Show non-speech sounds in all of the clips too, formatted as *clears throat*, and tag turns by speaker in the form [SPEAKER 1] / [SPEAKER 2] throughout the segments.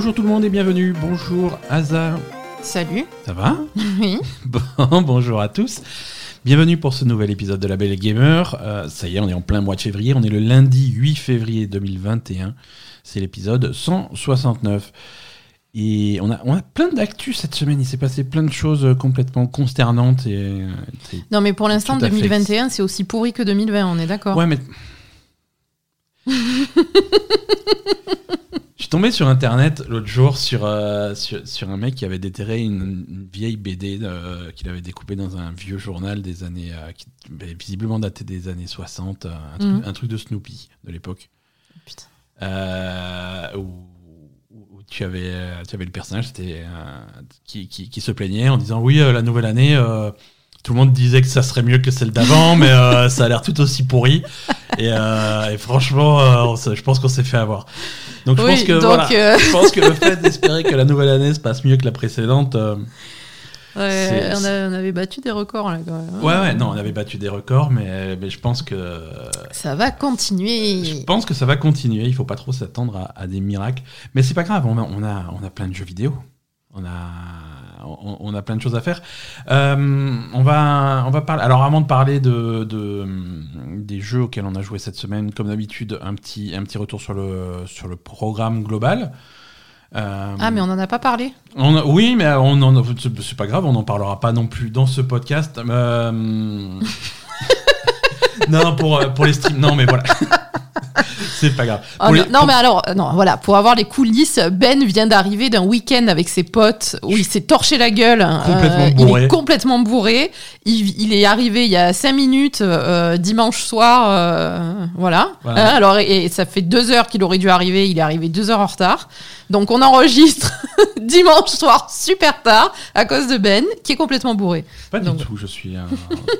[SPEAKER 1] Bonjour tout le monde et bienvenue. Bonjour Asa.
[SPEAKER 2] Salut.
[SPEAKER 1] Ça va?
[SPEAKER 2] Oui. *laughs*
[SPEAKER 1] Bon, bonjour à tous. Bienvenue pour ce nouvel épisode de La Belle Gamer. Euh, ça y est, on est en plein mois de février. On est le lundi 8 février 2021. C'est l'épisode 169. Et on a, on a plein d'actu cette semaine. Il s'est passé plein de choses euh, complètement consternantes. Et, euh, c'est-
[SPEAKER 2] Non, mais pour l'instant,
[SPEAKER 1] Tout à fait.
[SPEAKER 2] 2021, c'est aussi pourri que 2020, on est d'accord
[SPEAKER 1] Ouais, mais. *laughs* Tombé sur internet l'autre jour sur, euh, sur, sur un mec qui avait déterré une, une vieille BD euh, qu'il avait découpée dans un vieux journal des années. euh, qui visiblement daté des années 60, euh, un, truc,
[SPEAKER 2] Mhm.
[SPEAKER 1] un truc de Snoopy de l'époque.
[SPEAKER 2] Putain.
[SPEAKER 1] Où, tu, avais, tu avais le personnage qui, qui, qui se plaignait en disant Oui, la nouvelle année. Tout le monde disait que ça serait mieux que celle d'avant, mais euh, *laughs* ça a l'air tout aussi pourri. Et, euh, et franchement, euh, on je pense qu'on s'est fait avoir. Donc je
[SPEAKER 2] Oui,
[SPEAKER 1] pense que
[SPEAKER 2] donc,
[SPEAKER 1] voilà, je pense que le *laughs* fait d'espérer que la nouvelle année se passe mieux que la précédente,
[SPEAKER 2] Ouais, on, a- on avait battu des records, là, quand même. hein.
[SPEAKER 1] ouais ouais, non, on avait battu des records, mais, mais je pense que
[SPEAKER 2] Ça va continuer.
[SPEAKER 1] je pense que ça va continuer. Il faut pas trop s'attendre à, à des miracles, mais c'est pas grave. On a, on a on a plein de jeux vidéo. On a on, on a plein de choses à faire. Euh, on va on va parler. Alors avant de parler de, de des jeux auxquels on a joué cette semaine, comme d'habitude, un petit un petit retour sur le sur le programme global. Euh,
[SPEAKER 2] Ah, mais on n'en a pas parlé
[SPEAKER 1] on a- oui, mais on en, c'est pas grave, on n'en parlera pas non plus dans ce podcast. Euh, *laughs* non, pour, pour les streams, non, mais voilà. *laughs* *laughs* c'est pas grave.
[SPEAKER 2] Oh, non,
[SPEAKER 1] les-
[SPEAKER 2] non,
[SPEAKER 1] pour-
[SPEAKER 2] mais alors, euh, non, voilà, pour avoir les coulisses, Ben vient d'arriver d'un week-end avec ses potes où il s'est torché la gueule. euh,
[SPEAKER 1] Complètement
[SPEAKER 2] il
[SPEAKER 1] bourré.
[SPEAKER 2] est complètement bourré. Il, il est arrivé il y a cinq minutes, euh, dimanche soir, euh, voilà.
[SPEAKER 1] Voilà.
[SPEAKER 2] Hein, alors, et, et ça fait deux heures qu'il aurait dû arriver. Il est arrivé deux heures en retard. Donc, on enregistre *laughs* dimanche soir super tard à cause de Ben qui est complètement bourré.
[SPEAKER 1] Pas du tout, je suis en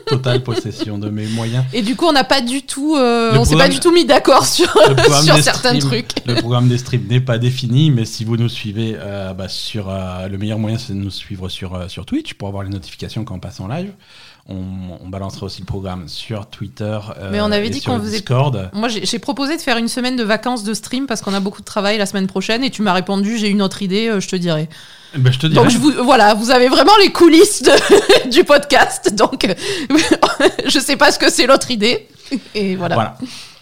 [SPEAKER 1] totale possession de mes moyens.
[SPEAKER 2] Et du coup, on n'a pas du tout, on s'est pas du tout mis d'accord sur, *laughs* certains trucs.
[SPEAKER 1] Le programme des streams n'est pas défini, mais si vous nous suivez, euh, bah, sur, euh, le meilleur moyen, c'est de nous suivre sur, euh, sur Twitch pour avoir les notifications quand on passe en live. On, on balancera aussi le programme sur Twitter. euh,
[SPEAKER 2] Mais on avait
[SPEAKER 1] et
[SPEAKER 2] dit qu'on faisait-
[SPEAKER 1] Discord.
[SPEAKER 2] Moi, j'ai proposé de faire une semaine de vacances de stream parce qu'on a beaucoup de travail la semaine prochaine et tu m'as répondu j'ai une autre idée, euh, je te dirai.
[SPEAKER 1] Ben, je te dirai.
[SPEAKER 2] Donc je vous, voilà, vous avez vraiment les coulisses de- *laughs* du podcast. Donc *laughs* je sais pas ce que c'est l'autre idée. Et voilà.
[SPEAKER 1] Voilà.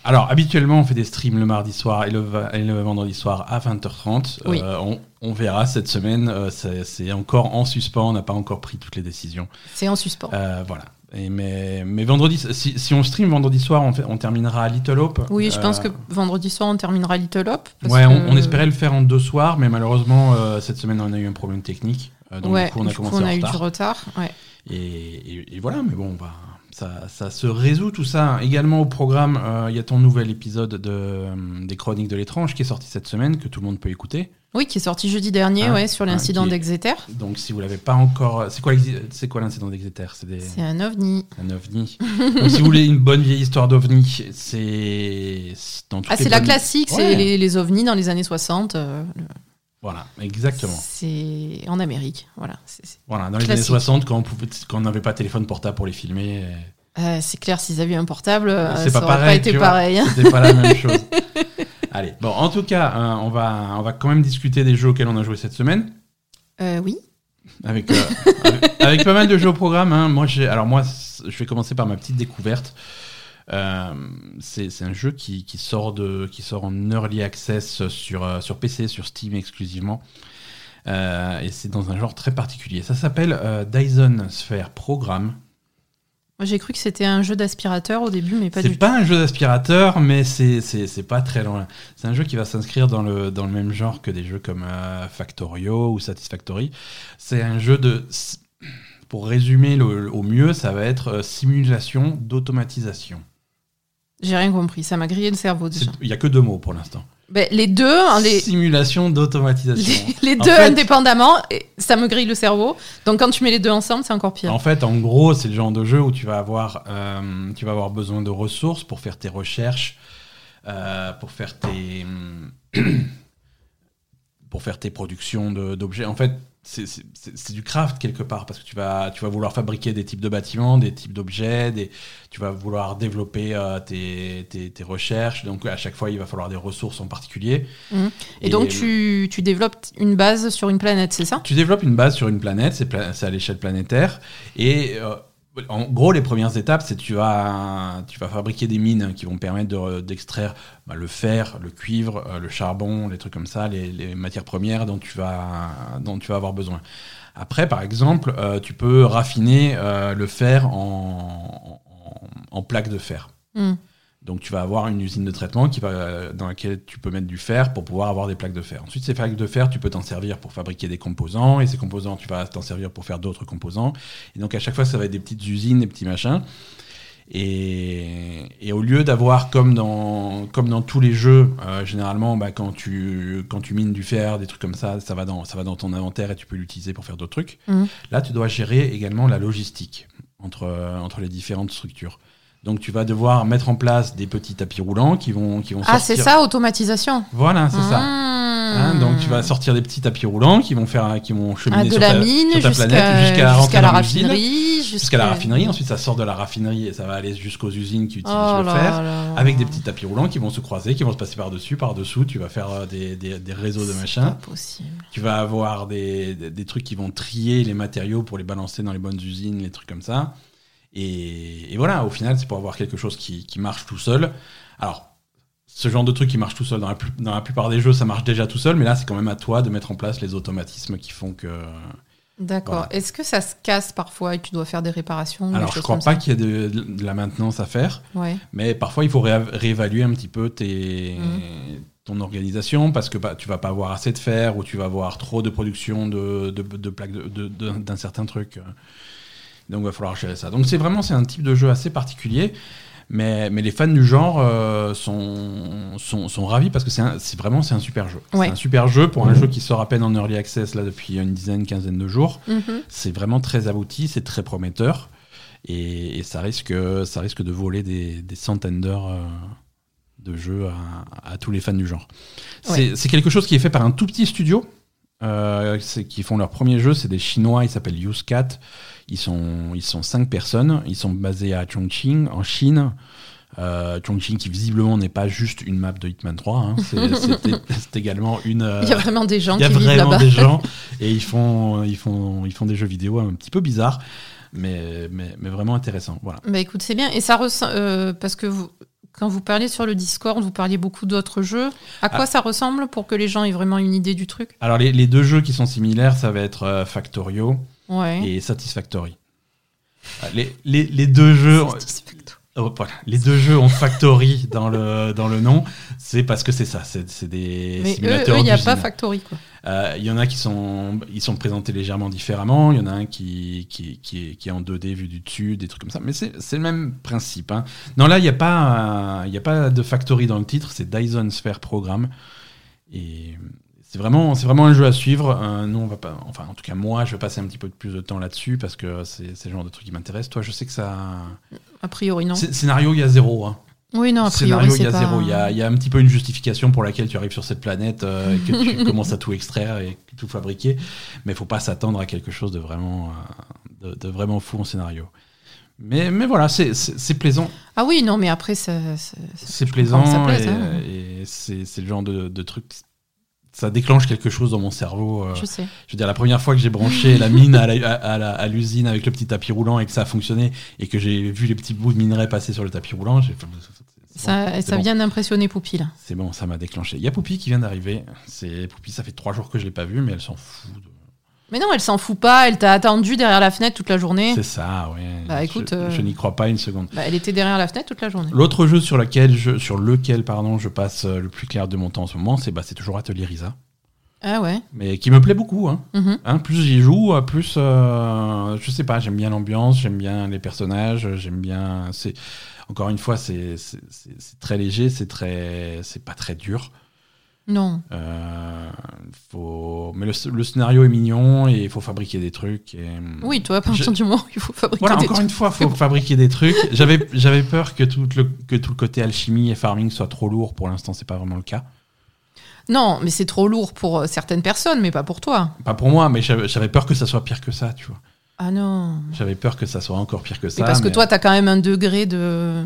[SPEAKER 1] Alors, habituellement, on fait des streams le mardi soir et le, va- et le vendredi soir à 20h30.
[SPEAKER 2] Oui.
[SPEAKER 1] Euh, on, on verra cette semaine. euh, c'est encore en suspens. On n'a pas encore pris toutes les décisions.
[SPEAKER 2] C'est en suspens.
[SPEAKER 1] Euh, voilà. Et mais, mais vendredi, si, si on stream vendredi soir, on, fait- on terminera Little Hope.
[SPEAKER 2] Oui, je pense que vendredi soir on terminera Little Hop. parce
[SPEAKER 1] Ouais, on,
[SPEAKER 2] que-
[SPEAKER 1] on espérait le faire en deux soirs, mais malheureusement, cette semaine, on a eu un problème technique. Donc,
[SPEAKER 2] ouais,
[SPEAKER 1] du coup, on a
[SPEAKER 2] du coup,
[SPEAKER 1] commencé
[SPEAKER 2] on a eu
[SPEAKER 1] retard.
[SPEAKER 2] du retard. Ouais.
[SPEAKER 1] Et, et- et voilà, mais bon, bah, ça, ça se résout tout ça. Également au programme, euh, il y a ton nouvel épisode de, euh, des Chroniques de l'étrange qui est sorti cette semaine, que tout le monde peut écouter.
[SPEAKER 2] Oui, qui est sorti jeudi dernier,
[SPEAKER 1] Ah,
[SPEAKER 2] ouais, sur
[SPEAKER 1] ah,
[SPEAKER 2] l'incident d'Exeter.
[SPEAKER 1] Donc si vous l'avez pas encore... C'est quoi, l'exi- c'est quoi l'incident d'Exeter? C'est des...
[SPEAKER 2] Un ovni.
[SPEAKER 1] un ovni. Donc si vous voulez une bonne vieille histoire d'ovni, c'est... dans
[SPEAKER 2] Ah, c'est la
[SPEAKER 1] bonnes-
[SPEAKER 2] classique,
[SPEAKER 1] Ouais.
[SPEAKER 2] c'est les, les ovnis dans les années 60. euh, le-
[SPEAKER 1] Voilà, exactement.
[SPEAKER 2] C'est en Amérique, voilà.
[SPEAKER 1] Voilà, dans les
[SPEAKER 2] Classique.
[SPEAKER 1] années 60, quand on pouvait- quand on n'avait pas de téléphone portable pour les filmer, euh,
[SPEAKER 2] Euh, c'est clair, s'ils avaient eu un portable, euh,
[SPEAKER 1] c'est
[SPEAKER 2] ça
[SPEAKER 1] pas
[SPEAKER 2] aurait pas
[SPEAKER 1] pareil.
[SPEAKER 2] été pareil. hein.
[SPEAKER 1] C'était pas la même *laughs* chose. Allez, bon, en tout cas, euh, on, va, on va quand même discuter des jeux auxquels on a joué cette semaine.
[SPEAKER 2] Euh, oui.
[SPEAKER 1] Avec, euh, avec, avec pas mal de jeux au programme. hein. Moi, j'ai, alors moi, je vais commencer par ma petite découverte. Euh, c'est, c'est un jeu qui, qui sort de, qui sort en early access sur, euh, sur PC, sur Steam exclusivement. Euh, et c'est dans un genre très particulier. Ça s'appelle euh, Dyson Sphere Program.
[SPEAKER 2] J'ai cru que c'était un jeu d'aspirateur au début, mais pas
[SPEAKER 1] C'est
[SPEAKER 2] du
[SPEAKER 1] pas un jeu d'aspirateur, mais c'est c'est- c'est pas très loin. C'est un jeu qui va s'inscrire dans le, dans le même genre que des jeux comme euh, Factorio ou Satisfactory. C'est un jeu de. Pour résumer le- au mieux, ça va être simulation d'automatisation.
[SPEAKER 2] J'ai rien compris, ça m'a grillé le cerveau déjà.
[SPEAKER 1] Il y a que deux mots pour l'instant.
[SPEAKER 2] Ben, les deux, hein, les,
[SPEAKER 1] Simulation d'automatisation.
[SPEAKER 2] les, deux
[SPEAKER 1] fait-
[SPEAKER 2] indépendamment, ça me grille le cerveau. Donc quand tu mets les deux ensemble, c'est encore pire.
[SPEAKER 1] En fait, en gros, c'est le genre de jeu où tu vas avoir, euh, tu vas avoir besoin de ressources pour faire tes recherches, euh, pour faire tes, *clears throat* pour faire tes productions d'objets. En fait, c'est du craft quelque part parce que tu vas, tu vas vouloir fabriquer des types de bâtiments, des types d'objets, tu vas vouloir développer euh, tes, tes- tes recherches. Donc à chaque fois, il va falloir des ressources en particulier.
[SPEAKER 2] Mhm. Et, donc, tu, tu développes une base sur une planète, c'est ça?
[SPEAKER 1] Tu développes une base sur une planète, c'est pla- c'est à l'échelle planétaire. Et euh, en gros, les premières étapes, c'est tu vas, tu vas fabriquer des mines qui vont permettre de- d'extraire bah, le fer, le cuivre, euh, le charbon, les trucs comme ça, les, matières premières dont tu vas, avoir besoin. Après, par exemple, euh, tu peux raffiner euh, le fer en, plaques de fer.
[SPEAKER 2] Mhm.
[SPEAKER 1] Donc tu vas avoir une usine de traitement qui va, dans laquelle tu peux mettre du fer pour pouvoir avoir des plaques de fer. Ensuite, ces plaques de fer, tu peux t'en servir pour fabriquer des composants, et ces composants, tu vas t'en servir pour faire d'autres composants. Et donc à chaque fois, ça va être des petites usines, des petits machins. Et, et au lieu d'avoir comme dans, comme dans tous les jeux, euh, généralement, bah, quand, tu, quand tu mines du fer, des trucs comme ça, ça va dans, ça va dans ton inventaire et tu peux l'utiliser pour faire d'autres trucs.
[SPEAKER 2] Mhm.
[SPEAKER 1] Là, tu dois gérer également la logistique entre, entre les différentes structures. Donc tu vas devoir mettre en place des petits tapis roulants qui vont, qui vont
[SPEAKER 2] Ah,
[SPEAKER 1] sortir.
[SPEAKER 2] c'est ça, automatisation.
[SPEAKER 1] Voilà, c'est ça.
[SPEAKER 2] Ah.
[SPEAKER 1] Hein, donc tu vas sortir des petits tapis roulants qui vont faire, qui vont cheminer
[SPEAKER 2] Ah, de
[SPEAKER 1] sur
[SPEAKER 2] la
[SPEAKER 1] ta,
[SPEAKER 2] mine
[SPEAKER 1] sur ta
[SPEAKER 2] jusqu'à
[SPEAKER 1] planète jusqu'à
[SPEAKER 2] la raffinerie.
[SPEAKER 1] jusqu'à la raffinerie. Ensuite, ça sort de la raffinerie et ça va aller jusqu'aux usines qui utilisent
[SPEAKER 2] Oh
[SPEAKER 1] le fer. Avec des petits tapis roulants qui vont se croiser, qui vont se passer par-dessus, par-dessous. Tu vas faire euh, des, des- des réseaux de machins.
[SPEAKER 2] possible.
[SPEAKER 1] Tu vas avoir des, des trucs qui vont trier les matériaux pour les balancer dans les bonnes usines, les trucs comme ça. Et, et voilà, au final, c'est pour avoir quelque chose qui, qui marche tout seul. Alors, ce genre de truc qui marche tout seul, dans la, plus- dans la plupart des jeux, ça marche déjà tout seul, mais là, c'est quand même à toi de mettre en place les automatismes qui font que.
[SPEAKER 2] D'accord.
[SPEAKER 1] Voilà.
[SPEAKER 2] Est-ce que ça se casse parfois et tu dois faire des réparations des
[SPEAKER 1] Alors, je
[SPEAKER 2] choses
[SPEAKER 1] crois pas qu'il y ait de, de la maintenance à faire,
[SPEAKER 2] Ouais.
[SPEAKER 1] mais parfois, il faut réévaluer un petit peu tes.
[SPEAKER 2] Mhm.
[SPEAKER 1] ton organisation parce que bah, tu vas pas avoir assez de fer ou tu vas avoir trop de production de, de, de plaques de- de- de- d'un certain truc. Donc il va falloir gérer ça. Donc c'est vraiment c'est un type de jeu assez particulier. Mais, mais les fans du genre euh, sont, sont, sont ravis parce que c'est vraiment c'est un super jeu.
[SPEAKER 2] Ouais.
[SPEAKER 1] C'est un super jeu pour un jeu qui sort à peine en early access là depuis une dizaine, quinzaine de jours.
[SPEAKER 2] Mhm.
[SPEAKER 1] C'est vraiment très abouti, c'est très prometteur et, et ça, risque, ça risque de voler des, des centaines d'heures euh, de jeu à, à tous les fans du genre. C'est c'est quelque chose qui est fait par un tout petit studio euh, c'est- qui font leur premier jeu, c'est des Chinois, ils s'appellent Usecat. Ils sont, ils sont cinq personnes, ils sont basés à Chongqing, en Chine. Euh, Chongqing qui visiblement n'est pas juste une map de Hitman 3, hein. *laughs* C'est- également une... euh,
[SPEAKER 2] Il y a vraiment des gens
[SPEAKER 1] il y a
[SPEAKER 2] qui
[SPEAKER 1] vraiment
[SPEAKER 2] là-bas.
[SPEAKER 1] des gens *laughs* et ils font, ils, font, ils font des jeux vidéo un petit peu bizarres, mais, mais, mais vraiment intéressants. Voilà.
[SPEAKER 2] Bah écoute, c'est bien. Et ça ressemble. euh, parce que vous, quand vous parliez sur le Discord, vous parliez beaucoup d'autres jeux. À quoi
[SPEAKER 1] Ah.
[SPEAKER 2] ça ressemble pour que les gens aient vraiment une idée du truc?
[SPEAKER 1] Alors les, les deux jeux qui sont similaires, ça va être Factorio
[SPEAKER 2] Ouais.
[SPEAKER 1] et Satisfactory. Euh, Les, les, les deux jeux, oh, voilà, les deux jeux ont Factory dans le, dans le nom, c'est parce que c'est ça, c'est des
[SPEAKER 2] Mais
[SPEAKER 1] simulateurs
[SPEAKER 2] il n'y a pas Factory, quoi.
[SPEAKER 1] Euh, Il y en a qui sont, ils sont présentés légèrement différemment. Il y en a un qui, qui, qui, est, qui est en 2D vu du dessus, des trucs comme ça. Mais c'est c'est le même principe. hein. Non, là, il n'y a, pas, euh, il y a pas de Factory dans le titre. C'est Dyson Sphere Program. Et c'est vraiment, c'est vraiment un jeu à suivre. Euh, nous, on va pas, enfin, en tout cas, moi, je vais passer un petit peu plus de temps là-dessus parce que c'est c'est le genre de truc qui m'intéresse. Toi, je sais que ça.
[SPEAKER 2] A priori, non.
[SPEAKER 1] Sc- Scénario, il y a zéro. hein.
[SPEAKER 2] Oui, non, a priori,
[SPEAKER 1] Scénario, il y a
[SPEAKER 2] pas...
[SPEAKER 1] zéro. Il y a, y a un petit peu une justification pour laquelle tu arrives sur cette planète euh, et que tu *laughs* commences à tout extraire et tout fabriquer. Mais il faut pas s'attendre à quelque chose de vraiment, euh, de, de vraiment fou en scénario. Mais, mais voilà, c'est- c'est c'est plaisant.
[SPEAKER 2] Ah oui, non, mais après, ça, ça-
[SPEAKER 1] C'est
[SPEAKER 2] que ça
[SPEAKER 1] plaisant
[SPEAKER 2] plaise,
[SPEAKER 1] et,
[SPEAKER 2] hein.
[SPEAKER 1] et c'est c'est le genre de, de truc. Ça déclenche quelque chose dans mon cerveau. euh,
[SPEAKER 2] je sais.
[SPEAKER 1] je veux dire, la première fois que j'ai branché la mine à l'usine avec le petit tapis roulant et que ça a fonctionné et que j'ai vu les petits bouts de minerai passer sur le tapis roulant, j'ai fait. c'est bon,
[SPEAKER 2] Ça,
[SPEAKER 1] bon.
[SPEAKER 2] vient d'impressionner Poupie, là.
[SPEAKER 1] C'est bon, ça m'a déclenché. Il y a Poupie qui vient d'arriver. C'est Poupie, ça fait trois jours que je l'ai pas vue, mais elle s'en fout. de-
[SPEAKER 2] Mais non, elle s'en fout pas, elle t'a attendu derrière la fenêtre toute la journée.
[SPEAKER 1] C'est ça, ouais.
[SPEAKER 2] Bah, écoute,
[SPEAKER 1] je,
[SPEAKER 2] euh,
[SPEAKER 1] je n'y crois pas une seconde.
[SPEAKER 2] Bah, elle était derrière la fenêtre toute la journée.
[SPEAKER 1] L'autre jeu sur lequel je, sur lequel pardon, je passe euh, le plus clair de mon temps en ce moment, c'est bah, c'est toujours Atelier Risa,
[SPEAKER 2] Ah ouais.
[SPEAKER 1] mais qui me plaît beaucoup. Hein.
[SPEAKER 2] Mhm.
[SPEAKER 1] Hein, plus j'y joue, euh, plus euh, je sais pas, j'aime bien l'ambiance, j'aime bien les personnages, j'aime bien. C'est encore une fois, c'est très léger, c'est très, c'est pas très dur.
[SPEAKER 2] Non.
[SPEAKER 1] Euh, faut... Mais le, le scénario est mignon et il faut fabriquer des trucs. Et...
[SPEAKER 2] Oui, toi, à partir
[SPEAKER 1] Je-
[SPEAKER 2] du moment où il faut fabriquer
[SPEAKER 1] Voilà,
[SPEAKER 2] des
[SPEAKER 1] encore
[SPEAKER 2] trucs.
[SPEAKER 1] une fois, il faut fabriquer des trucs. J'avais, peur que tout, le, que tout le côté alchimie et farming soit trop lourd. Pour l'instant, c'est pas vraiment le cas.
[SPEAKER 2] Non, mais c'est trop lourd pour euh, certaines personnes, mais pas pour toi.
[SPEAKER 1] Pas pour moi, mais j'avais peur que ça soit pire que ça, tu vois.
[SPEAKER 2] Ah non.
[SPEAKER 1] J'avais peur que ça soit encore pire que
[SPEAKER 2] Mais
[SPEAKER 1] ça.
[SPEAKER 2] parce que toi, t'as quand même un degré de,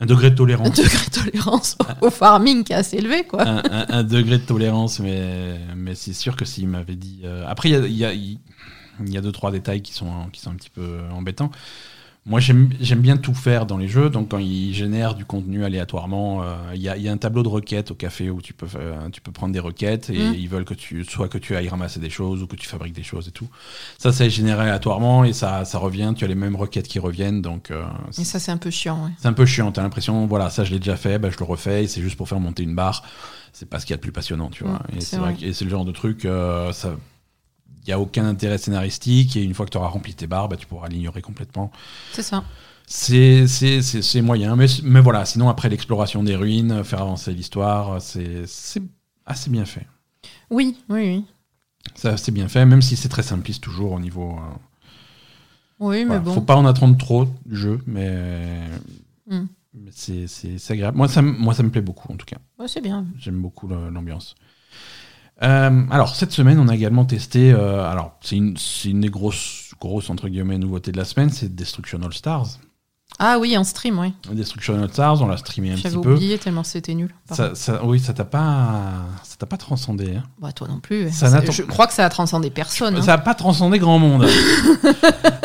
[SPEAKER 1] un degré de
[SPEAKER 2] un
[SPEAKER 1] tolérance.
[SPEAKER 2] degré de tolérance au- farming qui est assez élevé, quoi.
[SPEAKER 1] un, un- un degré de tolérance, mais, mais c'est sûr que s'il m'avait dit. euh, Après, il y a, il y, a, il y a deux, trois détails qui sont, qui sont un petit peu embêtants. Moi, j'aime bien tout faire dans les jeux. Donc, quand ils génèrent du contenu aléatoirement, euh, il y, y a un tableau de requêtes au café où tu peux, faire- tu peux prendre des requêtes et
[SPEAKER 2] Mm.
[SPEAKER 1] ils veulent que tu, soit que tu ailles ramasser des choses ou que tu fabriques des choses et tout. Ça, c'est généré aléatoirement et ça, ça revient. Tu as les mêmes requêtes qui reviennent. Donc, euh,
[SPEAKER 2] Et ça, c'est un peu chiant, ouais.
[SPEAKER 1] c'est un peu chiant, t'as l'impression, voilà, ça je l'ai déjà fait, bah, je le refais, c'est juste pour faire monter une barre. C'est pas ce qu'il y a de plus passionnant, tu vois.
[SPEAKER 2] Mm,
[SPEAKER 1] et
[SPEAKER 2] c'est
[SPEAKER 1] vrai. que- et c'est le genre de truc, euh, ça. N'y a aucun intérêt scénaristique, et une fois que tu auras rempli tes barres, bah, tu pourras l'ignorer complètement.
[SPEAKER 2] C'est ça.
[SPEAKER 1] C'est moyen, mais, mais voilà, sinon après l'exploration des ruines, faire avancer l'histoire, c'est assez bien fait.
[SPEAKER 2] Oui, oui, oui.
[SPEAKER 1] Ça, c'est bien fait, même si c'est très simpliste toujours au niveau. euh,
[SPEAKER 2] Oui, mais bon.
[SPEAKER 1] Faut pas en attendre trop du jeu, mais,
[SPEAKER 2] Mm.
[SPEAKER 1] mais c'est agréable. Moi ça, me- moi, ça me plaît beaucoup en tout cas.
[SPEAKER 2] Ouais, c'est bien.
[SPEAKER 1] J'aime beaucoup l'ambiance. Euh, alors, cette semaine, on a également testé. euh, alors, c'est une, une des grosses, grosses entre guillemets, nouveautés de la semaine c'est Destruction All Stars.
[SPEAKER 2] Ah oui, en stream, oui.
[SPEAKER 1] Destruction All Stars, on l'a streamé un
[SPEAKER 2] J'avais
[SPEAKER 1] petit peu.
[SPEAKER 2] oublié tellement c'était nul.
[SPEAKER 1] Ça, ça- oui, ça t'a pas, ça t'a pas transcendé. hein.
[SPEAKER 2] Bah, toi non plus.
[SPEAKER 1] Ça
[SPEAKER 2] Je crois que ça a transcendé personne. hein.
[SPEAKER 1] Ça n'a pas transcendé grand monde.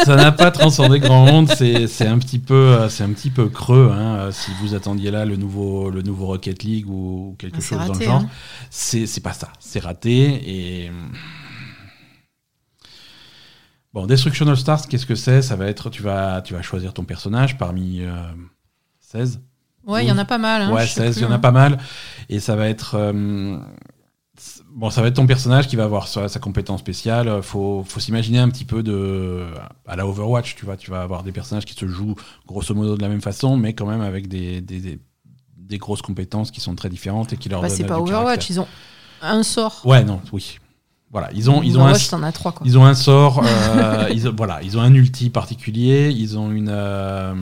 [SPEAKER 1] ça n'a pas transcendé grand monde. C'est, un petit peu, c'est un petit peu creux. hein, si vous attendiez là le nouveau, le nouveau Rocket League ou quelque chose dans le genre,
[SPEAKER 2] hein.
[SPEAKER 1] c'est, c'est pas ça. C'est raté et bon, Destruction All Stars, qu'est-ce que c'est? Ça va être, tu vas, tu vas choisir ton personnage parmi euh, 16.
[SPEAKER 2] Ouais, il y en a pas mal. hein,
[SPEAKER 1] ouais,
[SPEAKER 2] je sais
[SPEAKER 1] 16, il y en a
[SPEAKER 2] hein.
[SPEAKER 1] pas mal. Et ça va être. euh, bon, ça va être ton personnage qui va avoir sa, sa compétence spéciale. Faut, faut s'imaginer un petit peu de. à la Overwatch, tu vois. Tu vas avoir des personnages qui se jouent grosso modo de la même façon, mais quand même avec des, des, des- des grosses compétences qui sont très différentes et qui leur
[SPEAKER 2] Bah, c'est
[SPEAKER 1] du
[SPEAKER 2] pas Overwatch,
[SPEAKER 1] caractère.
[SPEAKER 2] ils ont un sort.
[SPEAKER 1] Ouais, non, oui. Voilà, ils ont, ils ont un,
[SPEAKER 2] trois, quoi.
[SPEAKER 1] ils ont un sort, euh, *laughs* ils ont, voilà, ils ont un ulti particulier, ils ont une, euh,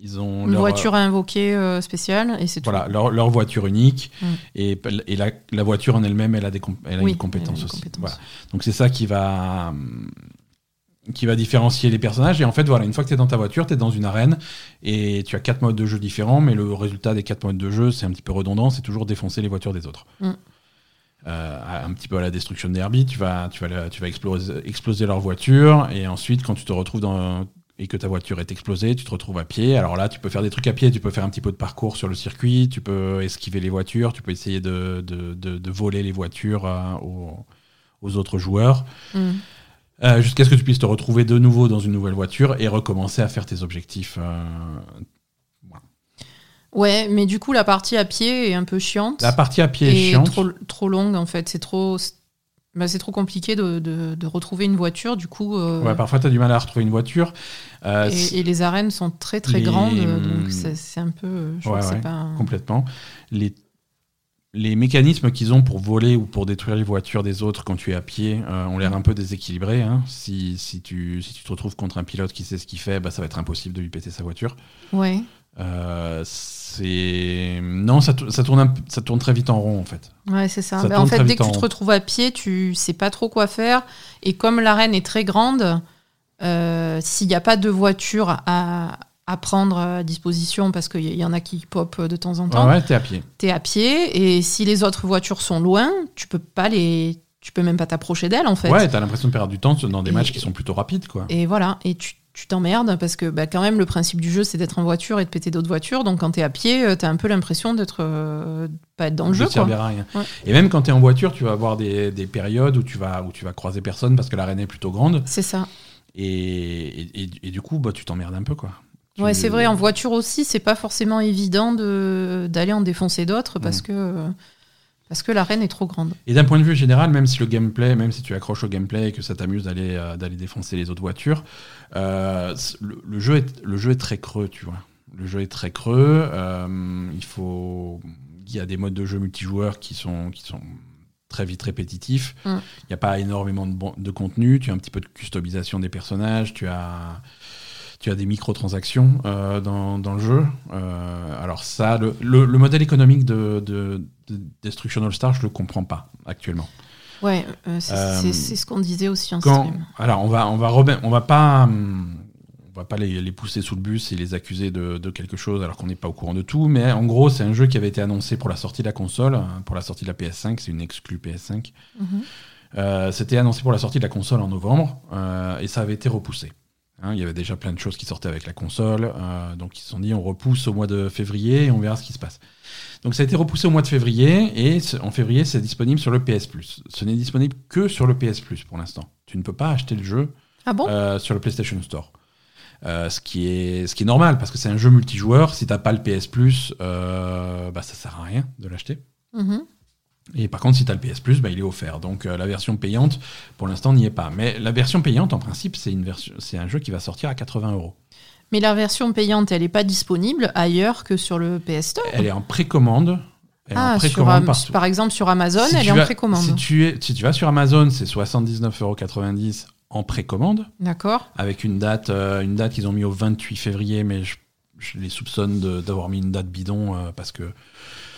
[SPEAKER 1] ils ont
[SPEAKER 2] Une
[SPEAKER 1] leur-
[SPEAKER 2] voiture à invoquer euh, spéciale, et c'est tout.
[SPEAKER 1] voilà, leur, leur voiture unique.
[SPEAKER 2] Mm.
[SPEAKER 1] Et, et la, la voiture en elle-même, elle a, des elle a
[SPEAKER 2] Oui,
[SPEAKER 1] une compétence
[SPEAKER 2] elle a une
[SPEAKER 1] aussi.
[SPEAKER 2] compétence.
[SPEAKER 1] Voilà. Donc c'est ça qui va, qui va différencier les personnages. Et en fait, voilà, une fois que tu es dans ta voiture, tu es dans une arène et tu as quatre modes de jeu différents, mais le résultat des quatre modes de jeu, c'est un petit peu redondant, c'est toujours défoncer les voitures des autres.
[SPEAKER 2] Mm.
[SPEAKER 1] Euh, un petit peu à la destruction derby, tu vas, tu vas, tu vas exploser, exploser leur voiture et ensuite, quand tu te retrouves dans et que ta voiture est explosée, tu te retrouves à pied. Alors là, tu peux faire des trucs à pied, tu peux faire un petit peu de parcours sur le circuit, tu peux esquiver les voitures, tu peux essayer de, de, de- de voler les voitures euh, aux, aux autres joueurs,
[SPEAKER 2] Mm.
[SPEAKER 1] euh, jusqu'à ce que tu puisses te retrouver de nouveau dans une nouvelle voiture et recommencer à faire tes objectifs.
[SPEAKER 2] Ouais, mais du coup, la partie à pied est un peu chiante.
[SPEAKER 1] La partie à pied est chiante.
[SPEAKER 2] trop, trop longue, en fait. C'est trop. bah, c'est trop compliqué de, de- de retrouver une voiture, du coup. euh,
[SPEAKER 1] Ouais, parfois, tu as du mal à retrouver une voiture. Euh,
[SPEAKER 2] et, et les arènes sont très très
[SPEAKER 1] Les-
[SPEAKER 2] grandes, donc c'est un peu. Je
[SPEAKER 1] Ouais, ouais.
[SPEAKER 2] pas. un-
[SPEAKER 1] complètement. Les, les mécanismes qu'ils ont pour voler ou pour détruire les voitures des autres quand tu es à pied euh, ont l'air un peu déséquilibrés. hein. Si, si, tu, si tu te retrouves contre un pilote qui sait ce qu'il fait, bah, ça va être impossible de lui péter sa voiture.
[SPEAKER 2] Ouais.
[SPEAKER 1] Euh, c'est non, ça, tou- ça tourne un ça tourne très vite en rond en fait.
[SPEAKER 2] Ouais, c'est ça. Bah, en fait, dès que tu te retrouves à pied, tu sais pas trop quoi faire. Et comme l'arène est très grande, euh, s'il n'y a pas de voiture à, à prendre à disposition, parce qu'il y y en a qui pop de temps en
[SPEAKER 1] Ouais,
[SPEAKER 2] temps,
[SPEAKER 1] ouais, t'es à pied.
[SPEAKER 2] t'es à pied. Et si les autres voitures sont loin, tu peux pas les. Tu peux même pas t'approcher d'elles, en fait.
[SPEAKER 1] Ouais, t'as l'impression de perdre du temps dans des
[SPEAKER 2] Et-
[SPEAKER 1] matchs qui sont plutôt rapides quoi.
[SPEAKER 2] Et voilà, et tu tu t'emmerdes parce que bah, quand même le principe du jeu c'est d'être en voiture et de péter d'autres voitures. Donc quand t'es à pied, euh, t'as un peu l'impression d'être euh, pas être dans le
[SPEAKER 1] De
[SPEAKER 2] jeu. Quoi.
[SPEAKER 1] à rien.
[SPEAKER 2] Ouais.
[SPEAKER 1] Et même quand tu es en voiture, tu vas avoir des, des périodes où tu vas où tu vas croiser personne parce que l'arène est plutôt grande
[SPEAKER 2] C'est ça.
[SPEAKER 1] et, et, et- et du coup bah tu t'emmerdes un peu quoi. Tu-
[SPEAKER 2] Ouais, c'est vrai. En voiture aussi, c'est pas forcément évident de d'aller en défoncer d'autres parce
[SPEAKER 1] Mm.
[SPEAKER 2] que euh, parce que l'arène est trop grande.
[SPEAKER 1] Et d'un point de vue général, même si le gameplay, même si tu accroches au gameplay et que ça t'amuse d'aller euh, d'aller défoncer les autres voitures, euh, le, le jeu est le jeu est très creux, tu vois. Le jeu est très creux. euh, il faut, il y a des modes de jeu multijoueurs qui sont qui sont très vite répétitifs. Il
[SPEAKER 2] Mm.
[SPEAKER 1] n'y a pas énormément de, bon- de contenu. Tu as un petit peu de customisation des personnages. Tu as tu as des microtransactions euh, dans, dans le jeu. Euh, alors ça, le, le- le modèle économique de Destruction All Star, je le comprends pas actuellement.
[SPEAKER 2] Ouais, euh, c'est
[SPEAKER 1] Euh,
[SPEAKER 2] c'est- ce qu'on disait aussi en
[SPEAKER 1] Quand,
[SPEAKER 2] stream.
[SPEAKER 1] alors on va, on va, on va pas, hum, on va pas les, les pousser sous le bus et les accuser de, de quelque chose alors qu'on n'est pas au courant de tout. Mais en gros, c'est un jeu qui avait été annoncé pour la sortie de la console, hein, pour la sortie de la PS5. C'est une exclue PS5.
[SPEAKER 2] Mhm.
[SPEAKER 1] Euh, C'était annoncé pour la sortie de la console en novembre et ça avait été repoussé. Hein, il y avait déjà plein de choses qui sortaient avec la console, euh, donc ils se sont dit on repousse au mois de février et on verra ce qui se passe. Donc ça a été repoussé au mois de février et en février c'est disponible sur le PS Plus. Ce n'est disponible que sur le PS Plus pour l'instant. Tu ne peux pas acheter le jeu
[SPEAKER 2] Ah bon?
[SPEAKER 1] euh, sur le PlayStation Store. Euh, ce, qui est, ce qui est normal parce que c'est un jeu multijoueur. Si t'as pas le PS Plus, bah, ça sert à rien de l'acheter.
[SPEAKER 2] Mhm.
[SPEAKER 1] Et par contre, si tu as le PS Plus, bah, il est offert. Donc euh, la version payante, pour l'instant, n'y est pas. Mais la version payante, en principe, c'est une version, c'est un jeu qui va sortir à 80 euros.
[SPEAKER 2] Mais la version payante, elle n'est pas disponible ailleurs que sur le PS Store?
[SPEAKER 1] Elle est en précommande. Elle est en
[SPEAKER 2] Ah, sur,
[SPEAKER 1] précommande partout.
[SPEAKER 2] par exemple sur Amazon,
[SPEAKER 1] Si
[SPEAKER 2] elle est en précommande.
[SPEAKER 1] Si tu, es, si tu vas sur Amazon, c'est 79,90€ en précommande,
[SPEAKER 2] D'accord
[SPEAKER 1] avec une date, euh, une date qu'ils ont mis au 28 février, mais je, je les soupçonne d'avoir mis une date bidon euh, parce que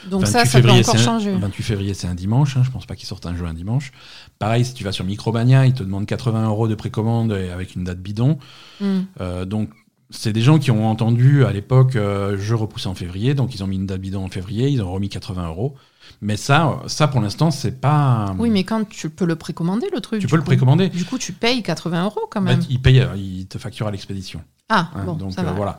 [SPEAKER 2] Donc
[SPEAKER 1] 28
[SPEAKER 2] ça, ça peut encore
[SPEAKER 1] un-
[SPEAKER 2] changer.
[SPEAKER 1] 28 février, c'est un dimanche. hein, je pense pas qu'ils sortent un jeu un dimanche. Pareil, si tu vas sur Micromania, ils te demandent 80 euros de précommande avec une date bidon.
[SPEAKER 2] Hmm.
[SPEAKER 1] Euh, donc, c'est des gens qui ont entendu à l'époque euh, jeu repoussé en février, donc ils ont mis une date bidon en février, ils ont remis 80 euros. Mais ça, ça pour l'instant, c'est pas.
[SPEAKER 2] Oui, mais quand tu peux le précommander, le truc
[SPEAKER 1] tu peux le précommander.
[SPEAKER 2] Du coup, tu payes 80 euros quand
[SPEAKER 1] Bah,
[SPEAKER 2] même.
[SPEAKER 1] ils payent, euh, ils te facturent à l'expédition.
[SPEAKER 2] Ah,
[SPEAKER 1] hein,
[SPEAKER 2] bon,
[SPEAKER 1] donc
[SPEAKER 2] ça
[SPEAKER 1] euh, voilà.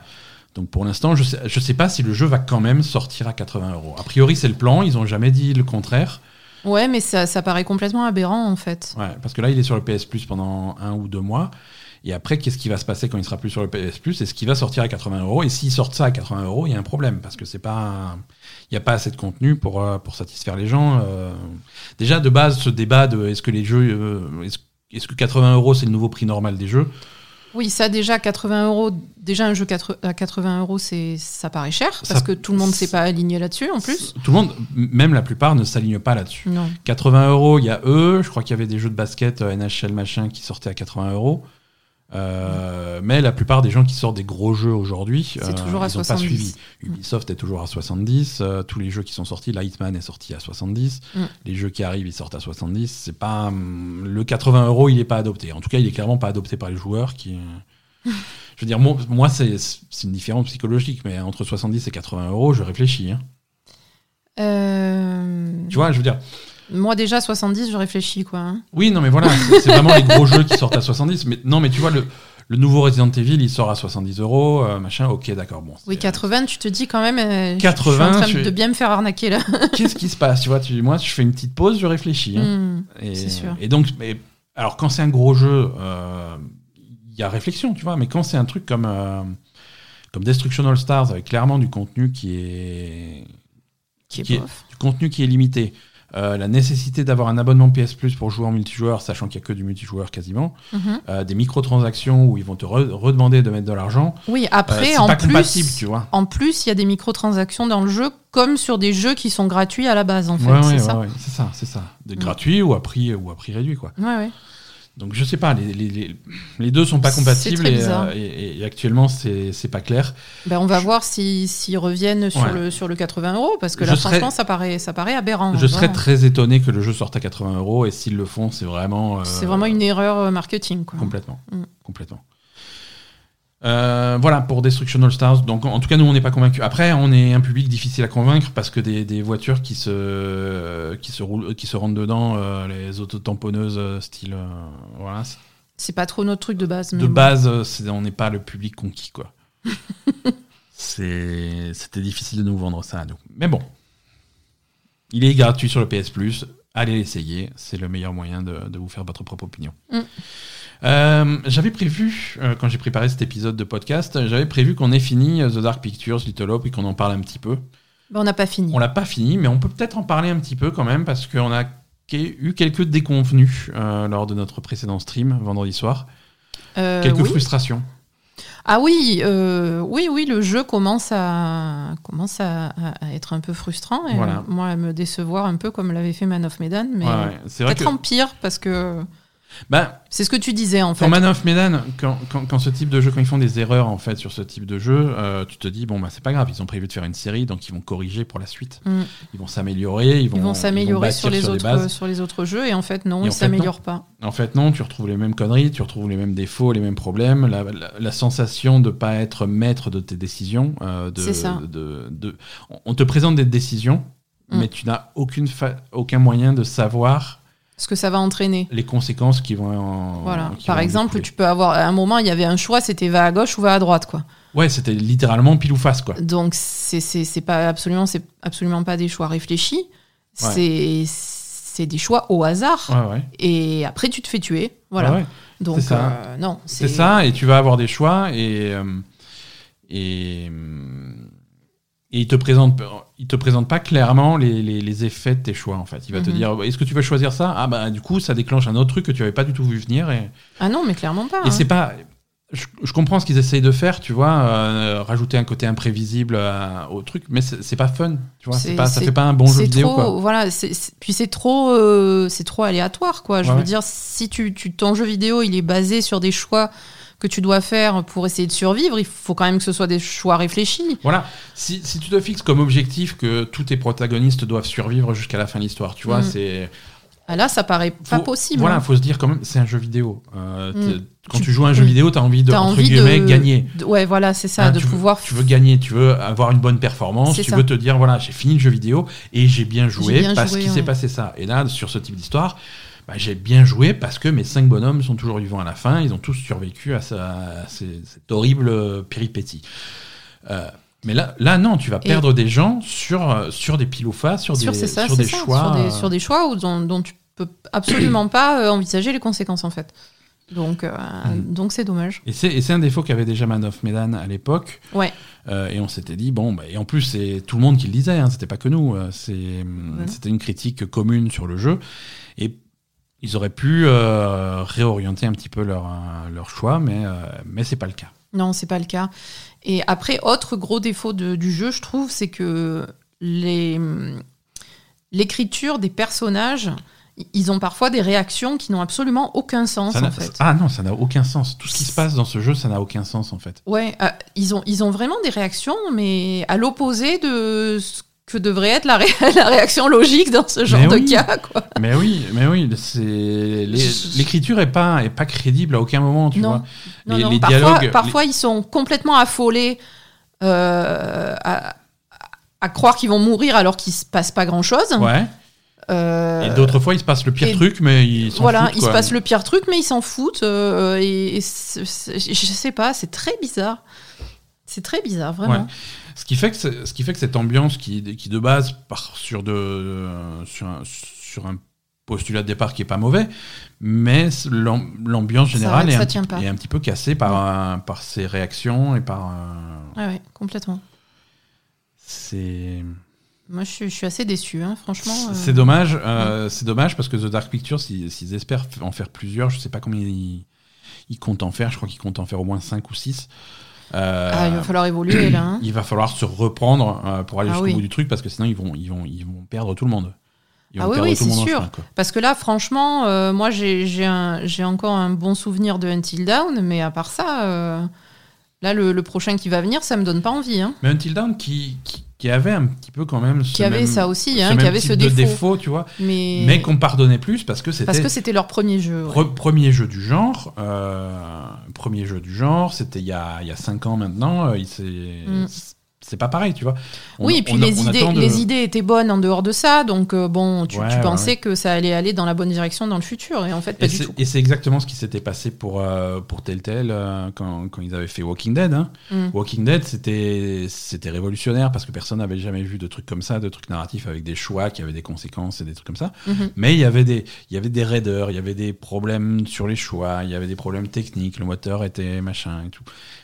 [SPEAKER 1] Donc pour l'instant, je sais, je sais pas si le jeu va quand même sortir à 80 euros. A priori, c'est le plan. Ils ont jamais dit le contraire.
[SPEAKER 2] Ouais, mais ça, ça paraît complètement aberrant en fait.
[SPEAKER 1] Ouais, parce que là, il est sur le PS Plus pendant un ou deux mois. Et après, qu'est-ce qui va se passer quand il sera plus sur le PS Plus? Est-ce qu'il va sortir à 80 euros Et s'ils sortent ça à 80 euros, il y a un problème parce que c'est pas, il n'y a pas assez de contenu pour euh, pour satisfaire les gens. euh. Déjà de base, ce débat de est-ce que les jeux, euh, est-ce est-ce que 80 euros c'est le nouveau prix normal des jeux?
[SPEAKER 2] Oui, ça déjà 80 euros. Déjà un jeu à 80 euros, c'est ça paraît cher parce
[SPEAKER 1] Ça-
[SPEAKER 2] que tout le monde s'est pas aligné là-dessus en plus.
[SPEAKER 1] Tout le monde, même la plupart, ne s'aligne pas là-dessus.
[SPEAKER 2] Non.
[SPEAKER 1] 80 euros, il y a eux. Je crois qu'il y avait des jeux de basket euh, NHL machin qui sortaient à 80 euros. Euh, mais la plupart des gens qui sortent des gros jeux aujourd'hui,
[SPEAKER 2] à
[SPEAKER 1] ils ont pas
[SPEAKER 2] 70.
[SPEAKER 1] suivi. Ubisoft est toujours à 70. euh, tous les jeux qui sont sortis, la Hitman est sorti à 70.
[SPEAKER 2] Mm.
[SPEAKER 1] Les jeux qui arrivent, ils sortent à 70. C'est pas hum, le 80 euros, il est pas adopté. En tout cas, il est clairement pas adopté par les joueurs qui. euh, *laughs* Je veux dire, moi, moi, c'est une différence psychologique, mais entre 70 et 80 euros, je réfléchis. hein.
[SPEAKER 2] Euh,
[SPEAKER 1] Tu vois, je veux dire,
[SPEAKER 2] Moi déjà 70, je réfléchis quoi. hein.
[SPEAKER 1] Oui, non, mais voilà, c'est c'est vraiment les gros jeux qui sortent à 70. Mais non, mais tu vois, le, le nouveau Resident Evil, il sort à 70 euros, euh, machin. Ok, d'accord, bon.
[SPEAKER 2] Oui,
[SPEAKER 1] c'est-
[SPEAKER 2] 80, tu te dis quand même. euh, je-
[SPEAKER 1] 80,
[SPEAKER 2] je suis en train de bien me faire arnaquer là. *laughs*
[SPEAKER 1] Qu'est-ce qui se passe Tu vois, tu, moi, je fais une petite pause, je réfléchis. hein.
[SPEAKER 2] Hmm.
[SPEAKER 1] Et,
[SPEAKER 2] c'est sûr.
[SPEAKER 1] Et donc, mais, alors, quand c'est un gros jeu, euh, il y a réflexion, tu vois. Mais quand c'est un truc comme, euh, comme Destruction All Stars, avec clairement du contenu qui est,
[SPEAKER 2] Qui est
[SPEAKER 1] qui est-
[SPEAKER 2] bof.
[SPEAKER 1] du contenu qui est limité. Euh, la nécessité d'avoir un abonnement PS Plus pour jouer en multijoueur, sachant qu'il n'y a que du multijoueur quasiment.
[SPEAKER 2] Mhm.
[SPEAKER 1] euh, des microtransactions où ils vont te re- redemander de mettre de l'argent.
[SPEAKER 2] Oui,
[SPEAKER 1] Euh,
[SPEAKER 2] après, en
[SPEAKER 1] pas
[SPEAKER 2] plus,
[SPEAKER 1] compatible, tu vois.
[SPEAKER 2] en plus, il y a des microtransactions dans le jeu, comme sur des jeux qui sont gratuits à la base, en fait.
[SPEAKER 1] Ouais,
[SPEAKER 2] c'est
[SPEAKER 1] ouais,
[SPEAKER 2] ça.
[SPEAKER 1] ouais, c'est ça, c'est ça. Des
[SPEAKER 2] Mm.
[SPEAKER 1] gratuits ou à prix ou à prix réduit, quoi.
[SPEAKER 2] Ouais, ouais.
[SPEAKER 1] Donc je sais pas, les, les, les, les deux sont pas compatibles et, euh, et- et actuellement c'est pas clair.
[SPEAKER 2] Ben, on va voir si- s'ils reviennent sur,
[SPEAKER 1] Ouais.
[SPEAKER 2] le, sur le 80 euros, parce que
[SPEAKER 1] Je
[SPEAKER 2] là,
[SPEAKER 1] serais-
[SPEAKER 2] franchement, ça paraît, ça paraît aberrant.
[SPEAKER 1] je serais très étonné que le jeu sorte à 80 euros et s'ils le font, c'est vraiment. euh,
[SPEAKER 2] C'est vraiment une erreur marketing. Quoi.
[SPEAKER 1] Complètement.
[SPEAKER 2] Mm.
[SPEAKER 1] Complètement. Euh, voilà pour Destruction All Stars. Donc en tout cas nous on n'est pas convaincus. Après on est un public difficile à convaincre parce que des, des voitures qui se qui se roulent, qui se rentrent dedans, euh, les autotamponneuses euh, style euh, voilà. c'est-
[SPEAKER 2] pas trop notre truc de base.
[SPEAKER 1] De base euh, on n'est pas le public conquis quoi. *laughs* C'était difficile de nous vendre ça à nous. Mais bon, il est gratuit sur le PS Plus. Allez l'essayer, c'est le meilleur moyen de, de vous faire votre propre opinion.
[SPEAKER 2] Mm.
[SPEAKER 1] Euh, j'avais prévu, euh, quand j'ai préparé cet épisode de podcast, j'avais prévu qu'on ait fini euh, The Dark Pictures, Little Hope, et qu'on en parle un petit peu.
[SPEAKER 2] Ben, on n'a pas fini.
[SPEAKER 1] On l'a pas fini, mais on peut peut-être en parler un petit peu quand même, parce qu'on a eu quelques déconvenus euh, lors de notre précédent stream, vendredi soir. Quelques
[SPEAKER 2] oui.
[SPEAKER 1] frustrations.
[SPEAKER 2] Ah oui, euh, oui, oui, le jeu commence à, commence à, être un peu frustrant. Et
[SPEAKER 1] Voilà.
[SPEAKER 2] Moi, à me décevoir un peu comme l'avait fait Man of Medan, mais
[SPEAKER 1] Ouais, ouais.
[SPEAKER 2] Peut-être
[SPEAKER 1] que
[SPEAKER 2] en pire parce que
[SPEAKER 1] Ben,
[SPEAKER 2] C'est ce que tu disais en fait.
[SPEAKER 1] Quand Man of Medan, quand, quand, quand ce type de jeu, quand ils font des erreurs en fait sur ce type de jeu, euh, tu te dis bon bah c'est pas grave, ils ont prévu de faire une série, donc ils vont corriger pour la suite.
[SPEAKER 2] Mm.
[SPEAKER 1] Ils vont s'améliorer, ils vont
[SPEAKER 2] Ils vont s'améliorer sur les, autres,
[SPEAKER 1] bases.
[SPEAKER 2] sur les autres jeux et en fait non,
[SPEAKER 1] Et
[SPEAKER 2] ils s'améliorent pas.
[SPEAKER 1] En fait non, tu retrouves les mêmes conneries, tu retrouves les mêmes défauts, les mêmes problèmes, la, la- la sensation de pas être maître de tes décisions. euh, de,
[SPEAKER 2] C'est ça.
[SPEAKER 1] de- de- on te présente des décisions,
[SPEAKER 2] Mm.
[SPEAKER 1] mais tu n'as aucune aucun moyen de savoir
[SPEAKER 2] Ce que ça va entraîner.
[SPEAKER 1] les conséquences qui vont. en-
[SPEAKER 2] Voilà.
[SPEAKER 1] qui
[SPEAKER 2] Par
[SPEAKER 1] vont
[SPEAKER 2] exemple,
[SPEAKER 1] découler.
[SPEAKER 2] tu peux avoir à un moment, il y avait un choix, c'était va à gauche ou va à droite, quoi.
[SPEAKER 1] Ouais, c'était littéralement pile ou face quoi.
[SPEAKER 2] Donc c'est pas absolument c'est absolument pas des choix réfléchis.
[SPEAKER 1] Ouais.
[SPEAKER 2] C'est c'est des choix au hasard.
[SPEAKER 1] Ouais ouais.
[SPEAKER 2] Et après tu te fais tuer. Voilà. Donc
[SPEAKER 1] ça.
[SPEAKER 2] euh, non,
[SPEAKER 1] C'est ça, et tu vas avoir des choix, et, euh, et, euh, et il te présente, il te présente pas clairement les, les- les effets de tes choix, en fait. Il va te
[SPEAKER 2] Mhm.
[SPEAKER 1] dire, est-ce que tu veux choisir ça? Ah bah du coup, ça déclenche un autre truc que tu avais pas du tout vu venir, et,
[SPEAKER 2] Ah non, mais clairement pas.
[SPEAKER 1] et
[SPEAKER 2] hein.
[SPEAKER 1] c'est pas... Je, je comprends ce qu'ils essayent de faire, tu vois, euh, rajouter un côté imprévisible euh, au truc, mais c'est pas fun, tu vois, pas, ça fait pas un bon jeu vidéo,
[SPEAKER 2] trop,
[SPEAKER 1] quoi.
[SPEAKER 2] Voilà, puis c'est trop, euh, c'est trop aléatoire, quoi. Je
[SPEAKER 1] Ouais,
[SPEAKER 2] veux
[SPEAKER 1] ouais.
[SPEAKER 2] dire, si tu, tu, ton jeu vidéo, il est basé sur des choix que tu dois faire pour essayer de survivre, il faut quand même que ce soit des choix réfléchis.
[SPEAKER 1] Voilà, si, si tu te fixes comme objectif que tous tes protagonistes doivent survivre jusqu'à la fin de l'histoire, tu vois,
[SPEAKER 2] Mhm.
[SPEAKER 1] c'est...
[SPEAKER 2] Ah, Là, ça paraît pas possible.
[SPEAKER 1] Voilà,
[SPEAKER 2] hein.
[SPEAKER 1] faut se dire quand même, c'est un jeu vidéo. Euh,
[SPEAKER 2] Mm.
[SPEAKER 1] Quand
[SPEAKER 2] Tu-
[SPEAKER 1] tu, joues à un jeu
[SPEAKER 2] oui.
[SPEAKER 1] vidéo, tu as envie de,
[SPEAKER 2] T'as
[SPEAKER 1] entre
[SPEAKER 2] envie
[SPEAKER 1] guillemets,
[SPEAKER 2] de
[SPEAKER 1] gagner.
[SPEAKER 2] de- ouais, voilà, c'est ça,
[SPEAKER 1] Hein,
[SPEAKER 2] de
[SPEAKER 1] tu veux-
[SPEAKER 2] pouvoir.
[SPEAKER 1] Tu veux gagner, tu veux avoir une bonne performance, tu
[SPEAKER 2] ça.
[SPEAKER 1] veux te dire, voilà, j'ai fini le jeu vidéo et j'ai bien joué
[SPEAKER 2] bien
[SPEAKER 1] parce qu'il
[SPEAKER 2] ouais.
[SPEAKER 1] s'est passé ça. Et là, sur ce type d'histoire, bah, j'ai bien joué parce que mes cinq bonhommes sont toujours vivants à la fin, ils ont tous survécu à, ces- cette horrible euh, péripétie. Euh, mais là, là, non, tu vas
[SPEAKER 2] Et-
[SPEAKER 1] perdre des gens sur, euh, sur des pile ou face, sur,
[SPEAKER 2] Sur,
[SPEAKER 1] des,
[SPEAKER 2] ça,
[SPEAKER 1] sur des
[SPEAKER 2] ça,
[SPEAKER 1] choix.
[SPEAKER 2] sur des, sur des choix où- dont, dont tu peux absolument pas envisager les conséquences, en fait. Donc, euh,
[SPEAKER 1] Mm.
[SPEAKER 2] donc c'est dommage.
[SPEAKER 1] Et c'est un défaut qu'avait déjà Man of Medan à l'époque.
[SPEAKER 2] Ouais.
[SPEAKER 1] Euh, et on s'était dit, bon, bah, et en plus, c'est tout le monde qui le disait, hein, c'était pas que nous.
[SPEAKER 2] Ouais.
[SPEAKER 1] C'était une critique commune sur le jeu. Et ils auraient pu euh, réorienter un petit peu leur, euh, leur choix, mais, euh, mais c'est pas le cas.
[SPEAKER 2] Non, c'est pas le cas. Et après, autre gros défaut de- du jeu, je trouve, c'est que les l'écriture des personnages, ils ont parfois des réactions qui n'ont absolument aucun sens, en fait.
[SPEAKER 1] Ah non, ça n'a aucun sens. Tout ce qui se passe dans ce jeu, ça n'a aucun sens en fait.
[SPEAKER 2] Ouais, euh, ils, ont, ils ont vraiment des réactions, mais à l'opposé de ce que devrait être la, ré- *laughs* la réaction logique dans ce genre
[SPEAKER 1] Mais
[SPEAKER 2] de
[SPEAKER 1] oui.
[SPEAKER 2] cas, quoi.
[SPEAKER 1] mais oui, mais oui, l'écriture est pas est pas crédible à aucun moment, tu
[SPEAKER 2] Non.
[SPEAKER 1] vois.
[SPEAKER 2] Non,
[SPEAKER 1] Les-
[SPEAKER 2] non,
[SPEAKER 1] les
[SPEAKER 2] parfois,
[SPEAKER 1] dialogues-
[SPEAKER 2] parfois ils sont complètement affolés euh, à, à croire qu'ils vont mourir alors qu'il se passe pas grand chose.
[SPEAKER 1] Ouais.
[SPEAKER 2] Euh,
[SPEAKER 1] Et d'autres fois, il se passe le pire
[SPEAKER 2] et-
[SPEAKER 1] truc, mais ils s'en
[SPEAKER 2] voilà,
[SPEAKER 1] foutent,
[SPEAKER 2] il se passe le pire truc, mais ils s'en foutent. euh, et je sais pas, c'est très bizarre. C'est très bizarre, vraiment.
[SPEAKER 1] Ouais. Ce qui fait que ce qui fait que cette ambiance qui, qui de base part sur de sur un, sur un postulat de départ qui est pas mauvais, mais l'ambiance générale est, un est un petit peu cassée par euh, par ses réactions et par euh,
[SPEAKER 2] Ouais, ouais, complètement.
[SPEAKER 1] c'est
[SPEAKER 2] Moi, je suis, je suis assez déçu, hein, franchement. euh,
[SPEAKER 1] c'est dommage euh, c'est dommage parce que The Dark Pictures s'ils espèrent en faire plusieurs, je sais pas combien ils, ils comptent en faire, je crois qu'ils comptent en faire au moins 5 ou 6
[SPEAKER 2] Ah, il va falloir évoluer là. hein. *clears throat*
[SPEAKER 1] il va falloir se reprendre euh, pour aller
[SPEAKER 2] Ah
[SPEAKER 1] jusqu'au
[SPEAKER 2] oui.
[SPEAKER 1] bout du truc parce que sinon ils vont, ils vont, ils vont perdre tout le monde. Ils
[SPEAKER 2] Ah oui, oui, c'est sûr.
[SPEAKER 1] chemin.
[SPEAKER 2] Parce que là, franchement, euh, moi, j'ai encore un bon souvenir de Until Dawn, mais à part ça, euh, là, le, le prochain qui va venir, ça me donne pas envie. Hein.
[SPEAKER 1] Mais Until qui, qui, qui avait un petit peu quand même ce
[SPEAKER 2] Qui avait
[SPEAKER 1] même-
[SPEAKER 2] ça aussi,
[SPEAKER 1] ce
[SPEAKER 2] hein, qui avait ce défaut.
[SPEAKER 1] défaut, tu vois,
[SPEAKER 2] Mais,
[SPEAKER 1] mais qu'on pardonnait plus parce que
[SPEAKER 2] parce
[SPEAKER 1] c'était
[SPEAKER 2] que c'était leur premier jeu. ouais.
[SPEAKER 1] pre- premier jeu du genre, euh, premier jeu du genre, c'était il y a, il y a cinq ans maintenant, euh, il s'est-
[SPEAKER 2] Mm.
[SPEAKER 1] C'est pas pareil, tu vois. On-
[SPEAKER 2] oui, et puis
[SPEAKER 1] on-
[SPEAKER 2] les,
[SPEAKER 1] on
[SPEAKER 2] idées,
[SPEAKER 1] de-
[SPEAKER 2] les idées étaient bonnes en dehors de ça, donc euh, bon, tu,
[SPEAKER 1] Ouais,
[SPEAKER 2] tu
[SPEAKER 1] ouais,
[SPEAKER 2] pensais
[SPEAKER 1] ouais.
[SPEAKER 2] que ça allait aller dans la bonne direction dans le futur, et en fait, pas
[SPEAKER 1] Et
[SPEAKER 2] du
[SPEAKER 1] c'est-
[SPEAKER 2] tout.
[SPEAKER 1] et c'est exactement ce qui s'était passé pour, euh, pour Telltale euh, quand, quand ils avaient fait Walking Dead. hein.
[SPEAKER 2] Mm.
[SPEAKER 1] Walking Dead, c'était révolutionnaire parce que personne n'avait jamais vu de trucs comme ça, de trucs narratifs avec des choix qui avaient des conséquences et des trucs comme ça.
[SPEAKER 2] Mhm.
[SPEAKER 1] Mais il y avait des, il y avait des raideurs, il y avait des problèmes sur les choix, il y avait des problèmes techniques, le moteur était machin et tout.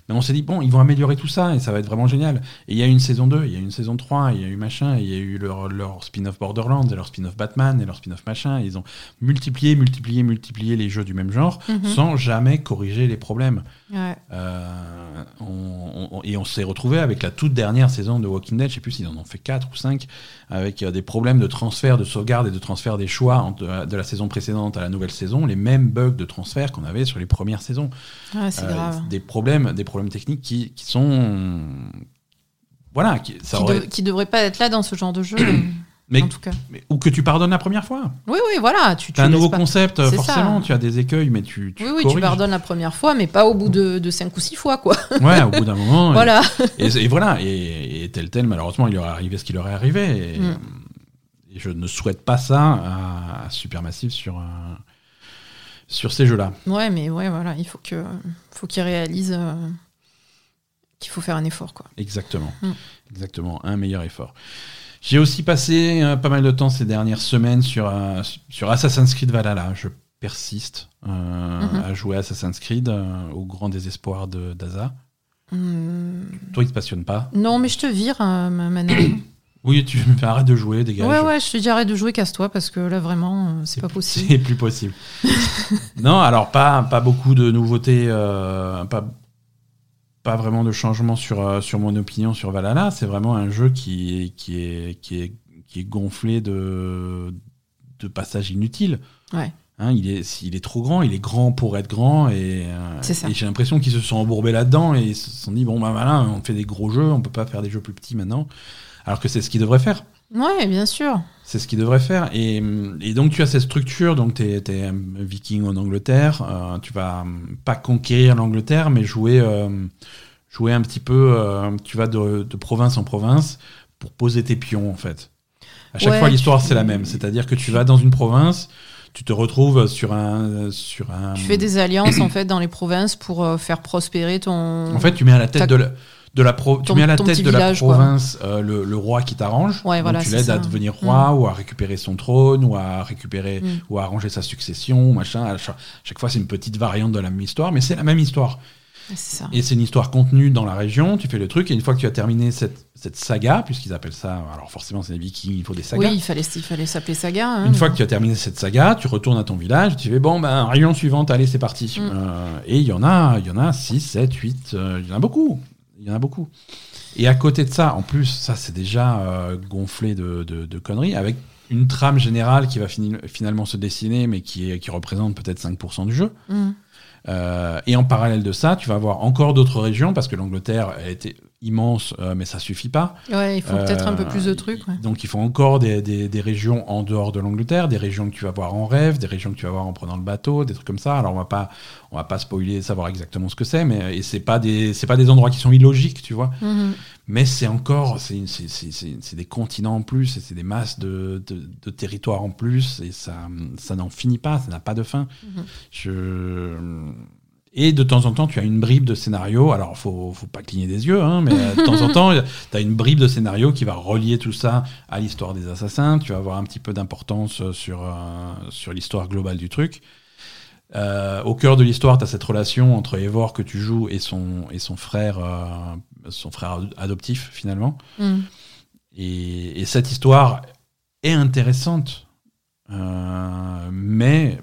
[SPEAKER 1] Mais on s'est dit, bon, ils vont améliorer tout ça et ça va être vraiment génial. Et il y a eu une saison 2, il y a eu une saison 3, il y a eu machin, il y a eu leur, leur spin-off Borderlands et leur spin-off Batman et leur spin-off machin. Et ils ont multiplié, multiplié, multiplié les jeux du même genre
[SPEAKER 2] Mhm.
[SPEAKER 1] sans jamais corriger les problèmes.
[SPEAKER 2] Ouais.
[SPEAKER 1] Euh, on- on- et on s'est retrouvé avec la toute dernière saison de Walking Dead, je sais plus s'ils en ont fait 4 ou 5, avec euh, des problèmes de transfert, de sauvegarde et de transfert des choix entre- de la saison précédente à la nouvelle saison, les mêmes bugs de transfert qu'on avait sur les premières saisons.
[SPEAKER 2] Ouais, c'est
[SPEAKER 1] Euh,
[SPEAKER 2] grave.
[SPEAKER 1] Des problèmes, des problèmes techniques qui, qui sont. Voilà, qui, ça
[SPEAKER 2] Qui,
[SPEAKER 1] aurait-
[SPEAKER 2] de- qui devrait pas être là dans ce genre de jeu, *clears throat*
[SPEAKER 1] mais,
[SPEAKER 2] en tout cas.
[SPEAKER 1] mais- ou que tu pardonnes la première fois.
[SPEAKER 2] Oui, oui, voilà. Tu,
[SPEAKER 1] as un nouveau
[SPEAKER 2] pas-
[SPEAKER 1] concept, forcément,
[SPEAKER 2] ça.
[SPEAKER 1] tu as des écueils, mais tu, tu
[SPEAKER 2] Oui, oui, tu pardonnes la première fois, mais pas au bout de, de 5 ou 6 fois, quoi. *laughs*
[SPEAKER 1] Ouais, au bout d'un moment.
[SPEAKER 2] voilà. *laughs*
[SPEAKER 1] Et, et voilà, et, et tel tel, malheureusement, il lui aurait arrivé ce qu'il aurait arrivé. Et,
[SPEAKER 2] Mm.
[SPEAKER 1] je ne souhaite pas ça à, à Supermassive sur, un- sur ces jeux-là.
[SPEAKER 2] Ouais, mais ouais, voilà, il faut que, faut qu'il réalise euh, qu'il faut faire un effort, quoi.
[SPEAKER 1] Exactement.
[SPEAKER 2] Mm.
[SPEAKER 1] Exactement, un meilleur effort. J'ai aussi passé euh, pas mal de temps ces dernières semaines sur, euh, sur Assassin's Creed Valhalla. Je persiste euh,
[SPEAKER 2] Mhm.
[SPEAKER 1] à jouer à Assassin's Creed euh, au grand désespoir de d'Aza.
[SPEAKER 2] Hum,
[SPEAKER 1] Toi, il te passionne pas?
[SPEAKER 2] Non, mais je te vire, ma Manel. *coughs*
[SPEAKER 1] Oui, tu me fais arrête de jouer, dégage.
[SPEAKER 2] ouais, ouais, je te dis arrête de jouer, casse-toi, parce que là, vraiment, c'est pas possible.
[SPEAKER 1] C'est plus possible. *laughs* non, alors pas, pas beaucoup de nouveautés, euh, pas, pas vraiment de changement sur, euh, sur mon opinion sur Valhalla. C'est vraiment un jeu qui est, qui est, qui est, qui est gonflé de, de passages inutiles.
[SPEAKER 2] Ouais.
[SPEAKER 1] Hein, il, est, il est trop grand, il est grand pour être grand, et, euh, et j'ai l'impression qu'ils se sont embourbés là-dedans et ils se sont dit bon, bah voilà, on fait des gros jeux, on peut pas faire des jeux plus petits maintenant. Alors que c'est ce qu'ils devraient faire.
[SPEAKER 2] Ouais, bien sûr.
[SPEAKER 1] C'est ce qu'il devrait faire. Et, et donc, tu as cette structure. Donc, tu es, un viking en Angleterre. euh, tu vas hum, pas conquérir l'Angleterre, mais jouer, euh, jouer un petit peu. euh, tu vas de, de province en province pour poser tes pions, en fait. À chaque
[SPEAKER 2] Ouais,
[SPEAKER 1] fois, l'histoire,
[SPEAKER 2] tu-
[SPEAKER 1] c'est la même. C'est-à-dire que tu vas dans une province, tu te retrouves sur un. Sur un
[SPEAKER 2] Tu fais des alliances, en fait, dans les provinces pour euh, faire prospérer ton.
[SPEAKER 1] En fait, tu mets à la tête
[SPEAKER 2] Ta-
[SPEAKER 1] de la. De la pro- tu mets à la tête de la
[SPEAKER 2] village,
[SPEAKER 1] province euh, le, le roi qui t'arrange.
[SPEAKER 2] Ouais,
[SPEAKER 1] Donc
[SPEAKER 2] voilà,
[SPEAKER 1] tu l'aides à devenir roi ou à récupérer son trône ou à récupérer
[SPEAKER 2] Mm.
[SPEAKER 1] ou à arranger sa succession, machin. À chaque, chaque fois, c'est une petite variante de la même histoire, mais c'est la même histoire.
[SPEAKER 2] Ça.
[SPEAKER 1] Et c'est une histoire contenue dans la région. Tu fais le truc, et une fois que tu as terminé cette, cette saga, puisqu'ils appellent ça, alors forcément, c'est des vikings, il faut des sagas.
[SPEAKER 2] Oui, il fallait, il fallait s'appeler saga. hein,
[SPEAKER 1] Une fois que tu as terminé cette saga, tu retournes à ton village, tu fais bon, ben, réunion suivante, allez, c'est parti.
[SPEAKER 2] Mm.
[SPEAKER 1] Euh, et il y en a, il y en a 6, 7, 8, euh, il y en a beaucoup. Il y en a beaucoup. Et à côté de ça, en plus, ça c'est déjà euh, gonflé de, de- de conneries, avec une trame générale qui va finalement se dessiner, mais qui, est, qui représente peut-être 5% du jeu.
[SPEAKER 2] Mm.
[SPEAKER 1] Euh, et en parallèle de ça, tu vas avoir encore d'autres régions, parce que l'Angleterre a été immense, euh, mais ça suffit pas.
[SPEAKER 2] Ouais, il faut peut-être un peu
[SPEAKER 1] Euh,
[SPEAKER 2] plus de trucs. ouais.
[SPEAKER 1] Donc il faut encore des, des- des régions en dehors de l'Angleterre, des régions que tu vas voir en rêve, des régions que tu vas voir en prenant le bateau, des trucs comme ça. Alors on va pas, on va pas spoiler, savoir exactement ce que c'est, mais et c'est pas des, c'est pas des endroits qui sont illogiques, tu vois.
[SPEAKER 2] Mhm.
[SPEAKER 1] Mais c'est encore, c'est, des continents en plus, et c'est des masses de, de, de territoires en plus, et ça, ça n'en finit pas, ça n'a pas de fin.
[SPEAKER 2] Mhm.
[SPEAKER 1] Je... Et de temps en temps, tu as une bribe de scénario. Alors, faut, faut pas cligner des yeux, hein, mais euh, de temps en temps, *laughs* tu as une bribe de scénario qui va relier tout ça à l'histoire des assassins. Tu vas avoir un petit peu d'importance euh, sur, euh, sur l'histoire globale du truc. Euh, au cœur de l'histoire, tu as cette relation entre Eivor que tu joues et son, et son frère, euh, son frère adoptif, finalement.
[SPEAKER 2] Mm.
[SPEAKER 1] Et, et cette histoire est intéressante, euh, mais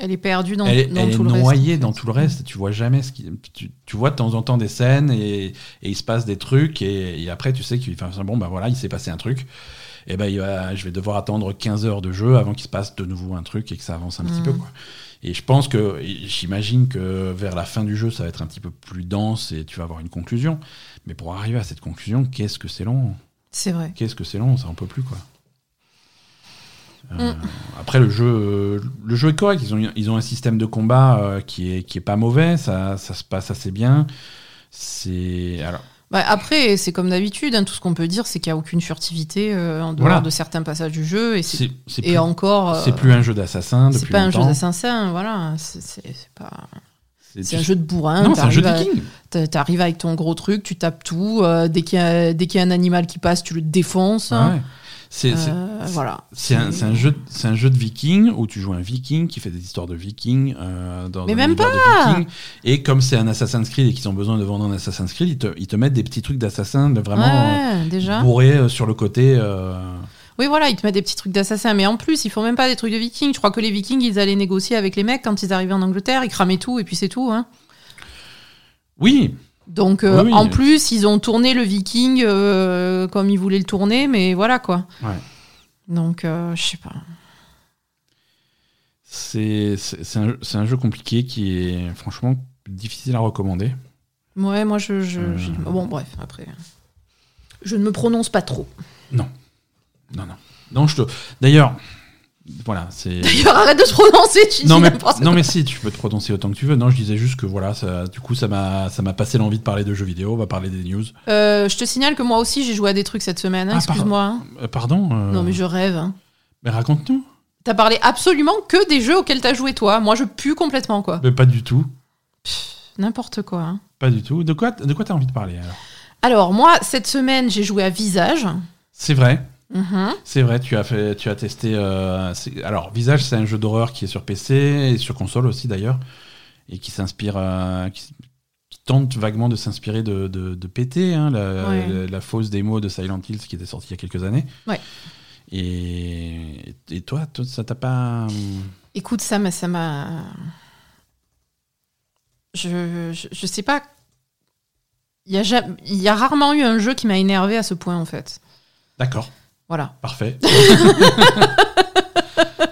[SPEAKER 2] Elle est perdue dans,
[SPEAKER 1] elle, est-
[SPEAKER 2] dans
[SPEAKER 1] elle est
[SPEAKER 2] tout le reste.
[SPEAKER 1] noyée
[SPEAKER 2] en fait.
[SPEAKER 1] dans tout le reste. Tu vois jamais ce qui. Tu, tu vois de temps en temps des scènes et, et il se passe des trucs et, et après tu sais qu'il enfin, bon ben voilà il s'est passé un truc. Et ben il va- je vais devoir attendre 15 heures de jeu avant qu'il se passe de nouveau un truc et que ça avance un petit peu quoi. Et je pense que j'imagine que vers la fin du jeu ça va être un petit peu plus dense et tu vas avoir une conclusion. Mais pour arriver à cette conclusion, qu'est-ce que c'est long?
[SPEAKER 2] C'est vrai.
[SPEAKER 1] Qu'est-ce que c'est long, ça en peut plus quoi. Euh,
[SPEAKER 2] Mm.
[SPEAKER 1] Après le jeu, euh, le jeu est correct. Ils ont, ils ont un système de combat euh, qui est qui est pas mauvais. Ça, ça se passe assez bien. C'est alors
[SPEAKER 2] Bah, après, c'est comme d'habitude. hein, tout ce qu'on peut dire, c'est qu'il n'y a aucune furtivité euh, en dehors
[SPEAKER 1] Voilà.
[SPEAKER 2] de certains passages du jeu. Et, c'est- et
[SPEAKER 1] plus,
[SPEAKER 2] encore.
[SPEAKER 1] c'est plus un jeu d'assassin
[SPEAKER 2] c'est pas un jeu d'assassin, voilà. C'est pas. C'est un jeu de bourrin.
[SPEAKER 1] Non, c'est un jeu de viking.
[SPEAKER 2] t'a- T'arrives avec ton gros truc, tu tapes tout. dès qu'il y, qu'il y a un animal qui passe, tu le défonces.
[SPEAKER 1] Ah ouais. C'est-
[SPEAKER 2] Euh, voilà.
[SPEAKER 1] c'est un, c'est un jeu, c'est un jeu de viking où tu joues un viking qui fait des histoires de viking euh, dans
[SPEAKER 2] Mais même
[SPEAKER 1] univers de viking. Et comme c'est un Assassin's Creed et qu'ils ont besoin de vendre un Assassin's Creed, ils te, ils te mettent des petits trucs d'assassin vraiment euh,
[SPEAKER 2] Ouais, déjà.
[SPEAKER 1] bourrés euh, sur le côté. euh,
[SPEAKER 2] Oui, voilà, ils te mettent des petits trucs d'assassin. Mais en plus, ils font même pas des trucs de vikings. Je crois que les vikings, ils allaient négocier avec les mecs quand ils arrivaient en Angleterre? Ils cramaient tout et puis c'est tout. Hein.
[SPEAKER 1] Oui,
[SPEAKER 2] Donc euh,
[SPEAKER 1] Oui, oui.
[SPEAKER 2] en plus, ils ont tourné le Viking euh, comme ils voulaient le tourner, mais voilà quoi.
[SPEAKER 1] Ouais.
[SPEAKER 2] Donc euh, je sais pas.
[SPEAKER 1] C'est un, un jeu compliqué qui est franchement difficile à recommander.
[SPEAKER 2] Ouais, moi je,
[SPEAKER 1] Euh.
[SPEAKER 2] bon bref après. Je ne me prononce pas trop.
[SPEAKER 1] Non, non. Non, je te. D'ailleurs, voilà, c'est.
[SPEAKER 2] D'ailleurs, arrête de te prononcer, tu
[SPEAKER 1] Non
[SPEAKER 2] dis
[SPEAKER 1] mais, non mais si, tu peux te prononcer autant que tu veux. Non, je disais juste que voilà, ça, du coup, ça m'a ça m'a passé l'envie de parler de jeux vidéo. On va parler des news.
[SPEAKER 2] Euh, je te signale que moi aussi j'ai joué à des trucs cette semaine. hein,
[SPEAKER 1] Ah,
[SPEAKER 2] Excuse-moi. hein.
[SPEAKER 1] Euh, pardon euh,
[SPEAKER 2] Non mais je rêve. hein.
[SPEAKER 1] mais raconte-nous.
[SPEAKER 2] T'as parlé absolument que des jeux auxquels t'as joué toi. Moi je pue complètement quoi.
[SPEAKER 1] Mais pas du tout.
[SPEAKER 2] N'importe quoi.
[SPEAKER 1] Pas du tout. De quoi, de quoi t'as envie de parler alors?
[SPEAKER 2] Alors moi cette semaine j'ai joué à Visage.
[SPEAKER 1] C'est vrai.
[SPEAKER 2] Mhm.
[SPEAKER 1] C'est vrai, tu as fait, tu as testé. euh, alors, Visage, c'est un jeu d'horreur qui est sur PC et sur console aussi d'ailleurs, et qui s'inspire, euh, qui, qui tente vaguement de s'inspirer de, de, de PT, hein, la,
[SPEAKER 2] Ouais.
[SPEAKER 1] la, la fausse démo de Silent Hills qui était sortie il y a quelques années.
[SPEAKER 2] Ouais.
[SPEAKER 1] Et, et toi, toi, ça t'a pas. hum,
[SPEAKER 2] Écoute, ça m'a. Ça m'a... Je, je, je sais pas. Il y, a ja- il y a rarement eu un jeu qui m'a énervé à ce point, en fait.
[SPEAKER 1] D'accord,
[SPEAKER 2] Voilà.
[SPEAKER 1] parfait. *laughs*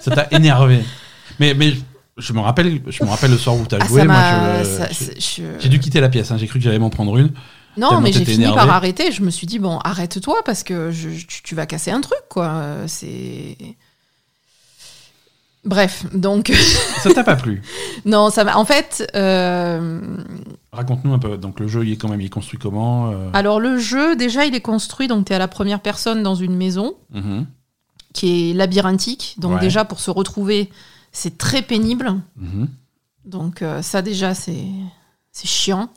[SPEAKER 1] ça t'a énervé. Mais, mais je me rappelle, je me rappelle le soir où t'as
[SPEAKER 2] Ah,
[SPEAKER 1] joué. j'ai-
[SPEAKER 2] je-
[SPEAKER 1] dû quitter la pièce. hein, J'ai cru que j'allais m'en prendre une.
[SPEAKER 2] Non, mais j'ai fini
[SPEAKER 1] énervé.
[SPEAKER 2] par arrêter. Je me suis dit, bon, arrête-toi parce que je, tu, tu vas casser un truc, quoi. C'est. Bref, donc.
[SPEAKER 1] Ça t'a pas plu *laughs*
[SPEAKER 2] non, ça m'a. En fait. euh,
[SPEAKER 1] Raconte-nous un peu. Donc le jeu, il est quand même, il est construit comment euh,
[SPEAKER 2] Alors, le jeu, déjà, il est construit, donc tu es à la première personne dans une maison.
[SPEAKER 1] mhm,
[SPEAKER 2] qui est labyrinthique. Donc
[SPEAKER 1] Ouais.
[SPEAKER 2] déjà, pour se retrouver, c'est très pénible.
[SPEAKER 1] mhm.
[SPEAKER 2] Donc euh, ça, déjà, c'est chiant.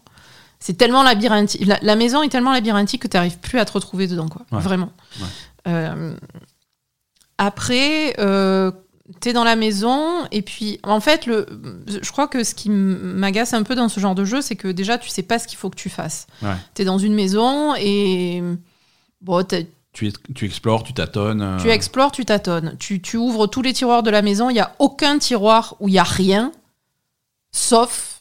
[SPEAKER 2] C'est tellement labyrinthique. La, la maison est tellement labyrinthique que tu n'arrives plus à te retrouver dedans, quoi.
[SPEAKER 1] Ouais.
[SPEAKER 2] Vraiment.
[SPEAKER 1] Ouais.
[SPEAKER 2] Après, euh, tu es dans la maison, et puis, en fait, le, je crois que ce qui m'agace un peu dans ce genre de jeu, c'est que déjà, tu sais pas ce qu'il faut que tu fasses.
[SPEAKER 1] Ouais.
[SPEAKER 2] Tu es dans une maison, et... Bon,
[SPEAKER 1] Tu, tu explores, tu tâtonnes. euh,
[SPEAKER 2] tu explores, tu tâtonnes. Tu, tu ouvres tous les tiroirs de la maison. Il n'y a aucun tiroir où il n'y a rien, sauf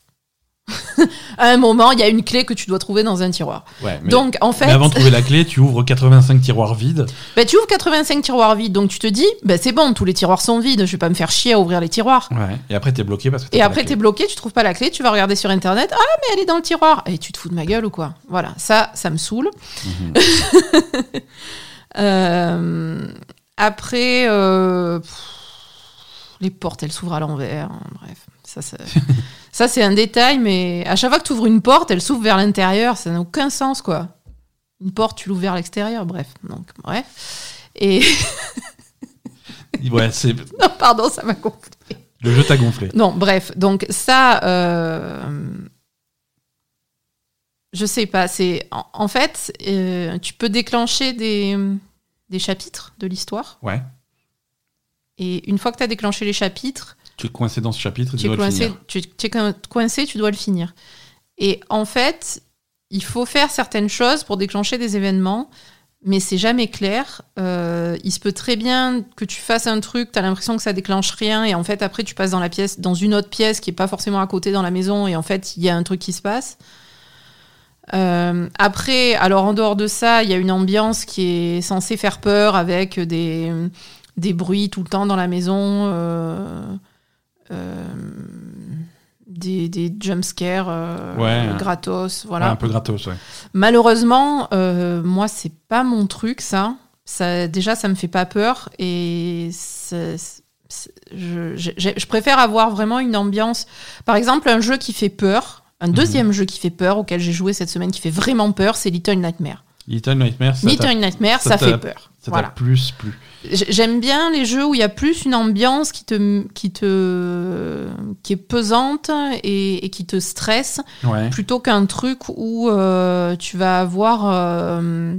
[SPEAKER 2] *laughs* à un moment, il y a une clé que tu dois trouver dans un tiroir.
[SPEAKER 1] Ouais, mais,
[SPEAKER 2] donc, en fait,
[SPEAKER 1] mais avant de trouver la clé, tu ouvres 85 tiroirs vides.
[SPEAKER 2] bah, tu ouvres 85 tiroirs vides. Donc, tu te dis, bah, c'est bon, tous les tiroirs sont vides. Je vais pas me faire chier à ouvrir les tiroirs.
[SPEAKER 1] Ouais. Et après, t'es bloqué parce que.
[SPEAKER 2] Et après, t'es bloqué, tu trouves pas la clé, tu vas regarder sur Internet. Ah, mais elle est dans le tiroir. Et tu te fous de ma gueule ou quoi? Voilà, ça, ça me saoule.
[SPEAKER 1] Mhm. *laughs*
[SPEAKER 2] Euh, après, euh, pff, les portes, elles s'ouvrent à l'envers. hein, Bref, ça, ça, *laughs* ça, c'est un détail, mais à chaque fois que tu ouvres une porte, elle s'ouvre vers l'intérieur. Ça n'a aucun sens, quoi. Une porte, tu l'ouvres vers l'extérieur. Bref, donc, bref. Et. *laughs*
[SPEAKER 1] Ouais, c'est *laughs*
[SPEAKER 2] non, pardon, ça m'a gonflé.
[SPEAKER 1] le jeu t'a gonflé.
[SPEAKER 2] Non, bref, donc ça, euh, je sais pas. C'est en, fait, euh, tu peux déclencher des, des chapitres de l'histoire,
[SPEAKER 1] Ouais.
[SPEAKER 2] et une fois que tu as déclenché les chapitres,
[SPEAKER 1] Tu es coincé dans ce chapitre, et tu
[SPEAKER 2] es,
[SPEAKER 1] dois le
[SPEAKER 2] coincé,
[SPEAKER 1] finir.
[SPEAKER 2] tu, tu es coin- coincé, tu dois le finir. Et en fait, il faut faire certaines choses pour déclencher des événements, mais c'est jamais clair. Euh, il se peut très bien que tu fasses un truc, tu as l'impression que ça déclenche rien, et en fait, après, tu passes dans la pièce, dans une autre pièce qui est pas forcément à côté dans la maison, et en fait, il y a un truc qui se passe. Euh, après, alors en dehors de ça, il y a une ambiance qui est censée faire peur avec des, des bruits tout le temps dans la maison. euh, des, des jumpscares euh,
[SPEAKER 1] Ouais.
[SPEAKER 2] gratos,
[SPEAKER 1] Ouais,
[SPEAKER 2] voilà.
[SPEAKER 1] un peu gratos, ouais.
[SPEAKER 2] Malheureusement, euh, moi, c'est pas mon truc, ça. ça. Déjà, ça me fait pas peur et je préfère avoir vraiment une ambiance. Par exemple, un jeu qui fait peur, un
[SPEAKER 1] Mhm.
[SPEAKER 2] deuxième jeu qui fait peur auquel j'ai joué cette semaine qui fait vraiment peur, c'est Little Nightmare.
[SPEAKER 1] Little Nightmares, ça
[SPEAKER 2] Little Nightmare,
[SPEAKER 1] ça
[SPEAKER 2] ça, fait peur.
[SPEAKER 1] ça
[SPEAKER 2] Voilà.
[SPEAKER 1] plus plu.
[SPEAKER 2] J- J'aime bien les jeux où il y a plus une ambiance qui te, qui te, qui est pesante et, et qui te stresse,
[SPEAKER 1] Ouais.
[SPEAKER 2] plutôt qu'un truc où euh, tu vas avoir euh,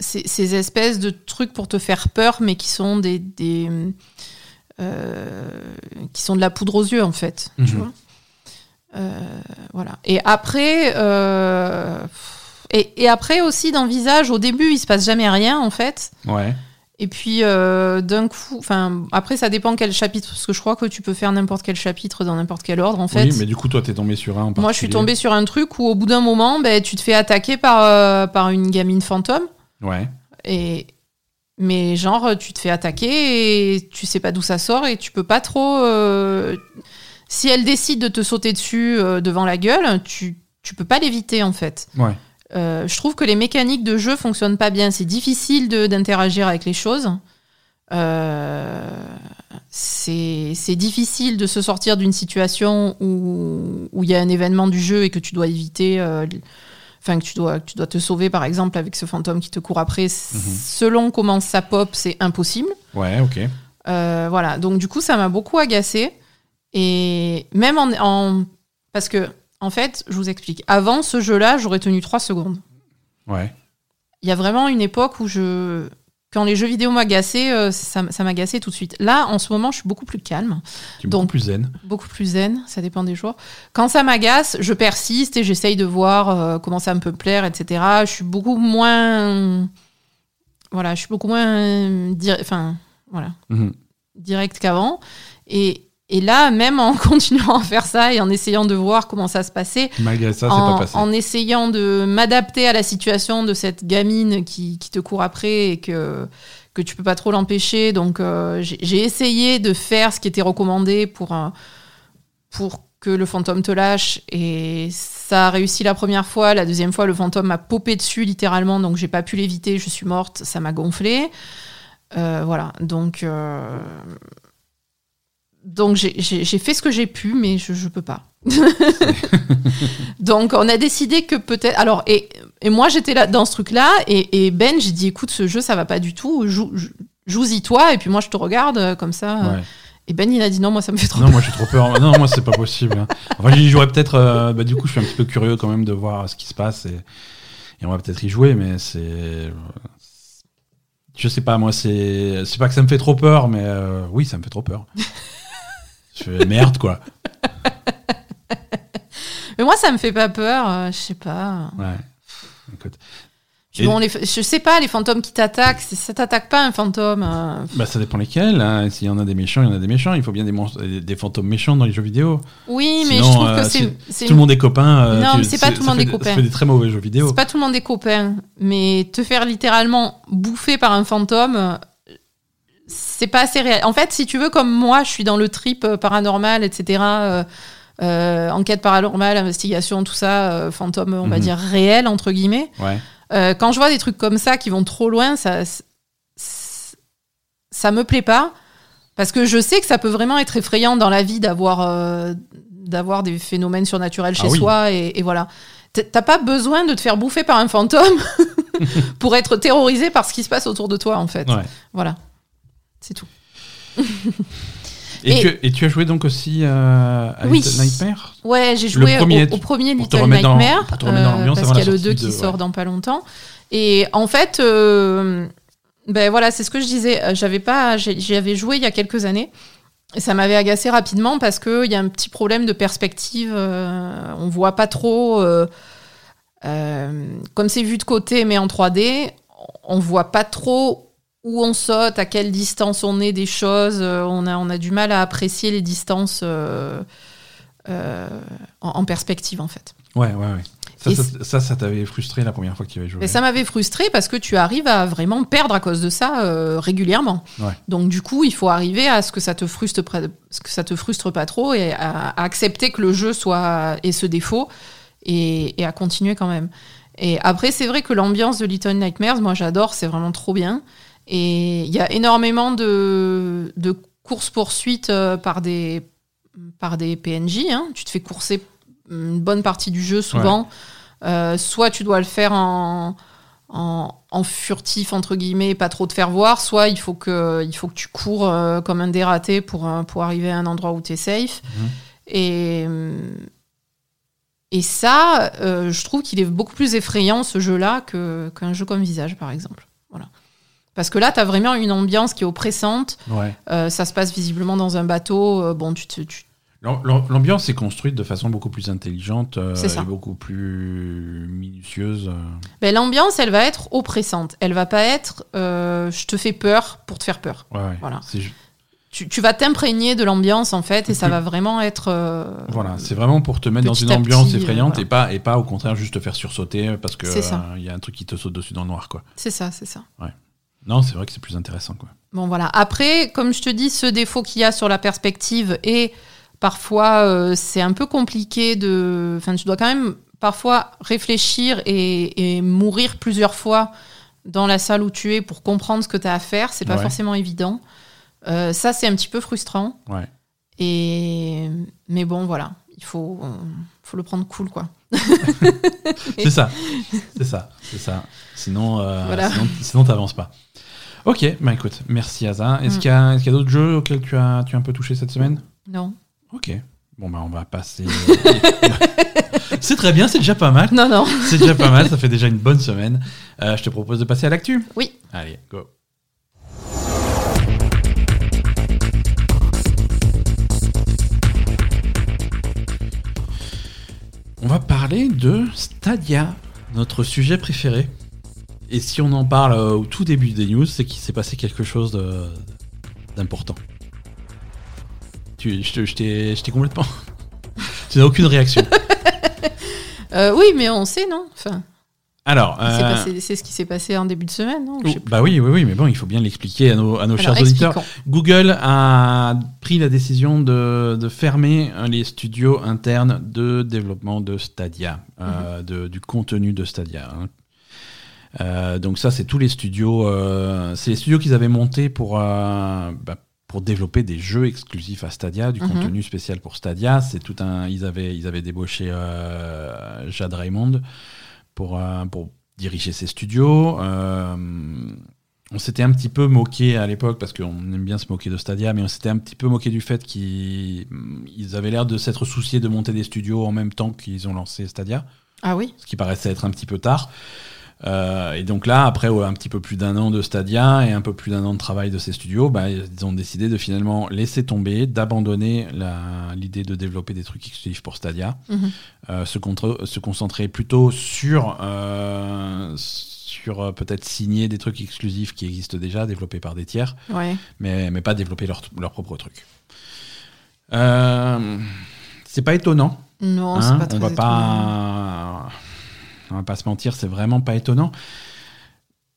[SPEAKER 2] ces, ces espèces de trucs pour te faire peur, mais qui sont des, des euh, qui sont de la poudre aux yeux en fait. Tu
[SPEAKER 1] Mhm.
[SPEAKER 2] vois voilà. Et après. Et, et après aussi dans Visage, au début il se passe jamais rien en fait.
[SPEAKER 1] Ouais.
[SPEAKER 2] Et puis euh, d'un coup, enfin après ça dépend quel chapitre, parce que je crois que tu peux faire n'importe quel chapitre dans n'importe quel ordre en fait.
[SPEAKER 1] Oui, mais du coup toi t'es tombé sur un. En
[SPEAKER 2] Moi je suis tombée sur un truc où au bout d'un moment, ben, tu te fais attaquer par, euh, par une gamine fantôme.
[SPEAKER 1] Ouais.
[SPEAKER 2] Et mais genre tu te fais attaquer et tu sais pas d'où ça sort et tu peux pas trop. euh, Si elle décide de te sauter dessus euh, devant la gueule, tu tu peux pas l'éviter en fait.
[SPEAKER 1] Ouais.
[SPEAKER 2] Euh, je trouve que les mécaniques de jeu fonctionnent pas bien. C'est difficile d'interagir avec les choses. Euh, c'est difficile de se sortir d'une situation où où il y a un événement du jeu et que tu dois éviter. euh, Enfin, que tu dois, que tu dois te sauver, par exemple, avec ce fantôme qui te court après. Selon comment ça pop, c'est impossible.
[SPEAKER 1] Ouais, ok.
[SPEAKER 2] Euh, voilà, donc du coup, ça m'a beaucoup agacé. Et même en, en- Parce que, en fait, je vous explique. Avant ce jeu-là, j'aurais tenu 3 secondes.
[SPEAKER 1] Ouais.
[SPEAKER 2] Il y a vraiment une époque où je. Quand les jeux vidéo m'agaçaient, euh, ça, ça m'agaçait tout de suite. Là, en ce moment, je suis beaucoup plus calme,
[SPEAKER 1] Tu es beaucoup plus zen.
[SPEAKER 2] beaucoup plus zen, ça dépend des jours. Quand ça m'agace, je persiste et j'essaye de voir euh, comment ça me peut plaire, etc. Je suis beaucoup moins. Voilà, je suis beaucoup moins. euh, Enfin, voilà
[SPEAKER 1] Mhm.
[SPEAKER 2] direct qu'avant. Et, et là, même en *laughs* continuant à faire ça et en essayant de voir comment ça se passait,
[SPEAKER 1] Malgré ça,
[SPEAKER 2] en,
[SPEAKER 1] pas passé.
[SPEAKER 2] en essayant de m'adapter à la situation de cette gamine qui, qui te court après et que, que tu peux pas trop l'empêcher. Donc, euh, j'ai essayé de faire ce qui était recommandé pour, pour que le fantôme te lâche. Et ça a réussi la première fois. La deuxième fois, le fantôme m'a popé dessus littéralement. Donc, j'ai pas pu l'éviter. Je suis morte. Ça m'a gonflé. Euh, voilà. Donc. euh, donc j'ai- fait ce que j'ai pu, mais je, je peux pas. *laughs* Donc on a décidé que peut-être. Alors et, et moi j'étais là dans ce truc-là et, et Ben j'ai dit écoute ce jeu ça va pas du tout, joue- joue- joue-y toi et puis moi je te regarde euh, comme ça.
[SPEAKER 1] Ouais.
[SPEAKER 2] Et Ben il a dit non moi ça me fait trop.
[SPEAKER 1] Non, moi j'ai trop peur. Non, moi c'est pas possible. hein. Enfin, j'y peut-être. euh, bah, du coup, je suis un petit peu curieux quand même de voir ce qui se passe et, et on va peut-être y jouer, mais c'est. Je sais pas, moi c'est. C'est pas que ça me fait trop peur, mais euh, oui, ça me fait trop peur. *laughs* je fais merde quoi. *laughs*
[SPEAKER 2] Mais moi ça me fait pas peur, euh, je sais pas.
[SPEAKER 1] Ouais. Écoute.
[SPEAKER 2] Puis
[SPEAKER 1] Et-
[SPEAKER 2] bon, les, je sais pas les fantômes qui t'attaquent, c'est- ça t'attaque pas un fantôme. euh.
[SPEAKER 1] Bah, ça dépend lesquels. hein. S'il y en a des méchants, il y en a des méchants. Il faut bien des, monstres, des, des fantômes méchants dans les jeux vidéo.
[SPEAKER 2] Oui mais
[SPEAKER 1] Sinon,
[SPEAKER 2] je trouve
[SPEAKER 1] euh,
[SPEAKER 2] que c'est
[SPEAKER 1] Tout le monde est copain. euh,
[SPEAKER 2] Non,
[SPEAKER 1] tu-
[SPEAKER 2] mais c'est pas tout le
[SPEAKER 1] ça
[SPEAKER 2] monde
[SPEAKER 1] fait
[SPEAKER 2] est
[SPEAKER 1] des-
[SPEAKER 2] copain.
[SPEAKER 1] Ça fait des très mauvais jeux vidéo.
[SPEAKER 2] C'est pas tout le monde des copains, mais te faire littéralement bouffer par un fantôme, euh, c'est pas assez réel. En fait, si tu veux, comme moi, je suis dans le trip euh, paranormal, etc. euh, euh, enquête paranormale, investigation, tout ça, euh, fantôme, on va
[SPEAKER 1] Mhm.
[SPEAKER 2] dire réel entre guillemets.
[SPEAKER 1] Ouais.
[SPEAKER 2] Euh, quand je vois des trucs comme ça qui vont trop loin, ça, ça me plaît pas. Parce que je sais que ça peut vraiment être effrayant dans la vie d'avoir d'avoir des phénomènes surnaturels chez
[SPEAKER 1] Ah oui.
[SPEAKER 2] soi. Et, et voilà. T'as pas besoin de te faire bouffer par un fantôme *laughs* pour être terrorisé par ce qui se passe autour de toi, en fait.
[SPEAKER 1] Ouais.
[SPEAKER 2] Voilà. C'est tout.
[SPEAKER 1] Et,
[SPEAKER 2] Et-
[SPEAKER 1] tu, et tu as joué donc aussi euh, à
[SPEAKER 2] Oui.
[SPEAKER 1] Little Nightmare?
[SPEAKER 2] Ouais, j'ai joué
[SPEAKER 1] premier,
[SPEAKER 2] au, au premier Little Nightmare.
[SPEAKER 1] dans
[SPEAKER 2] euh, parce qu'il y a le 2
[SPEAKER 1] sortie
[SPEAKER 2] qui
[SPEAKER 1] de-
[SPEAKER 2] sort
[SPEAKER 1] ouais.
[SPEAKER 2] dans pas longtemps. Et en fait, euh, ben voilà, c'est ce que je disais. euh, J'avais pas, j'y avais joué il y a quelques années. Et ça m'avait agacé rapidement parce qu'il y a un petit problème de perspective. on voit pas trop. comme c'est vu de côté mais en 3D, on voit pas trop où on saute, à quelle distance on est des choses. euh, on, a, on a du mal à apprécier les distances euh, euh, en, en perspective en fait.
[SPEAKER 1] Ouais, ouais, ouais. Ça,
[SPEAKER 2] Et
[SPEAKER 1] ça, ça, ça t'avait frustré la première fois que tu y avais joué.
[SPEAKER 2] Et ça m'avait frustré parce que tu arrives à vraiment perdre à cause de ça euh, régulièrement.
[SPEAKER 1] Ouais.
[SPEAKER 2] Donc du coup, il faut arriver à ce que ça te frustre, près- ce que ça te frustre pas trop et à, à accepter que le jeu soit ait ce défaut et, et à continuer quand même. Et après, c'est vrai que l'ambiance de Little Nightmares, moi j'adore, c'est vraiment trop bien. Et il y a énormément de, de courses-poursuites euh, par des, par des PNJ. hein. Tu te fais courser une bonne partie du jeu souvent. Euh, soit tu dois le faire en, en, en furtif, entre guillemets, pas trop te faire voir, soit il faut que, il faut que tu cours euh, comme un dératé pour, pour arriver à un endroit où tu es safe.
[SPEAKER 1] Mhm.
[SPEAKER 2] Et, et ça, euh, je trouve qu'il est beaucoup plus effrayant, ce jeu-là, qu'un jeu comme Visage, par exemple. Voilà. Parce que là, tu as vraiment une ambiance qui est oppressante.
[SPEAKER 1] Ouais.
[SPEAKER 2] Euh, ça se passe visiblement dans un bateau. Euh, bon, tu te, tu-
[SPEAKER 1] L'ambiance est construite de façon beaucoup plus intelligente euh, et beaucoup plus minutieuse.
[SPEAKER 2] Ben, L'ambiance, elle va être oppressante. Elle va pas être euh, je te fais peur pour te faire peur.
[SPEAKER 1] Ouais, ouais.
[SPEAKER 2] Voilà. Tu, tu vas t'imprégner de l'ambiance en fait et ça va vraiment être.
[SPEAKER 1] Voilà, c'est vraiment pour te mettre dans une ambiance
[SPEAKER 2] petit,
[SPEAKER 1] effrayante
[SPEAKER 2] voilà.
[SPEAKER 1] et pas et pas au contraire juste te faire sursauter parce euh, il y a un truc qui te saute dessus dans le noir.
[SPEAKER 2] C'est ça, c'est ça.
[SPEAKER 1] Non, c'est vrai que c'est plus intéressant quoi.
[SPEAKER 2] Bon voilà. Après, comme je te dis, ce défaut qu'il y a sur la perspective et parfois euh, c'est un peu compliqué de. Enfin, tu dois quand même parfois réfléchir et, et mourir plusieurs fois dans la salle où tu es pour comprendre ce que tu as à faire. C'est pas
[SPEAKER 1] Ouais.
[SPEAKER 2] forcément évident. Euh, ça, c'est un petit peu frustrant.
[SPEAKER 1] Ouais.
[SPEAKER 2] Et mais bon, voilà, il faut, faut le prendre cool, quoi. *laughs*
[SPEAKER 1] C'est ça, c'est ça, c'est ça. Sinon, euh,
[SPEAKER 2] Voilà.
[SPEAKER 1] sinon, sinon t'avances pas. Ok, bah écoute, merci. Est-ce
[SPEAKER 2] Mm.
[SPEAKER 1] qu'il y a, est-ce qu'il y a d'autres jeux auxquels tu as, tu as un peu touché cette semaine?
[SPEAKER 2] Non.
[SPEAKER 1] Ok. Bon bah on va passer. *laughs* c'est très bien, c'est déjà pas mal.
[SPEAKER 2] Non, non.
[SPEAKER 1] C'est déjà pas mal, ça fait déjà une bonne semaine. Euh, je te propose de passer à l'actu.
[SPEAKER 2] Oui.
[SPEAKER 1] Allez, go. On va parler de Stadia, notre sujet préféré. Et si on en parle euh, au tout début des news, c'est qu'il s'est passé quelque chose d'important. Tu, je je t'ai je t'ai complètement. *laughs* tu n'as aucune réaction. *laughs*
[SPEAKER 2] Euh, oui, mais on sait, non? Enfin,
[SPEAKER 1] Alors, euh,
[SPEAKER 2] C'est ce qui s'est passé en début de semaine, non?
[SPEAKER 1] Oh, bah oui, oui, oui, mais bon, il faut bien l'expliquer à nos, à nos
[SPEAKER 2] Alors,
[SPEAKER 1] chers auditeurs. Google a pris la décision de, de fermer les studios internes de développement de Stadia, euh,
[SPEAKER 2] Mhm.
[SPEAKER 1] de- du contenu de Stadia. hein. Euh, donc ça, c'est tous les studios, euh, c'est les studios qu'ils avaient montés pour euh, bah, pour développer des jeux exclusifs à Stadia, du
[SPEAKER 2] Mhm.
[SPEAKER 1] contenu spécial pour Stadia. C'est tout un, ils avaient ils avaient débauché Jade Raymond pour pour diriger ces studios. On s'était un petit peu moqué à l'époque, parce qu'on aime bien se moquer de Stadia, mais on s'était un petit peu moqué du fait qu'ils ils avaient l'air de s'être souciés de monter des studios en même temps qu'ils ont lancé Stadia,
[SPEAKER 2] Ah oui
[SPEAKER 1] ce qui paraissait être un petit peu tard. Euh, et donc là, après ouais, un petit peu plus d'un an de Stadia et un peu plus d'un an de travail de ces studios, bah, ils ont décidé de finalement laisser tomber, d'abandonner l'idée de développer des trucs exclusifs pour Stadia,
[SPEAKER 2] Mhm.
[SPEAKER 1] euh, se, contre- se concentrer plutôt sur, euh, sur peut-être signer des trucs exclusifs qui existent déjà, développés par des tiers,
[SPEAKER 2] Ouais.
[SPEAKER 1] mais, mais pas développer leur, leur propre truc. Euh, c'est pas étonnant.
[SPEAKER 2] Non,
[SPEAKER 1] hein,
[SPEAKER 2] c'est pas très
[SPEAKER 1] on va
[SPEAKER 2] étonnant.
[SPEAKER 1] pas, on va pas se mentir, c'est vraiment pas étonnant.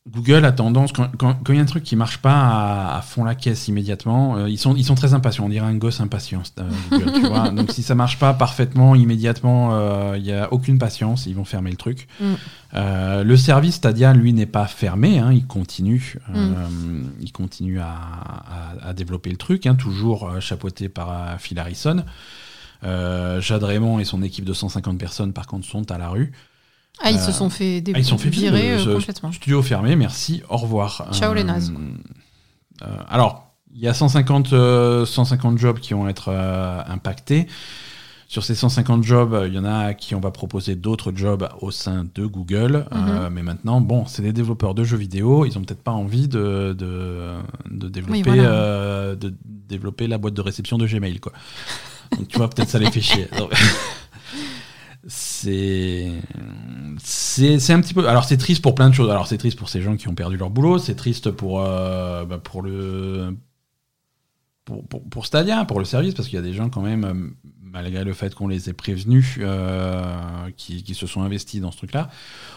[SPEAKER 1] Google a tendance, quand quand- quand il y a un truc qui marche pas à, à fond la caisse immédiatement, euh, ils, sont, ils sont très impatients. On dirait un gosse impatient, euh, Google, tu *laughs* vois. Donc si ça marche pas parfaitement, immédiatement, euh, il y a aucune patience, ils vont fermer le truc.
[SPEAKER 2] Mm.
[SPEAKER 1] Le service Stadia, lui, n'est pas fermé, hein, il continue, euh, il continue à, à- à développer le truc, hein, toujours chapeauté par Phil Harrison. Jade Raymond et son équipe de 150 personnes, par contre, sont à la rue.
[SPEAKER 2] Ah, ils
[SPEAKER 1] Euh,
[SPEAKER 2] se sont fait
[SPEAKER 1] Ah, ils sont fait
[SPEAKER 2] virer
[SPEAKER 1] euh,
[SPEAKER 2] euh, complètement.
[SPEAKER 1] Studio fermé, merci, au revoir.
[SPEAKER 2] Ciao, les nazes.
[SPEAKER 1] alors, il y a 150, euh, 150 jobs qui vont être impactés. Sur ces 150 jobs, il y en a qui on va proposer d'autres jobs au sein de Google. Euh, mais maintenant, bon, c'est des développeurs de jeux vidéo. Ils ont peut-être pas envie de, de, de développer,
[SPEAKER 2] voilà.
[SPEAKER 1] euh, de développer la boîte de réception de Gmail. Quoi. Donc, tu vois, peut-être ça les fait chier. *laughs* C'est c'est un petit peu alors c'est triste pour plein de choses. Alors c'est triste pour ces gens qui ont perdu leur boulot c'est triste pour euh, bah, pour le pour, pour, pour Stadia pour le service parce qu'il y a des gens quand même euh, malgré le fait qu'on les ait prévenus euh, qui, qui se sont investis dans ce truc là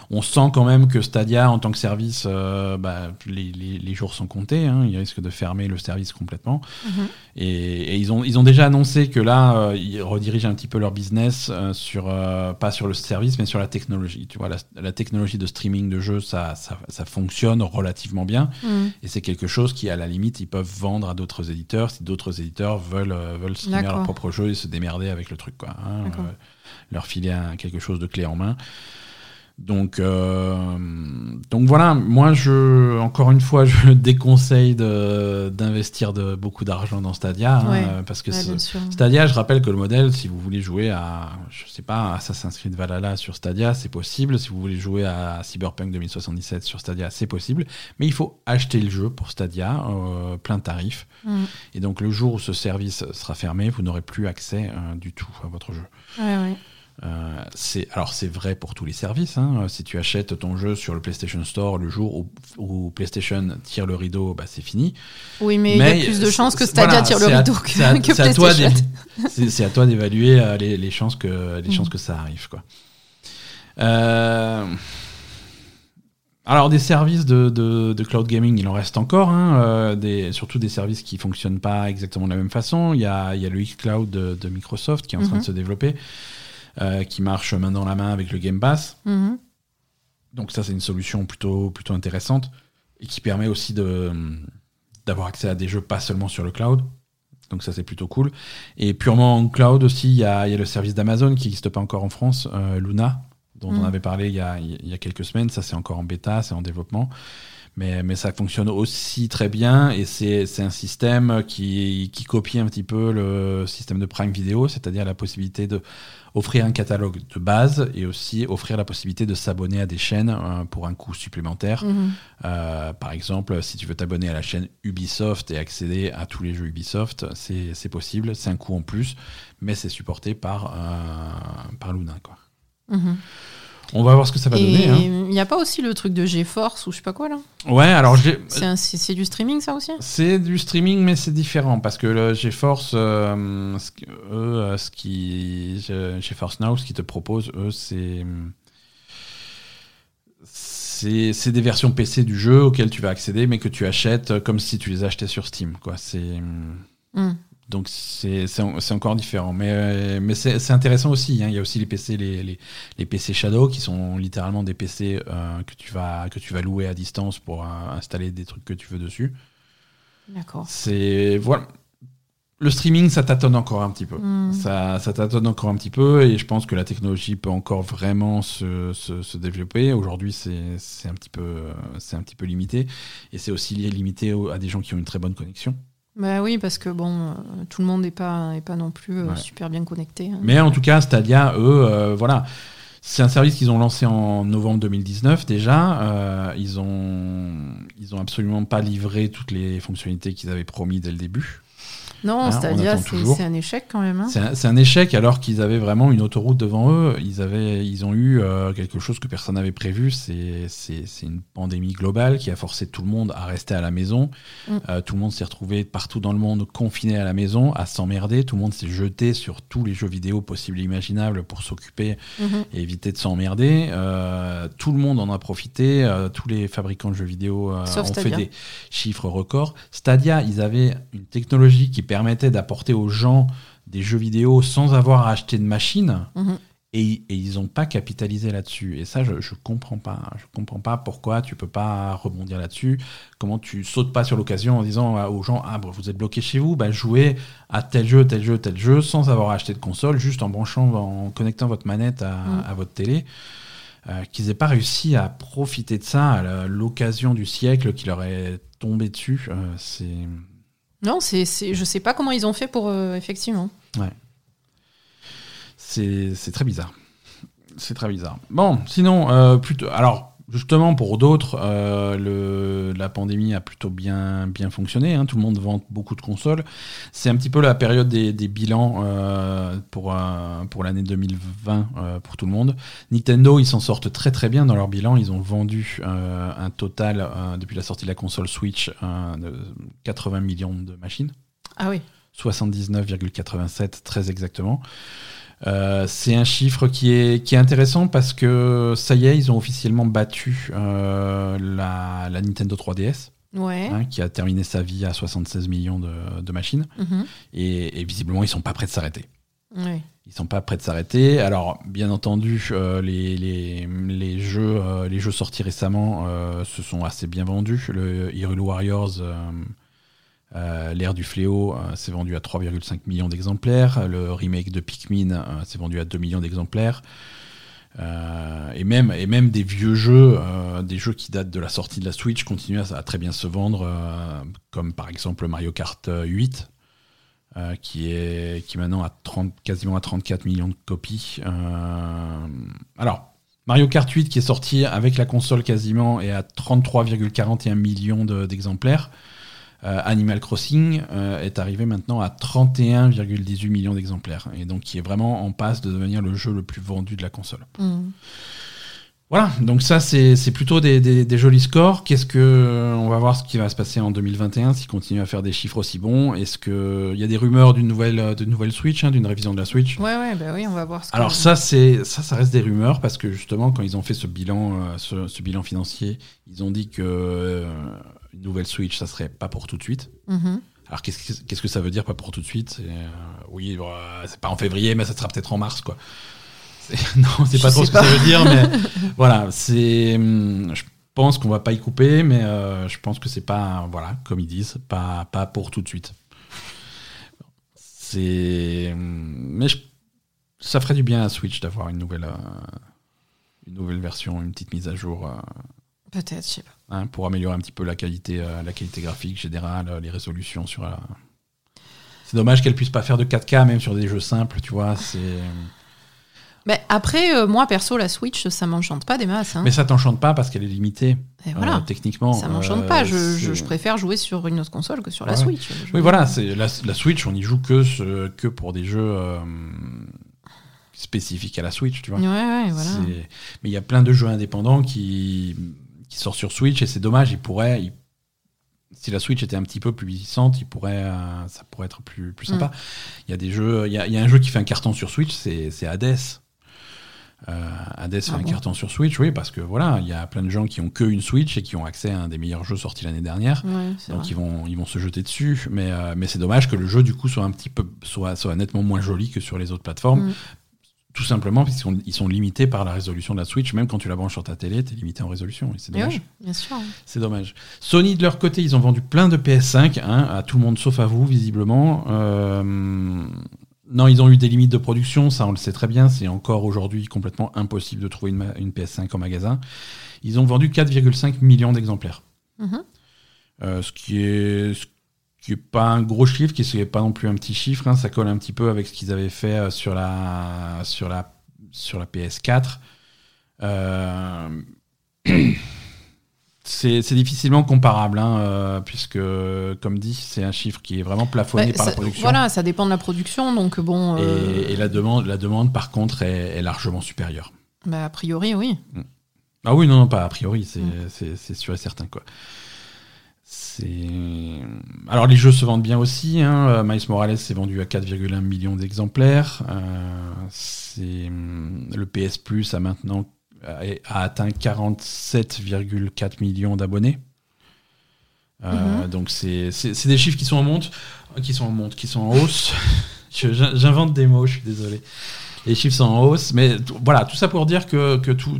[SPEAKER 1] on sent quand même que Stadia en tant que service euh, bah, les, les, les jours sont comptés hein, ils risquent de fermer le service complètement
[SPEAKER 2] Mhm.
[SPEAKER 1] et, et ils, ont, ils ont déjà annoncé que là, euh, ils redirigent un petit peu leur business euh, sur, pas sur le service, mais sur la technologie. Tu vois, la, la technologie de streaming de jeux, ça, ça, ça fonctionne relativement bien.
[SPEAKER 2] Mhm.
[SPEAKER 1] Et c'est quelque chose qui, à la limite, ils peuvent vendre à d'autres éditeurs si d'autres éditeurs veulent, veulent streamer leur propre jeu et se démerder avec le truc. Quoi, hein, euh, leur filer un- quelque chose de clé en main. Donc, euh, donc voilà, moi, je, encore une fois, *laughs* je déconseille d'investir de, beaucoup d'argent dans Stadia. hein, parce que
[SPEAKER 2] Ouais.
[SPEAKER 1] Stadia, je rappelle que le modèle, si vous voulez jouer à, je sais pas, Assassin's Creed Valhalla sur Stadia, c'est possible. Si vous voulez jouer à Cyberpunk 2077 sur Stadia, c'est possible. Mais il faut acheter le jeu pour Stadia, euh, plein tarif.
[SPEAKER 2] Mm.
[SPEAKER 1] Et donc, le jour où ce service sera fermé, vous n'aurez plus accès euh, du tout à votre jeu.
[SPEAKER 2] Ouais.
[SPEAKER 1] Euh, c'est alors c'est vrai pour tous les services. hein. Si tu achètes ton jeu sur le PlayStation Store le jour où, où PlayStation tire le rideau, bah, c'est fini.
[SPEAKER 2] Oui, mais il y a plus de
[SPEAKER 1] c'est-
[SPEAKER 2] chances que Stadia
[SPEAKER 1] voilà,
[SPEAKER 2] tire le
[SPEAKER 1] à-
[SPEAKER 2] rideau que,
[SPEAKER 1] à- *laughs*
[SPEAKER 2] que
[SPEAKER 1] à toi
[SPEAKER 2] PlayStation.
[SPEAKER 1] c'est- à toi d'évaluer euh, les, les chances que les chances que ça arrive quoi. Euh, alors des services de, de- de cloud gaming, il en reste encore, hein, euh, des, surtout des services qui fonctionnent pas exactement de la même façon. Il y a, il y a le xCloud de, de Microsoft qui est en train de se développer, euh, qui marche main dans la main avec le Game Pass.
[SPEAKER 2] Mhm.
[SPEAKER 1] Donc ça, c'est une solution plutôt, plutôt intéressante et qui permet aussi d'avoir accès à des jeux pas seulement sur le cloud. Donc ça, c'est plutôt cool. Et purement en cloud aussi, il y a, y a le service d'Amazon qui n'existe pas encore en France, euh, Luna, dont on
[SPEAKER 2] Mm.
[SPEAKER 1] avait parlé il y, a, y a quelques semaines. Ça, c'est encore en bêta, c'est en développement. Mais, mais ça fonctionne aussi très bien et c'est c'est un système qui, qui copie un petit peu le système de Prime Video, c'est-à-dire la possibilité de offrir un catalogue de base et aussi offrir la possibilité de s'abonner à des chaînes euh, pour un coût supplémentaire.
[SPEAKER 2] Mhm.
[SPEAKER 1] Euh, par exemple, si tu veux t'abonner à la chaîne Ubisoft et accéder à tous les jeux Ubisoft, c'est possible, c'est un coût en plus, mais c'est supporté par, euh, par Luna. Quoi.
[SPEAKER 2] Mhm.
[SPEAKER 1] On va voir ce que ça va
[SPEAKER 2] Et
[SPEAKER 1] donner. hein.
[SPEAKER 2] il n'y a pas aussi le truc de GeForce ou je sais pas quoi là?
[SPEAKER 1] Ouais, alors
[SPEAKER 2] C'est du streaming ça aussi?
[SPEAKER 1] C'est du streaming, mais c'est différent parce que le GeForce, euh, ce eux, euh, ce qui Ge- GeForce Now, ce qu'ils te proposent, eux, c'est c'est des versions PC du jeu auxquelles tu vas accéder, mais que tu achètes comme si tu les achetais sur Steam, quoi. C'est
[SPEAKER 2] Mhm.
[SPEAKER 1] Donc c'est c'est en- c'est encore différent, mais euh, mais c'est intéressant aussi. hein. Il y a aussi les PC les, les, les PC Shadow qui sont littéralement des PC euh, que tu vas que tu vas louer à distance pour euh, installer des trucs que tu veux dessus.
[SPEAKER 2] D'accord.
[SPEAKER 1] C'est voilà. Le streaming, ça tâtonne encore un petit peu.
[SPEAKER 2] Mhm.
[SPEAKER 1] Ça, ça tâtonne encore un petit peu et je pense que la technologie peut encore vraiment se, se, se développer. Aujourd'hui, c'est un, petit peu, un petit peu limité et c'est aussi lié- limité à des gens qui ont une très bonne connexion.
[SPEAKER 2] Bah oui, parce que bon, euh, tout le monde n'est pas, est pas non plus euh,
[SPEAKER 1] Ouais.
[SPEAKER 2] super bien connecté. hein.
[SPEAKER 1] Mais en tout cas, Stadia, eux, euh, voilà. C'est un service qu'ils ont lancé en novembre 2019 déjà. Euh, ils ont ils ont absolument pas livré toutes les fonctionnalités qu'ils avaient promis dès le début.
[SPEAKER 2] Non,
[SPEAKER 1] Hein,
[SPEAKER 2] Stadia, c'est un échec quand même. hein.
[SPEAKER 1] C'est un, échec alors qu'ils avaient vraiment une autoroute devant eux. Ils, avaient, ils ont eu euh, quelque chose que personne n'avait prévu. C'est une pandémie globale qui a forcé tout le monde à rester à la maison.
[SPEAKER 2] Mm.
[SPEAKER 1] Euh, tout le monde s'est retrouvé partout dans le monde confiné à la maison, à s'emmerder. Tout le monde s'est jeté sur tous les jeux vidéo possibles et imaginables pour s'occuper
[SPEAKER 2] Mhm.
[SPEAKER 1] et éviter de s'emmerder. Euh, tout le monde en a profité. tous les fabricants de jeux vidéo ont
[SPEAKER 2] Stadia.
[SPEAKER 1] fait des chiffres records. Stadia, ils avaient une technologie qui permettait d'apporter aux gens des jeux vidéo sans avoir à acheter de machine.
[SPEAKER 2] Mhm.
[SPEAKER 1] Et, et ils n'ont pas capitalisé là-dessus. Et ça, je, je comprends pas. Je comprends pas pourquoi tu peux pas rebondir là-dessus. Comment tu sautes pas sur l'occasion en disant aux gens Ah, bah, vous êtes bloqué chez vous, bah, jouez à tel jeu, tel jeu, tel jeu, sans avoir acheté de console, juste en branchant, en connectant votre manette à,
[SPEAKER 2] Mhm.
[SPEAKER 1] à votre télé. Euh, qu'ils n'aient pas réussi à profiter de ça, à l'occasion du siècle qui leur est tombée dessus. euh, c'est.
[SPEAKER 2] Non, c'est, c'est, je sais pas comment ils ont fait pour euh, effectivement.
[SPEAKER 1] C'est c'est très bizarre. C'est très bizarre. Bon, sinon, euh, plutôt. Alors, justement, pour d'autres, euh, la pandémie a plutôt bien, bien fonctionné. hein. Tout le monde vend beaucoup de consoles. C'est un petit peu la période des, des bilans euh, pour, euh, pour l'année 2020 euh, pour tout le monde. Nintendo, ils s'en sortent très très bien dans leur bilan. Ils ont vendu un total, depuis la sortie de la console Switch, de 80 millions de machines.
[SPEAKER 2] Ah oui.
[SPEAKER 1] 79,87 très exactement. Euh, c'est un chiffre qui est, qui est intéressant parce que ça y est, ils ont officiellement battu euh, la, la Nintendo 3DS,
[SPEAKER 2] Ouais.
[SPEAKER 1] hein, qui a terminé sa vie à 76 millions de, de machines.
[SPEAKER 2] Mhm.
[SPEAKER 1] Et, et visiblement, ils sont pas prêts de s'arrêter.
[SPEAKER 2] Ouais.
[SPEAKER 1] Ils sont pas prêts de s'arrêter. Alors, bien entendu, euh, les, les, les jeux, les jeux sortis récemment se sont assez bien vendus. Le Hyrule Warriors, euh, l'ère du fléau, euh, s'est vendu à 3,5 millions d'exemplaires. Le remake de Pikmin euh, s'est vendu à 2 millions d'exemplaires. Et, même, et même des vieux jeux, des jeux qui datent de la sortie de la Switch continuent à, très bien se vendre, comme par exemple Mario Kart 8, qui est qui maintenant a 30, quasiment à 34 millions de copies. alors, Mario Kart 8 qui est sorti avec la console quasiment et à 33,41 millions d'exemplaires. Animal Crossing est arrivé maintenant à 31,18 millions d'exemplaires et donc qui est vraiment en passe de devenir le jeu le plus vendu de la console.
[SPEAKER 2] Mm.
[SPEAKER 1] Voilà, donc ça c'est plutôt des, jolis scores. Qu'est-ce que on va voir ce qui va se passer en 2021 s'il continue à faire des chiffres aussi bons. Est-ce que il y a des rumeurs d'une nouvelle nouvelle Switch, hein, d'une révision de la Switch?
[SPEAKER 2] Ouais ouais bah oui, on va voir. Ce
[SPEAKER 1] Alors ça c'est ça ça reste des rumeurs parce que justement quand ils ont fait ce bilan euh, ce, bilan financier, ils ont dit que euh, une nouvelle Switch ça serait pas pour tout de suite.
[SPEAKER 2] Mm-hmm.
[SPEAKER 1] Alors qu'est-ce que, que ça veut dire pas pour tout de suite? Euh, Oui, c'est pas en février, mais ça sera peut-être en mars quoi. *laughs* non, c'est pas trop ce que ça veut dire, mais *laughs* voilà, c'est. Hum, je pense qu'on va pas y couper, mais euh, je pense que c'est pas, voilà, comme ils disent, pas, pas pour tout de suite. C'est. Hum, mais ça ferait du bien à Switch d'avoir une nouvelle, euh, une nouvelle version, une petite mise à jour. Euh,
[SPEAKER 2] Peut-être, je sais pas.
[SPEAKER 1] Hein, pour améliorer un petit peu la qualité, la qualité graphique générale, les résolutions sur la. C'est dommage qu'elle puisse pas faire de 4K même sur des jeux simples, tu vois. C'est.
[SPEAKER 2] Mais après, euh, moi perso, la Switch, ça m'enchante pas des masses. Hein.
[SPEAKER 1] Mais ça t'enchante pas parce qu'elle est limitée. voilà. Euh, techniquement.
[SPEAKER 2] Ça m'enchante pas. Euh, je, préfère jouer sur une autre console que sur la Switch.
[SPEAKER 1] oui, voilà. C'est la, Switch, on y joue que, que pour des jeux spécifiques à la Switch, tu vois.
[SPEAKER 2] Ouais, ouais, voilà.
[SPEAKER 1] Mais il y a plein de jeux indépendants qui, qui sortent sur Switch et c'est dommage. Ils pourraient. si la Switch était un petit peu plus puissante, il pourrait, ça pourrait être plus, plus sympa. Mm. Il y a des jeux, il y a, y a, un jeu qui fait un carton sur Switch, c'est Hades. Euh, Hades fait ah un carton sur Switch, oui, parce que voilà, il y a plein de gens qui ont que une Switch et qui ont accès à un des meilleurs jeux sortis l'année dernière. donc ils vont, ils vont se jeter dessus. Mais, euh, mais c'est dommage que le jeu, du coup, soit un petit peu, soit, soit nettement moins joli que sur les autres plateformes. Mm. Tout simplement parce qu'ils sont, ils sont limités par la résolution de la Switch. Même quand tu la branches sur ta télé, tu es limité en résolution. c'est dommage.
[SPEAKER 2] bien sûr.
[SPEAKER 1] C'est dommage. Sony, de leur côté, ils ont vendu plein de PS5 hein, à tout le monde sauf à vous, visiblement. Euh, non, ils ont eu des limites de production, ça on le sait très bien. C'est encore aujourd'hui complètement impossible de trouver une, PS5 en magasin. Ils ont vendu 4,5 millions d'exemplaires.
[SPEAKER 2] Mhm.
[SPEAKER 1] Euh, ce qui est qui est pas un gros chiffre, qui n'est pas non plus un petit chiffre. Hein. ça colle un petit peu avec ce qu'ils avaient fait euh, sur la sur la sur la PS4. Euh, *clears throat* c'est difficilement comparable, hein, euh, puisque, comme dit, c'est un chiffre qui est vraiment plafonné bah, par la production.
[SPEAKER 2] Voilà, ça dépend de la production, donc bon.
[SPEAKER 1] Euh, et, la, demande, la demande, par contre, est, largement supérieure.
[SPEAKER 2] Bah, a priori, oui.
[SPEAKER 1] Mm. Ah oui, non, non, pas a priori, c'est sûr et certain, quoi. Alors les jeux se vendent bien aussi. Hein. Euh, Miles Morales s'est vendu à 4,1 millions d'exemplaires. le PS Plus a maintenant a atteint 47,4 millions d'abonnés. Euh, mhm. Donc c'est des chiffres qui sont en monte, qui sont en monte, qui sont en hausse. *laughs* J'invente des mots, je suis désolé. Les chiffres sont en hausse, mais voilà, tout ça pour dire que, que tout,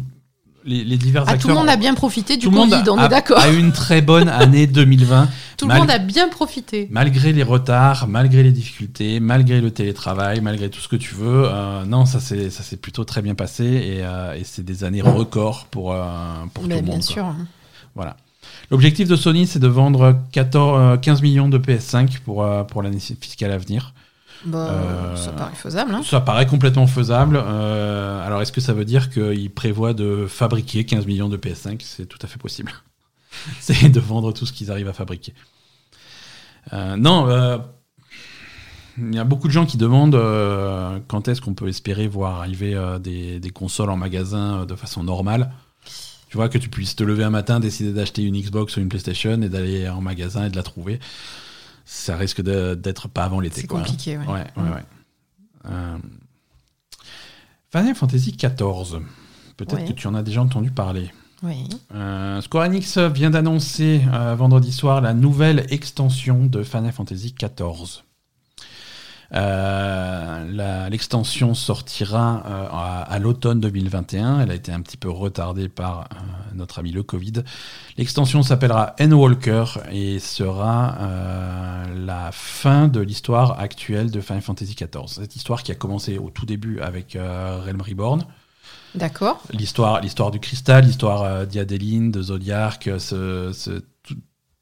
[SPEAKER 1] les, divers
[SPEAKER 2] ah,
[SPEAKER 1] acteurs.
[SPEAKER 2] Tout le monde a bien profité du Covid, on est d'accord.
[SPEAKER 1] A une très bonne année *laughs* 2020.
[SPEAKER 2] tout le monde a bien profité.
[SPEAKER 1] Malgré les retards, malgré les difficultés, malgré le télétravail, malgré tout ce que tu veux, euh, non, ça s'est ça s'est plutôt très bien passé et, euh, et c'est des années records pour euh, pour tout le monde.
[SPEAKER 2] Bien sûr.
[SPEAKER 1] Voilà. L'objectif de Sony, c'est de vendre 14, 15 millions de PS5 pour pour l'année fiscale à venir.
[SPEAKER 2] Bah, euh, ça paraît faisable. Hein.
[SPEAKER 1] Ça paraît complètement faisable. Euh, alors, est-ce que ça veut dire qu'il prévoit de fabriquer 15 millions de PS5 C'est tout à fait possible. *laughs* C'est de vendre tout ce qu'ils arrivent à fabriquer. Euh, non, il y a beaucoup de gens qui demandent quand est-ce qu'on peut espérer voir arriver des, des, consoles en magasin de façon normale. Tu vois, que tu puisses te lever un matin, décider d'acheter une Xbox ou une PlayStation et d'aller en magasin et de la trouver ça risque d'être pas avant l'été.
[SPEAKER 2] C'est compliqué, ouais.
[SPEAKER 1] ouais, ouais, euh, Final Fantasy XIV. Peut-être que tu en as déjà entendu parler.
[SPEAKER 2] Oui.
[SPEAKER 1] Euh, Square Enix vient d'annoncer euh, vendredi soir la nouvelle extension de Final Fantasy XIV. Euh, l'extension sortira euh, à, l'automne 2021. Elle a été un petit peu retardée par euh, notre ami le Covid. L'extension s'appellera Endwalker et sera la fin de l'histoire actuelle de Final Fantasy XIV. Cette histoire qui a commencé au tout début avec Realm Reborn.
[SPEAKER 2] D'accord.
[SPEAKER 1] L'histoire, l'histoire du cristal, l'histoire d'Iadeline, de Zodiac, ce, ce-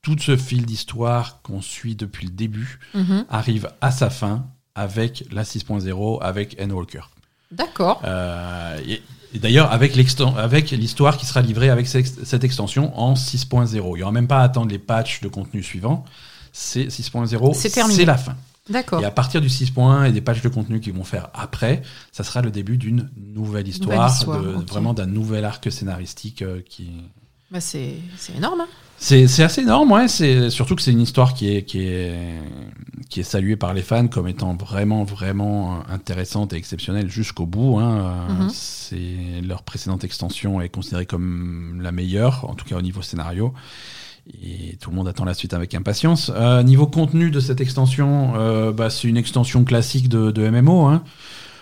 [SPEAKER 1] tout, ce fil d'histoire qu'on suit depuis le début
[SPEAKER 2] Mhm.
[SPEAKER 1] arrive à sa fin avec la 6.0, avec Endwalker.
[SPEAKER 2] D'accord.
[SPEAKER 1] Euh, et, et d'ailleurs, avec l'histoire qui sera livrée avec cette extension en 6.0. Il n'y aura même pas à attendre les patchs de contenu suivants. C'est 6.0,
[SPEAKER 2] C'est terminé.
[SPEAKER 1] c'est la fin.
[SPEAKER 2] D'accord.
[SPEAKER 1] Et à partir du 6.1 et des patchs de contenu qu'ils vont faire après, ça sera le début d'une nouvelle histoire,
[SPEAKER 2] histoire,
[SPEAKER 1] de-
[SPEAKER 2] ok.
[SPEAKER 1] vraiment d'un nouvel arc scénaristique euh, qui.
[SPEAKER 2] Bah, c'est c'est énorme. hein.
[SPEAKER 1] C'est assez énorme, ouais. C'est surtout que c'est une histoire qui est qui est qui est saluée par les fans comme étant vraiment vraiment intéressante et exceptionnelle jusqu'au bout. Hein. Euh,
[SPEAKER 2] Mhm.
[SPEAKER 1] C'est leur précédente extension est considérée comme la meilleure, en tout cas au niveau scénario. Et tout le monde attend la suite avec impatience. Euh, niveau contenu de cette extension, euh, bah, c'est une extension classique de, de MMO. Hein.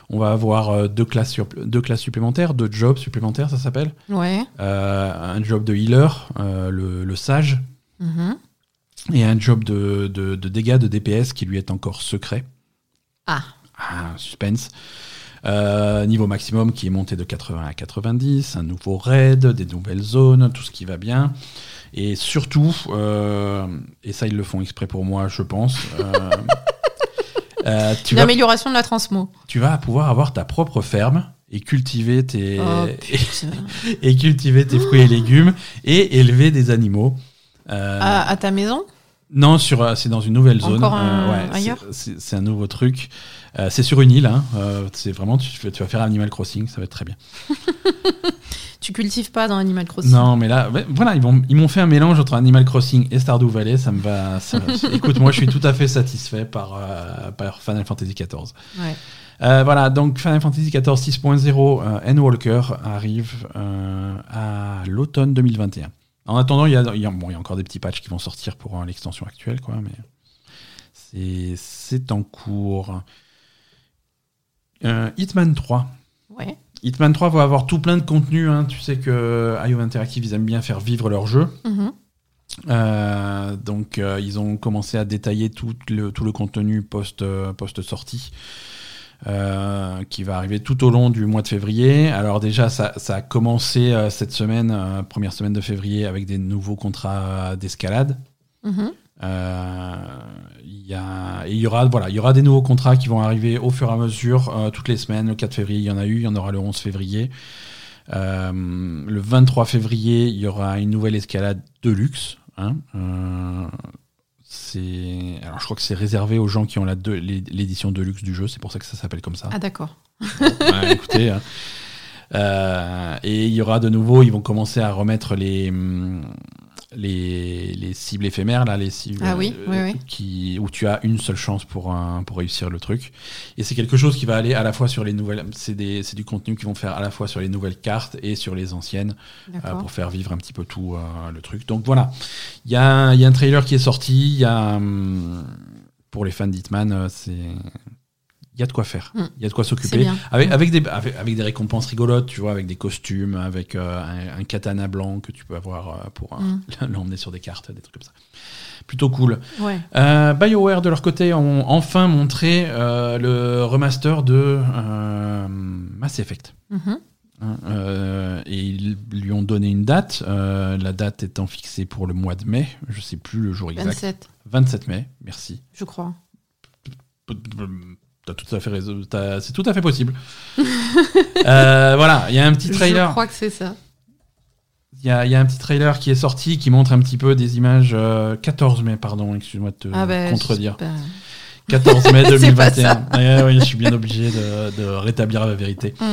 [SPEAKER 1] On va avoir euh, deux classes, sur- deux classes supplémentaires, deux jobs supplémentaires, ça s'appelle.
[SPEAKER 2] Ouais.
[SPEAKER 1] Euh, un job de healer, euh, le, le sage,
[SPEAKER 2] Mhm.
[SPEAKER 1] et un job de, de, de dégâts de DPS qui lui est encore secret.
[SPEAKER 2] Ah.
[SPEAKER 1] Ah, suspense. Euh, niveau maximum qui est monté de 80 à 90, un nouveau raid, des nouvelles zones, tout ce qui va bien. Et surtout, euh, et ça ils le font exprès pour moi, je pense, euh, *laughs* euh,
[SPEAKER 2] Une
[SPEAKER 1] vas,
[SPEAKER 2] amélioration de la transmo.
[SPEAKER 1] tu vas pouvoir avoir ta propre ferme et cultiver tes,
[SPEAKER 2] Oh, *laughs*
[SPEAKER 1] et, cultiver tes fruits et légumes et élever des animaux. Euh,
[SPEAKER 2] à, à ta maison?
[SPEAKER 1] Non, sur, euh, c'est dans une nouvelle zone.
[SPEAKER 2] Encore un-
[SPEAKER 1] ouais, c'est-
[SPEAKER 2] ailleurs?
[SPEAKER 1] c'est, un nouveau truc. Euh, c'est sur une île. Hein. Euh, c'est vraiment, tu, tu vas faire Animal Crossing, ça va être très bien. *laughs*
[SPEAKER 2] Tu cultives pas dans Animal Crossing
[SPEAKER 1] Non, mais là, ouais, voilà, ils, vont, ils m'ont fait un mélange entre Animal Crossing et Stardew Valley. Ça me va. ça- *laughs* écoute, moi, je suis tout à fait satisfait par, euh, par Final Fantasy XIV.
[SPEAKER 2] Ouais.
[SPEAKER 1] Euh, voilà, donc Final Fantasy XIV 6.0 euh, Endwalker arrive euh, à l'automne 2021. En attendant, il y a, il y a- bon, il y a encore des petits patchs qui vont sortir pour l'extension actuelle, quoi, mais c'est- c'est en cours. Hitman 3.
[SPEAKER 2] Ouais.
[SPEAKER 1] Hitman 3 va avoir tout plein de contenu. hein. Tu sais que IO Interactive, ils aiment bien faire vivre leur jeu.
[SPEAKER 2] Mhm.
[SPEAKER 1] Euh, donc, euh, ils ont commencé à détailler tout le, tout le contenu post, euh, post-sortie. euh, qui va arriver tout au long du mois de février. Alors déjà, ça, ça a commencé euh, cette semaine, euh, première semaine de février, avec des nouveaux contrats d'escalade.
[SPEAKER 2] Mhm.
[SPEAKER 1] Euh, Il y, aura voilà, il y aura des nouveaux contrats qui vont arriver au fur et à mesure euh, toutes les semaines. Le 4 février, il y en a eu, il y en aura le 11 février. Euh, le 23 février, il y aura une nouvelle escalade de luxe. hein. C'est alors je crois que c'est réservé aux gens qui ont la de- l'é- l'édition de luxe du jeu. C'est pour ça que ça s'appelle comme ça.
[SPEAKER 2] Ah, d'accord.
[SPEAKER 1] Ouais, écoutez, hein. Euh, et il y aura de nouveau, ils vont commencer à remettre les, hum, les, les cibles éphémères, là, les cibles
[SPEAKER 2] Ah oui, oui, oui.
[SPEAKER 1] Qui, où tu as une seule chance pour, un- pour réussir le truc. Et c'est quelque chose qui va aller à la fois sur les nouvelles. C'est des- c'est du contenu qu'ils vont faire à la fois sur les nouvelles cartes et sur les anciennes euh, pour faire vivre un petit peu tout euh, le truc. Donc voilà, il y, a y a un trailer qui est sorti. Il y a hum, pour les fans d'Hitman, euh, c'est il y a de quoi faire.
[SPEAKER 2] Mm.
[SPEAKER 1] Il y a de quoi s'occuper. Avec,
[SPEAKER 2] Mm.
[SPEAKER 1] avec, des, avec, avec des récompenses rigolotes, tu vois, avec des costumes, avec euh, un, un katana blanc que tu peux avoir euh, pour euh,
[SPEAKER 2] Mm. *laughs*
[SPEAKER 1] l'emmener sur des cartes, des trucs comme ça. Plutôt cool.
[SPEAKER 2] Ouais.
[SPEAKER 1] BioWare, de leur côté, ont enfin montré le remaster de Mass Effect.
[SPEAKER 2] Mhm.
[SPEAKER 1] Hein, euh, et ils lui ont donné une date, euh, la date étant fixée pour le mois de mai, je sais plus le jour exact.
[SPEAKER 2] 27,
[SPEAKER 1] 27 mai, merci.
[SPEAKER 2] je crois.
[SPEAKER 1] T'as tout à fait raison, c'est tout à fait possible. *laughs* Euh, voilà, il y a un petit
[SPEAKER 2] Je
[SPEAKER 1] trailer.
[SPEAKER 2] crois que c'est ça.
[SPEAKER 1] Il y a, il y a un petit trailer qui est sorti qui montre un petit peu des images. euh, 14 mai, pardon, excuse-moi de te
[SPEAKER 2] Ah ben,
[SPEAKER 1] contredire. *laughs*
[SPEAKER 2] c'est pas-
[SPEAKER 1] 14 mai
[SPEAKER 2] C'est pas
[SPEAKER 1] 2021. Ouais, ouais, je suis bien obligé de, de rétablir la vérité.
[SPEAKER 2] Mm.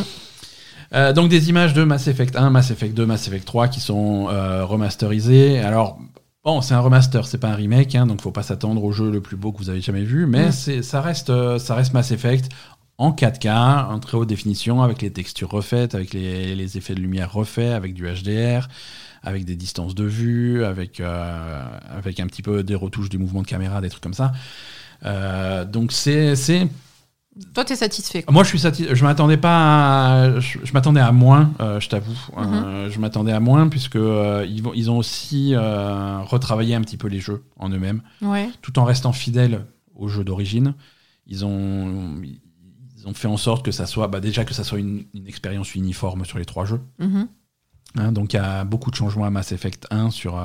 [SPEAKER 1] Euh, donc des images de Mass Effect 1, Mass Effect 2, Mass Effect 3 qui sont euh, remasterisées. Alors bon, c'est un remaster, c'est pas un remake, hein, donc faut pas s'attendre au jeu le plus beau que vous avez jamais vu, mais c'est ça reste euh, ça reste Mass Effect en 4K, en très haute définition, avec les textures refaites, avec les, les effets de lumière refaits, avec du HDR, avec des distances de vue, avec, euh, avec un petit peu des retouches du mouvement de caméra, des trucs comme ça. Euh, donc c'est
[SPEAKER 2] Toi, t'es satisfait. quoi.
[SPEAKER 1] moi, je suis satisfait. Je m'attendais pas. À... Je, je m'attendais à moins. euh, je t'avoue. Euh, je m'attendais à moins puisque euh, ils, vont, ils ont aussi retravaillé un petit peu les jeux en eux-mêmes,
[SPEAKER 2] Ouais.
[SPEAKER 1] tout en restant fidèles au jeu d'origine. Ils ont ils ont fait en sorte que ça soit, bah, déjà que ça soit une, une expérience uniforme sur les trois jeux.
[SPEAKER 2] Mhm.
[SPEAKER 1] Hein, donc il y a beaucoup de changements à Mass Effect 1 sur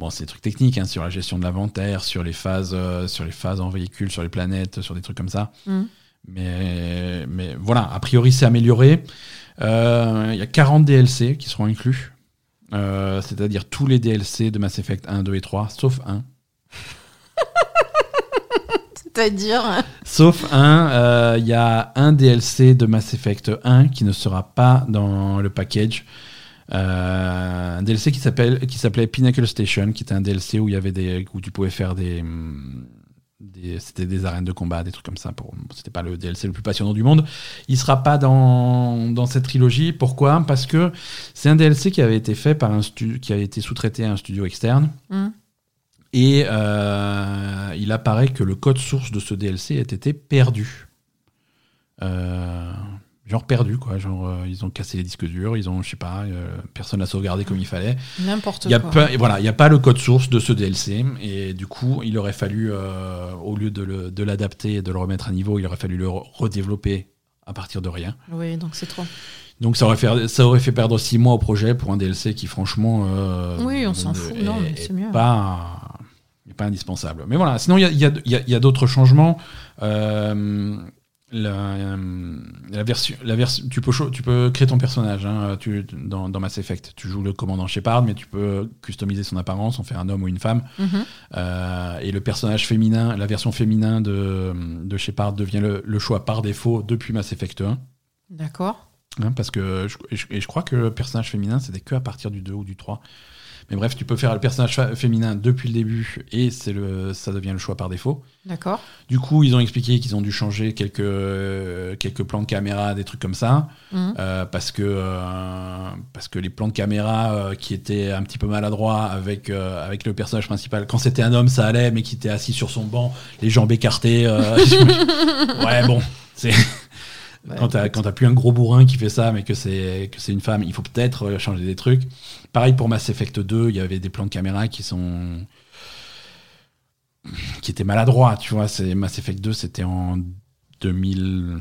[SPEAKER 1] bon c'est des trucs techniques hein, sur la gestion de l'inventaire, sur les phases euh, sur les phases en véhicule, sur les planètes, sur des trucs comme ça.
[SPEAKER 2] Mhm.
[SPEAKER 1] Mais mais voilà, a priori c'est amélioré. Euh, Il y a 40 DLC qui seront inclus. Euh, c'est-à-dire tous les DLC de Mass Effect 1, 2 et 3, sauf un. *laughs*
[SPEAKER 2] C'est-à-dire.
[SPEAKER 1] Sauf un, il y a un DLC de Mass Effect 1 qui ne sera pas dans le package. Euh, un DLC qui s'appelle qui s'appelait Pinnacle Station, qui était un DLC où il y avait des où tu pouvais faire des, hum, des c'était des arènes de combat, des trucs comme ça. Pour c'était pas le DLC le plus passionnant du monde. Il sera pas dans dans cette trilogie. Pourquoi? Parce que c'est un DLC qui avait été fait par un studio qui a été sous-traité à un studio externe.
[SPEAKER 2] Mhm.
[SPEAKER 1] Et euh, il apparaît que le code source de ce DLC a été perdu. Euh, genre perdu, quoi. Genre, euh, ils ont cassé les disques durs, ils ont, je sais pas, euh, personne l'a sauvegardé comme il fallait.
[SPEAKER 2] N'importe quoi.
[SPEAKER 1] pas, et voilà, il n'y a pas le code source de ce DLC. Et du coup, il aurait fallu, euh, au lieu de l'adapter et de le remettre à niveau, il aurait fallu le re- redévelopper à partir de rien.
[SPEAKER 2] Oui, donc c'est trop.
[SPEAKER 1] Donc ça aurait fait, ça aurait fait perdre six mois au projet pour un DLC qui, franchement.
[SPEAKER 2] Oui, on s'en fout.
[SPEAKER 1] est-
[SPEAKER 2] Non, mais
[SPEAKER 1] est
[SPEAKER 2] c'est mieux.
[SPEAKER 1] Pas, pas indispensable. Mais voilà, sinon, il y a, y a- y a- d'autres changements. Euh, la, euh, la version, la version, tu peux, cho- tu peux créer ton personnage hein, tu, dans, dans Mass Effect. Tu joues le commandant Shepard, mais tu peux customiser son apparence, en faire un homme ou une femme.
[SPEAKER 2] Mhm.
[SPEAKER 1] Euh, et le personnage féminin, la version féminin de, de Shepard devient le, le choix par défaut depuis Mass Effect 1.
[SPEAKER 2] D'accord.
[SPEAKER 1] Hein, parce que je, et je, et je crois que le personnage féminin, c'était que à partir du 2 ou du 3. Mais bref, tu peux faire le personnage féminin depuis le début et c'est le, ça devient le choix par défaut.
[SPEAKER 2] D'accord.
[SPEAKER 1] Du coup, ils ont expliqué qu'ils ont dû changer quelques, quelques plans de caméra, des trucs comme ça,
[SPEAKER 2] Mhm.
[SPEAKER 1] euh, parce, que, euh, parce que les plans de caméra euh, qui étaient un petit peu maladroits avec, avec le personnage principal, quand c'était un homme, ça allait, mais qui était assis sur son banc, les jambes écartées. *laughs* ouais, bon, c'est.
[SPEAKER 2] Ouais,
[SPEAKER 1] quand t'as quand t'as plus un gros bourrin qui fait ça, mais que c'est que c'est une femme, il faut peut-être euh, changer des trucs. Pareil pour Mass Effect 2, il y avait des plans de caméra qui sont qui étaient maladroits, tu vois. C'est Mass Effect 2, c'était en 2013,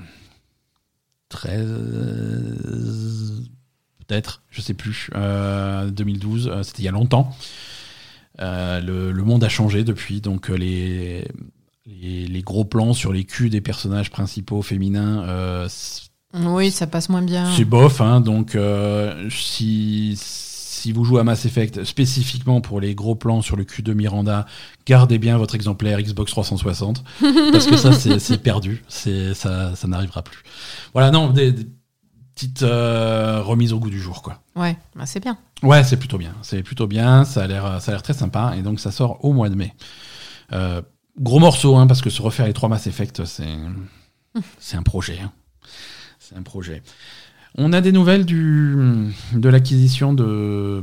[SPEAKER 1] peut-être, je sais plus, euh, 2012, euh, c'était il y a longtemps. Euh, le, le monde a changé depuis, donc euh, les, les, les gros plans sur les culs des personnages principaux féminins, euh,
[SPEAKER 2] Oui, ça passe moins bien.
[SPEAKER 1] c'est bof. Hein, donc euh, si, si vous jouez à Mass Effect spécifiquement pour les gros plans sur le cul de Miranda, gardez bien votre exemplaire Xbox 360 *laughs* parce que ça c'est perdu, c'est ça, ça n'arrivera plus. Voilà, non, des, des petites euh, remises au goût du jour quoi.
[SPEAKER 2] Ouais, bah, c'est bien.
[SPEAKER 1] Ouais, c'est plutôt bien. C'est plutôt bien. Ça a l'air, ça a l'air très sympa. Et donc, ça sort au mois de mai. Euh, gros morceau, hein, parce que se refaire les trois Mass Effect, c'est, un projet. hein. C'est un projet. On a des nouvelles du, de l'acquisition de,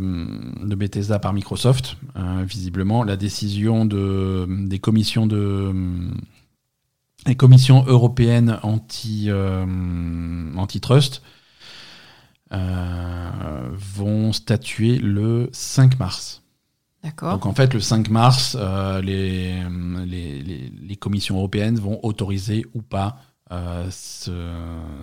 [SPEAKER 1] de Bethesda par Microsoft. Euh, visiblement, la décision de, des commissions de commissions européennes anti, euh, antitrust euh, vont statuer le 5 mars. Donc en fait, le 5 mars, euh, les, les, les- les commissions européennes vont autoriser ou pas euh, ce-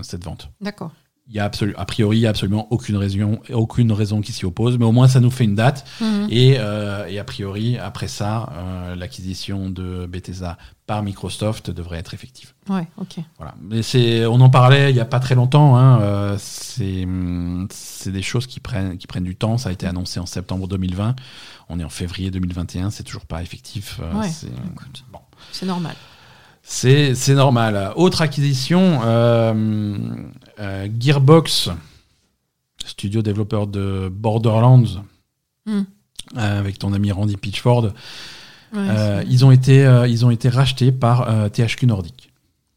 [SPEAKER 1] cette vente.
[SPEAKER 2] D'accord.
[SPEAKER 1] Il y a a priori, il n'y a absolument aucune raison, aucune raison qui s'y oppose, mais au moins ça nous fait une date.
[SPEAKER 2] Mhm.
[SPEAKER 1] Et, euh, et a priori, après ça, l'acquisition de Bethesda par Microsoft devrait être effective.
[SPEAKER 2] Ouais, ok.
[SPEAKER 1] Voilà. Mais c'est, on en parlait il y a pas très longtemps. Hein, euh, c'est, des choses qui prennent, qui prennent du temps. Ça a été annoncé en septembre 2020. On est en février 2021. C'est toujours pas effectif. Euh,
[SPEAKER 2] Ouais,
[SPEAKER 1] c'est, bon.
[SPEAKER 2] Normal.
[SPEAKER 1] C'est, normal. Autre acquisition, euh, Gearbox, studio développeur de Borderlands,
[SPEAKER 2] Hmm.
[SPEAKER 1] avec ton ami Randy Pitchford.
[SPEAKER 2] Ouais,
[SPEAKER 1] Euh, ils ont été, euh, ils ont été rachetés par euh, THQ Nordic.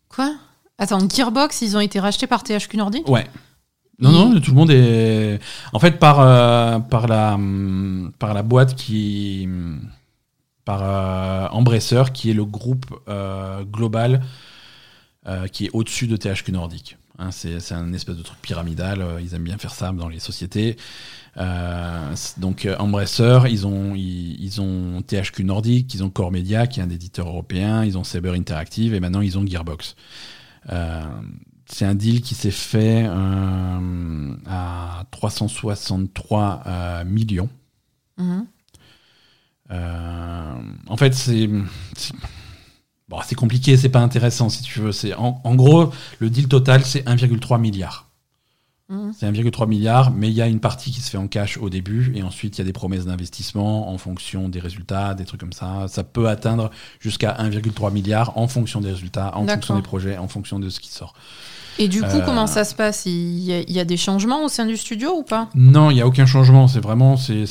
[SPEAKER 2] Quoi? Attends, Gearbox, ils ont été rachetés par THQ Nordic?
[SPEAKER 1] Ouais. Non, non, tout le monde est. En fait, par, euh, par, la, hum, par la boîte qui. hum, Par euh, Embracer, qui est le groupe euh, global qui est au-dessus de THQ Nordic. Hein, c'est un espèce de truc pyramidal. Ils aiment bien faire ça dans les sociétés. Euh, donc, euh, Embracer, ils ont, ils, ils ont THQ Nordic, ils ont Core Media, qui est un éditeur européen, ils ont Saber Interactive, et maintenant ils ont Gearbox. Euh, c'est un deal qui s'est fait euh, à 363 euh, millions.
[SPEAKER 2] Mhm.
[SPEAKER 1] En fait, c'est c'est- bon, c'est compliqué, c'est pas intéressant si tu veux. C'est en, en gros le deal total, c'est 1,3 milliard.
[SPEAKER 2] Mhm.
[SPEAKER 1] C'est 1,3 milliard, mais il y a une partie qui se fait en cash au début, et ensuite il y a des promesses d'investissement en fonction des résultats, des trucs comme ça. Ça peut atteindre jusqu'à 1,3 milliard en fonction des résultats, en fonction des projets, en fonction de ce qui sort.
[SPEAKER 2] Et du coup,
[SPEAKER 1] Euh,
[SPEAKER 2] comment ça se passe? Il y, a, il y a des changements au sein du studio ou pas?
[SPEAKER 1] Non, il n'y a aucun changement. C'est vraiment c'est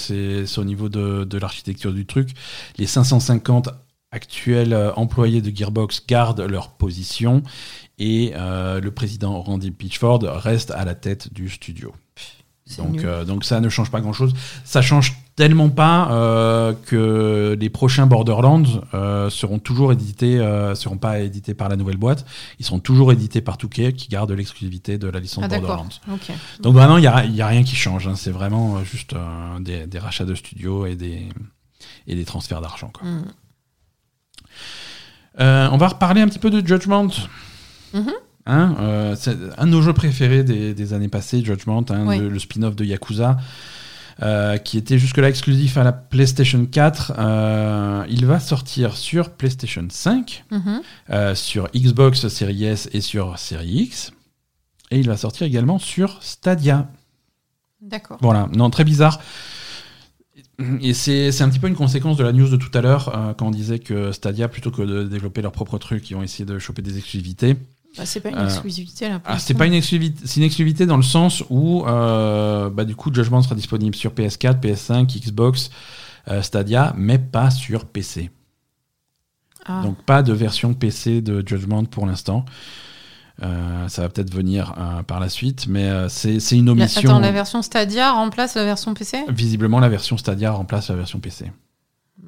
[SPEAKER 1] au niveau de, de l'architecture du truc. Les 550 actuels euh, employés de Gearbox gardent leur position et euh, le président Randy Pitchford reste à la tête du studio. Donc, euh, donc ça ne change pas grand-chose. Ça change tellement pas euh, que les prochains Borderlands euh, seront toujours édités, euh, seront pas édités par la nouvelle boîte. Ils seront toujours édités par Touquet qui garde l'exclusivité de la licence
[SPEAKER 2] Ah.
[SPEAKER 1] Borderlands. Donc vraiment, il n'y a, rien qui change. hein. C'est vraiment juste des, des rachats de studios et des, et des transferts d'argent. quoi. Euh, on va reparler un petit peu de Judgment.
[SPEAKER 2] Mhm.
[SPEAKER 1] Hein, euh, c'est un de nos jeux préférés des, des années passées, Judgment, hein,
[SPEAKER 2] Oui.
[SPEAKER 1] le, le spin-off de Yakuza, euh, qui était jusque-là exclusif à la PlayStation 4. Euh, il va sortir sur PlayStation 5,
[SPEAKER 2] Mhm.
[SPEAKER 1] euh, sur Xbox Series S et sur Series X. Et il va sortir également sur Stadia.
[SPEAKER 2] D'accord.
[SPEAKER 1] Voilà, non, très bizarre. Et c'est c'est un petit peu une conséquence de la news de tout à l'heure, euh, quand on disait que Stadia, plutôt que de développer leur propre truc, ils ont essayé de choper des exclusivités.
[SPEAKER 2] Bah, c'est pas une
[SPEAKER 1] Euh,
[SPEAKER 2] exclusivité là.
[SPEAKER 1] Ah, c'est
[SPEAKER 2] l'instant.
[SPEAKER 1] pas une exclusivité, c'est une exclusivité dans le sens où, euh, bah, du coup, Judgment sera disponible sur PS4, PS5, Xbox, Stadia, mais pas sur PC.
[SPEAKER 2] Ah.
[SPEAKER 1] Donc pas de version PC de Judgment pour l'instant. Euh, ça va peut-être venir euh, par la suite, mais euh, c'est une
[SPEAKER 2] La-
[SPEAKER 1] omission.
[SPEAKER 2] Attends, la version Stadia remplace la version PC
[SPEAKER 1] Visiblement, la version Stadia remplace la version PC.
[SPEAKER 2] Ouais.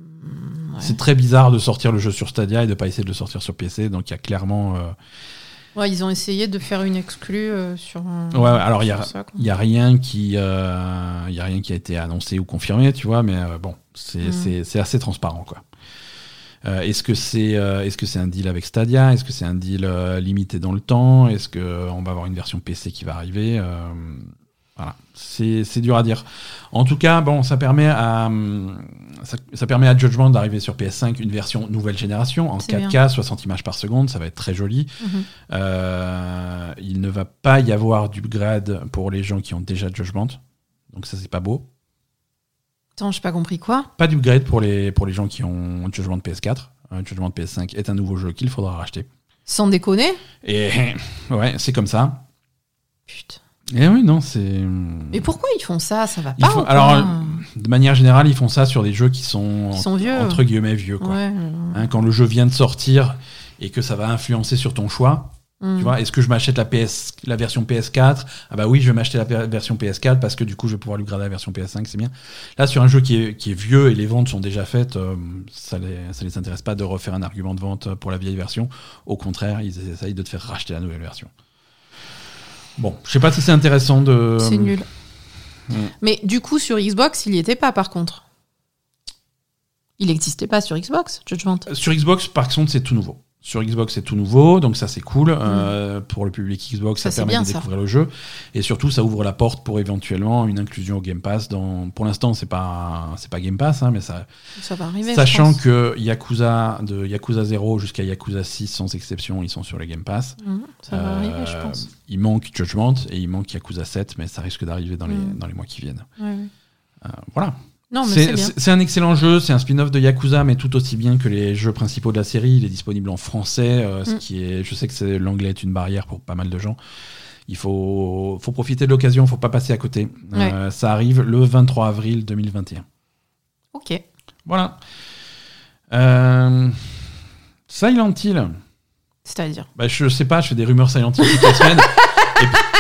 [SPEAKER 1] C'est très bizarre de sortir le jeu sur Stadia et de pas essayer de le sortir sur PC. Donc il y a clairement, euh,
[SPEAKER 2] Ouais, ils ont essayé de faire une exclue euh, sur.
[SPEAKER 1] Ouais, alors il y a- a rien qui, euh, il y a rien qui a été annoncé ou confirmé, tu vois. Mais bon, c'est
[SPEAKER 2] Mm.
[SPEAKER 1] c'est assez transparent, quoi. Euh, est-ce que c'est euh, est-ce que c'est un deal avec Stadia? Est-ce que c'est un deal euh, limité dans le temps? Est-ce que on va avoir une version PC qui va arriver? Voilà, c'est c'est dur à dire. En tout cas, bon, ça permet à ça, ça permet à Judgment d'arriver sur PS5 une version nouvelle génération en
[SPEAKER 2] C'est
[SPEAKER 1] 4K, 60 images par seconde, ça va être très joli.
[SPEAKER 2] Mhm.
[SPEAKER 1] Euh, il ne va pas y avoir d'upgrade pour les gens qui ont déjà Judgment, donc ça c'est pas beau.
[SPEAKER 2] Attends, j'ai pas compris quoi
[SPEAKER 1] Pas d'upgrade pour les, pour les gens qui ont Judgment PS4. Euh, Judgment PS5 est un nouveau jeu qu'il faudra racheter.
[SPEAKER 2] Sans déconner
[SPEAKER 1] Et ouais, c'est comme ça.
[SPEAKER 2] Putain.
[SPEAKER 1] Et oui, non, c'est.
[SPEAKER 2] Mais pourquoi ils font ça? Ça va pas
[SPEAKER 1] font- alors, euh, De manière générale, ils font ça sur des jeux qui sont,
[SPEAKER 2] Qui sont vieux.
[SPEAKER 1] entre guillemets vieux. Quoi.
[SPEAKER 2] Ouais.
[SPEAKER 1] Hein, quand le jeu vient de sortir et que ça va influencer sur ton choix, tu vois, est-ce que je m'achète la, PS, la version PS4 Ah bah oui, je vais m'acheter la version PS4 parce que du coup, je vais pouvoir lui grader la version PS5, c'est bien. Là, sur un jeu qui est, qui est vieux et les ventes sont déjà faites, euh, ça les, ça les intéresse pas de refaire un argument de vente pour la vieille version. Au contraire, ils essayent de te faire racheter la nouvelle version. Bon, je sais pas si c'est intéressant de.
[SPEAKER 2] C'est nul.
[SPEAKER 1] hmm.
[SPEAKER 2] Mais du coup, sur Xbox, il y était pas par contre. Il n'existait pas sur Xbox, Judgment.
[SPEAKER 1] Sur Xbox, par contre, c'est tout nouveau. Sur Xbox, c'est tout nouveau, donc ça c'est cool. Euh, pour le public Xbox, ça.
[SPEAKER 2] Ça,
[SPEAKER 1] permet
[SPEAKER 2] bien,
[SPEAKER 1] de
[SPEAKER 2] ça.
[SPEAKER 1] découvrir le jeu. Et surtout, ça ouvre la porte pour éventuellement une inclusion au Game Pass. Dans... Pour l'instant, c'est pas, c'est pas Game Pass, hein, mais ça,
[SPEAKER 2] Ça va arriver. je
[SPEAKER 1] sachant
[SPEAKER 2] pense.
[SPEAKER 1] que Yakuza, de Yakuza 0 jusqu'à Yakuza 6, sans exception, ils sont sur les Game Pass.
[SPEAKER 2] Mhm, ça va
[SPEAKER 1] Euh,
[SPEAKER 2] arriver, je pense.
[SPEAKER 1] Il manque Judgment et il manque Yakuza 7, mais ça risque d'arriver dans, les,
[SPEAKER 2] Mm.
[SPEAKER 1] dans les mois qui viennent. Euh, voilà. C'est un excellent jeu, c'est un spin-off de Yakuza, mais tout aussi bien que les jeux principaux de la série. Il est disponible en français, euh, ce
[SPEAKER 2] Mm.
[SPEAKER 1] qui est, je sais que c'est- l'anglais est une barrière pour pas mal de gens. Il faut, faut profiter de l'occasion, faut pas passer à côté. Euh, ça arrive le 23 avril 2021.
[SPEAKER 2] Ok.
[SPEAKER 1] Voilà. Euh, Silent Hill.
[SPEAKER 2] C'est-à-dire?
[SPEAKER 1] Bah, je sais pas, je fais des rumeurs Silent Hill toute la semaine. *laughs*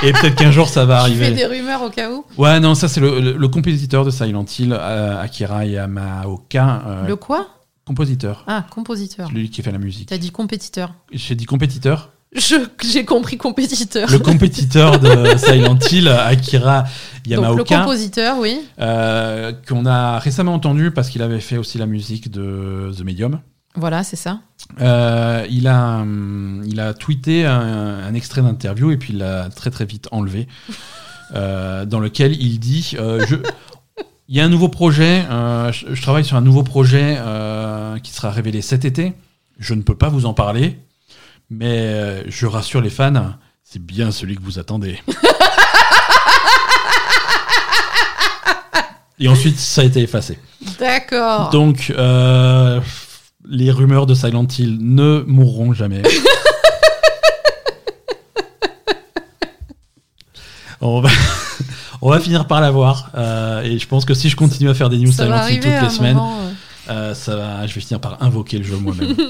[SPEAKER 1] Et, et peut-être qu'un jour ça va
[SPEAKER 2] Tu fais
[SPEAKER 1] arriver.
[SPEAKER 2] des rumeurs au cas où
[SPEAKER 1] Ouais, non, ça c'est le, le- le compositeur de Silent Hill, euh, Akira Yamaoka. euh,
[SPEAKER 2] Le quoi?
[SPEAKER 1] Compositeur.
[SPEAKER 2] Ah, compositeur.
[SPEAKER 1] Lui qui fait la musique.
[SPEAKER 2] T'as dit compétiteur.
[SPEAKER 1] J'ai dit compétiteur.
[SPEAKER 2] Je- J'ai compris compétiteur.
[SPEAKER 1] Le compétiteur de *laughs* Silent Hill, Akira
[SPEAKER 2] Donc le
[SPEAKER 1] Yamaoka,
[SPEAKER 2] compositeur, oui.
[SPEAKER 1] euh, qu'on a récemment entendu parce qu'il avait fait aussi la musique de The Medium.
[SPEAKER 2] Voilà, c'est ça.
[SPEAKER 1] Euh, il, a, hum, il a tweeté un, un extrait d'interview et puis il l'a très très vite enlevé, *laughs* euh, dans lequel il dit euh, je, Il y a un nouveau projet, je, je travaille sur un nouveau projet qui sera révélé cet été. Je ne peux pas vous en parler, mais je rassure les fans, c'est bien celui que vous attendez. *laughs* et ensuite, ça a été effacé.
[SPEAKER 2] D'accord.
[SPEAKER 1] Donc, euh, les rumeurs de Silent Hill ne mourront jamais. *laughs* on, va, *laughs* on va finir par l'avoir. euh, et je pense que si je continue à faire des news
[SPEAKER 2] ça va
[SPEAKER 1] Silent Hill toutes les semaines,
[SPEAKER 2] moment, euh.
[SPEAKER 1] euh, ça va, je vais finir par invoquer le jeu moi-même. *laughs*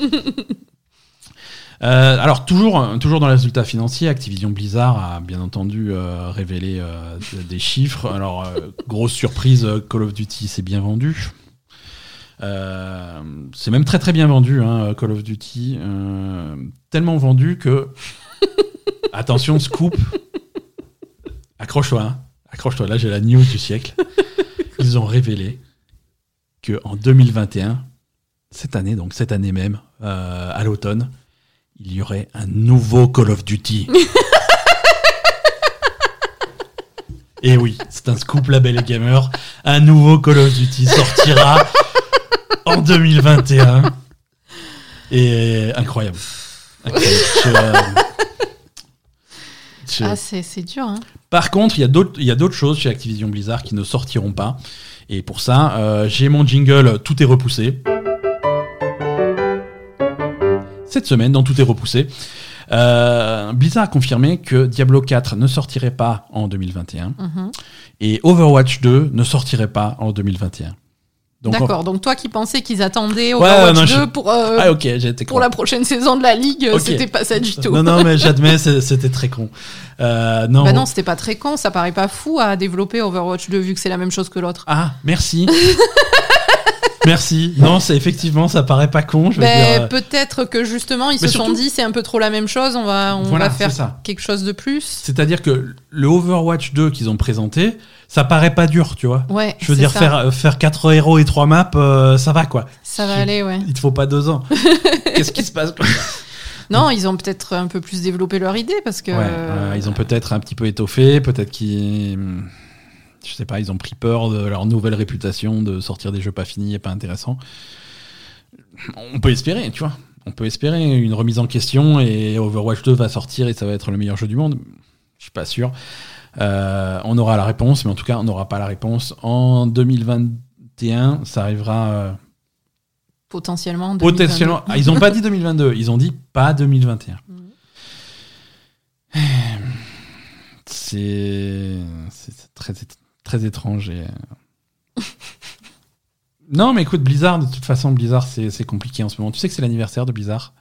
[SPEAKER 1] Euh, alors toujours, toujours dans les résultats financiers, Activision Blizzard a bien entendu euh, révélé euh, des chiffres. Alors euh, grosse surprise, Call of Duty s'est bien vendu. Euh, c'est même très très bien vendu, hein, Call of Duty. Euh, tellement vendu que *laughs* attention scoop, accroche-toi, hein. accroche-toi. Là j'ai la news du siècle. *laughs* Ils ont révélé que en 2021, cette année, donc cette année même, euh, à l'automne, il y aurait un nouveau Call of Duty. *laughs* Et oui, c'est un scoop label et gamer. Un nouveau Call of Duty sortira en 2021. Et incroyable. Incroyable. Je, euh, je-
[SPEAKER 2] Ah, c'est dur. Hein.
[SPEAKER 1] par contre, il y a d'autres- choses chez Activision Blizzard qui ne sortiront pas. Et pour ça, euh, j'ai mon jingle Tout est repoussé. Cette semaine, dans Tout est repoussé, euh, Blizzard a confirmé que Diablo 4 ne sortirait pas en 2021
[SPEAKER 2] Mhm.
[SPEAKER 1] et Overwatch 2 ne sortirait pas en 2021.
[SPEAKER 2] D'accord. Donc toi qui pensais qu'ils attendaient
[SPEAKER 1] Ouais,
[SPEAKER 2] Overwatch
[SPEAKER 1] non,
[SPEAKER 2] 2
[SPEAKER 1] je-
[SPEAKER 2] pour, euh,
[SPEAKER 1] Ah été
[SPEAKER 2] pour la prochaine saison de la ligue,
[SPEAKER 1] Ok.
[SPEAKER 2] c'était pas ça du tout.
[SPEAKER 1] Non, non, mais *laughs* j'admets, c'était très con. Euh, non.
[SPEAKER 2] Bah non, c'était pas très con, ça paraît pas fou à développer Overwatch 2 vu que c'est la même chose que l'autre.
[SPEAKER 1] Ah, merci. *laughs* merci. Non, c'est effectivement, ça paraît pas con. Je veux
[SPEAKER 2] Ben,
[SPEAKER 1] dire, euh,
[SPEAKER 2] peut-être que justement ils
[SPEAKER 1] Mais
[SPEAKER 2] se sont dit c'est un peu trop la même chose, on va, on
[SPEAKER 1] Voilà,
[SPEAKER 2] va faire
[SPEAKER 1] ça.
[SPEAKER 2] quelque chose de plus.
[SPEAKER 1] C'est-à-dire que le Overwatch 2 qu'ils ont présenté, ça paraît pas dur, tu vois.
[SPEAKER 2] Ouais,
[SPEAKER 1] Je veux dire,
[SPEAKER 2] ça.
[SPEAKER 1] faire, euh, faire 4 héros et 3 maps, euh, ça va quoi.
[SPEAKER 2] ça va
[SPEAKER 1] je-
[SPEAKER 2] aller, ouais.
[SPEAKER 1] Il te faut pas deux ans. *laughs* Qu'est-ce qui se passe quoi *laughs*
[SPEAKER 2] Non, ils ont peut-être un peu plus développé leur idée parce que.
[SPEAKER 1] Ouais, euh, Ils ont peut-être un petit peu étoffé, peut-être qu'ils. Je sais pas, ils ont pris peur de leur nouvelle réputation de sortir des jeux pas finis et pas intéressants. On peut espérer, tu vois. On peut espérer une remise en question et Overwatch 2 va sortir et ça va être le meilleur jeu du monde. Je suis pas sûr. Euh, on aura la réponse, mais en tout cas, on n'aura pas la réponse en 2021. Ça arrivera euh,
[SPEAKER 2] potentiellement. en 2022.
[SPEAKER 1] potentiellement. Ah, ils ont pas dit *laughs* 2022, ils ont dit pas 2021.
[SPEAKER 2] Mhm.
[SPEAKER 1] C'est c'est très, très étrange. Et... euh. non, mais écoute, Blizzard, de toute façon, Blizzard, c'est c'est compliqué en ce moment. Tu sais que c'est l'anniversaire de Blizzard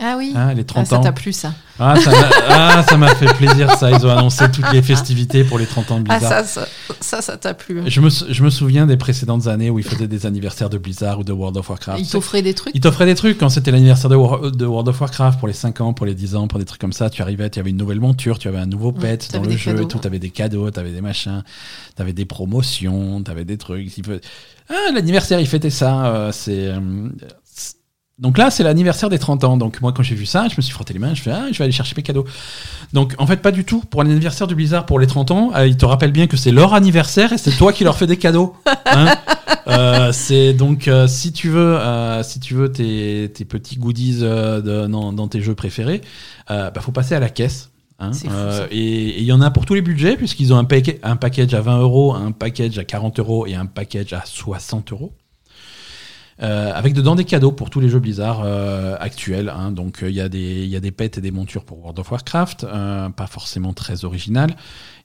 [SPEAKER 2] Ah oui.
[SPEAKER 1] hein, Les
[SPEAKER 2] Ah,
[SPEAKER 1] 30
[SPEAKER 2] ça
[SPEAKER 1] ans.
[SPEAKER 2] t'a plu ça.
[SPEAKER 1] Ah, ça m'a ah, ça m'a fait plaisir, ça. Ils ont annoncé toutes les festivités pour les 30 ans de
[SPEAKER 2] Ah
[SPEAKER 1] Blizzard.
[SPEAKER 2] ça, ça, ça, ça t'a plu.
[SPEAKER 1] je, me, sou- je me souviens des précédentes années où ils faisaient des anniversaires de Blizzard ou de World of Warcraft.
[SPEAKER 2] Ils t'offraient des trucs?
[SPEAKER 1] Ils t'offraient des trucs quand c'était l'anniversaire de, War- de World of Warcraft pour les 5 ans, pour les 10 ans, pour des trucs comme ça. Tu arrivais, tu avais une nouvelle monture, tu avais un nouveau
[SPEAKER 2] Ouais,
[SPEAKER 1] pet dans le jeu
[SPEAKER 2] cadeaux.
[SPEAKER 1] tout. Tu avais des cadeaux, tu avais des machins, tu avais des promotions, tu avais des trucs. Ah, l'anniversaire, il fêtait ça. euh, c'est. euh, c'est- donc là, c'est l'anniversaire des 30 ans. Donc moi, quand j'ai vu ça, je me suis frotté les mains. Je fais, ah, je vais aller chercher mes cadeaux. Donc en fait, pas du tout. Pour l'anniversaire du Blizzard pour les 30 ans, euh, ils te rappellent bien que c'est leur anniversaire et c'est toi qui leur fais des cadeaux. Hein *laughs* Euh, c'est donc euh, si tu veux, si tu veux tes, tes petits goodies de- dans, dans tes jeux préférés, bah, faut passer à la caisse. hein. Euh, et il y en a pour tous les budgets puisqu'ils ont un package à 20 euros, un package à 40 euros et un package à 60 euros. Euh, avec dedans des cadeaux pour tous les jeux Blizzard euh, actuels. hein. Donc euh, il y, a des- y a des pets et des montures pour World of Warcraft, euh, pas forcément très original.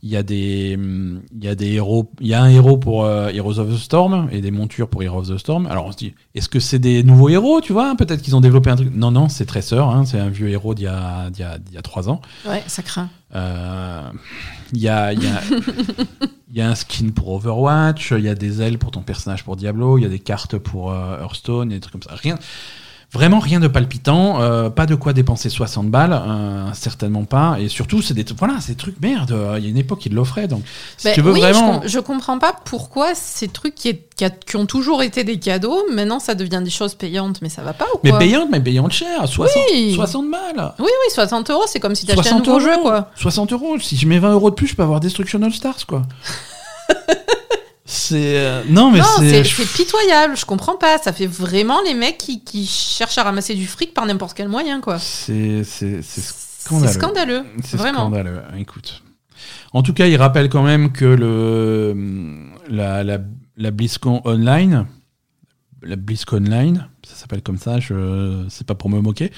[SPEAKER 1] Il y a des, il y a des héros, il y a un héros pour euh, Heroes of the Storm et des montures pour Heroes of the Storm. Alors on se dit, est-ce que c'est des nouveaux héros, tu vois? Peut-être qu'ils ont développé un truc. Non, non, c'est Tracer, hein, c'est un vieux héros d'il y a, d'il y a, d'il y a trois ans.
[SPEAKER 2] Ouais, ça craint.
[SPEAKER 1] Euh, Il y, a, y, a, *laughs* il y a un skin pour Overwatch, il y a des ailes pour ton personnage pour Diablo, il y a des cartes pour euh, Hearthstone, il y a des trucs comme ça. Rien. Vraiment rien de palpitant, euh, pas de quoi dépenser 60 balles, euh, certainement pas. Et surtout, c'est des, voilà, des trucs merde. euh, Il y a une époque, ils l'offraient. Donc, si
[SPEAKER 2] Ben
[SPEAKER 1] tu veux
[SPEAKER 2] oui,
[SPEAKER 1] vraiment.
[SPEAKER 2] je, com- je comprends pas pourquoi ces trucs qui, est- qui a- qui ont toujours été des cadeaux, maintenant ça devient des choses payantes, mais ça va pas ou
[SPEAKER 1] Mais
[SPEAKER 2] quoi?
[SPEAKER 1] payante, mais payante cher. 60,
[SPEAKER 2] Oui.
[SPEAKER 1] 60 balles.
[SPEAKER 2] Oui, oui, 60 euros, c'est comme si t'achetais un
[SPEAKER 1] 60
[SPEAKER 2] nouveau
[SPEAKER 1] euros.
[SPEAKER 2] jeu, quoi.
[SPEAKER 1] 60 euros. Si je mets 20 euros de plus, je peux avoir Destruction All Stars, quoi. *laughs* c'est. euh, Non, mais c'est.
[SPEAKER 2] pitoyable, je comprends pas. Ça fait vraiment les mecs qui, qui cherchent à ramasser du fric par n'importe quel moyen, quoi.
[SPEAKER 1] C'est. C'est. c'est
[SPEAKER 2] C'est
[SPEAKER 1] scandaleux.
[SPEAKER 2] scandaleux,
[SPEAKER 1] C'est
[SPEAKER 2] vraiment.
[SPEAKER 1] scandaleux. Écoute. En tout cas, il rappelle quand même que le la, la, la BlizzCon Online, la BlizzCon Online, ça s'appelle comme ça, je c'est pas pour me moquer.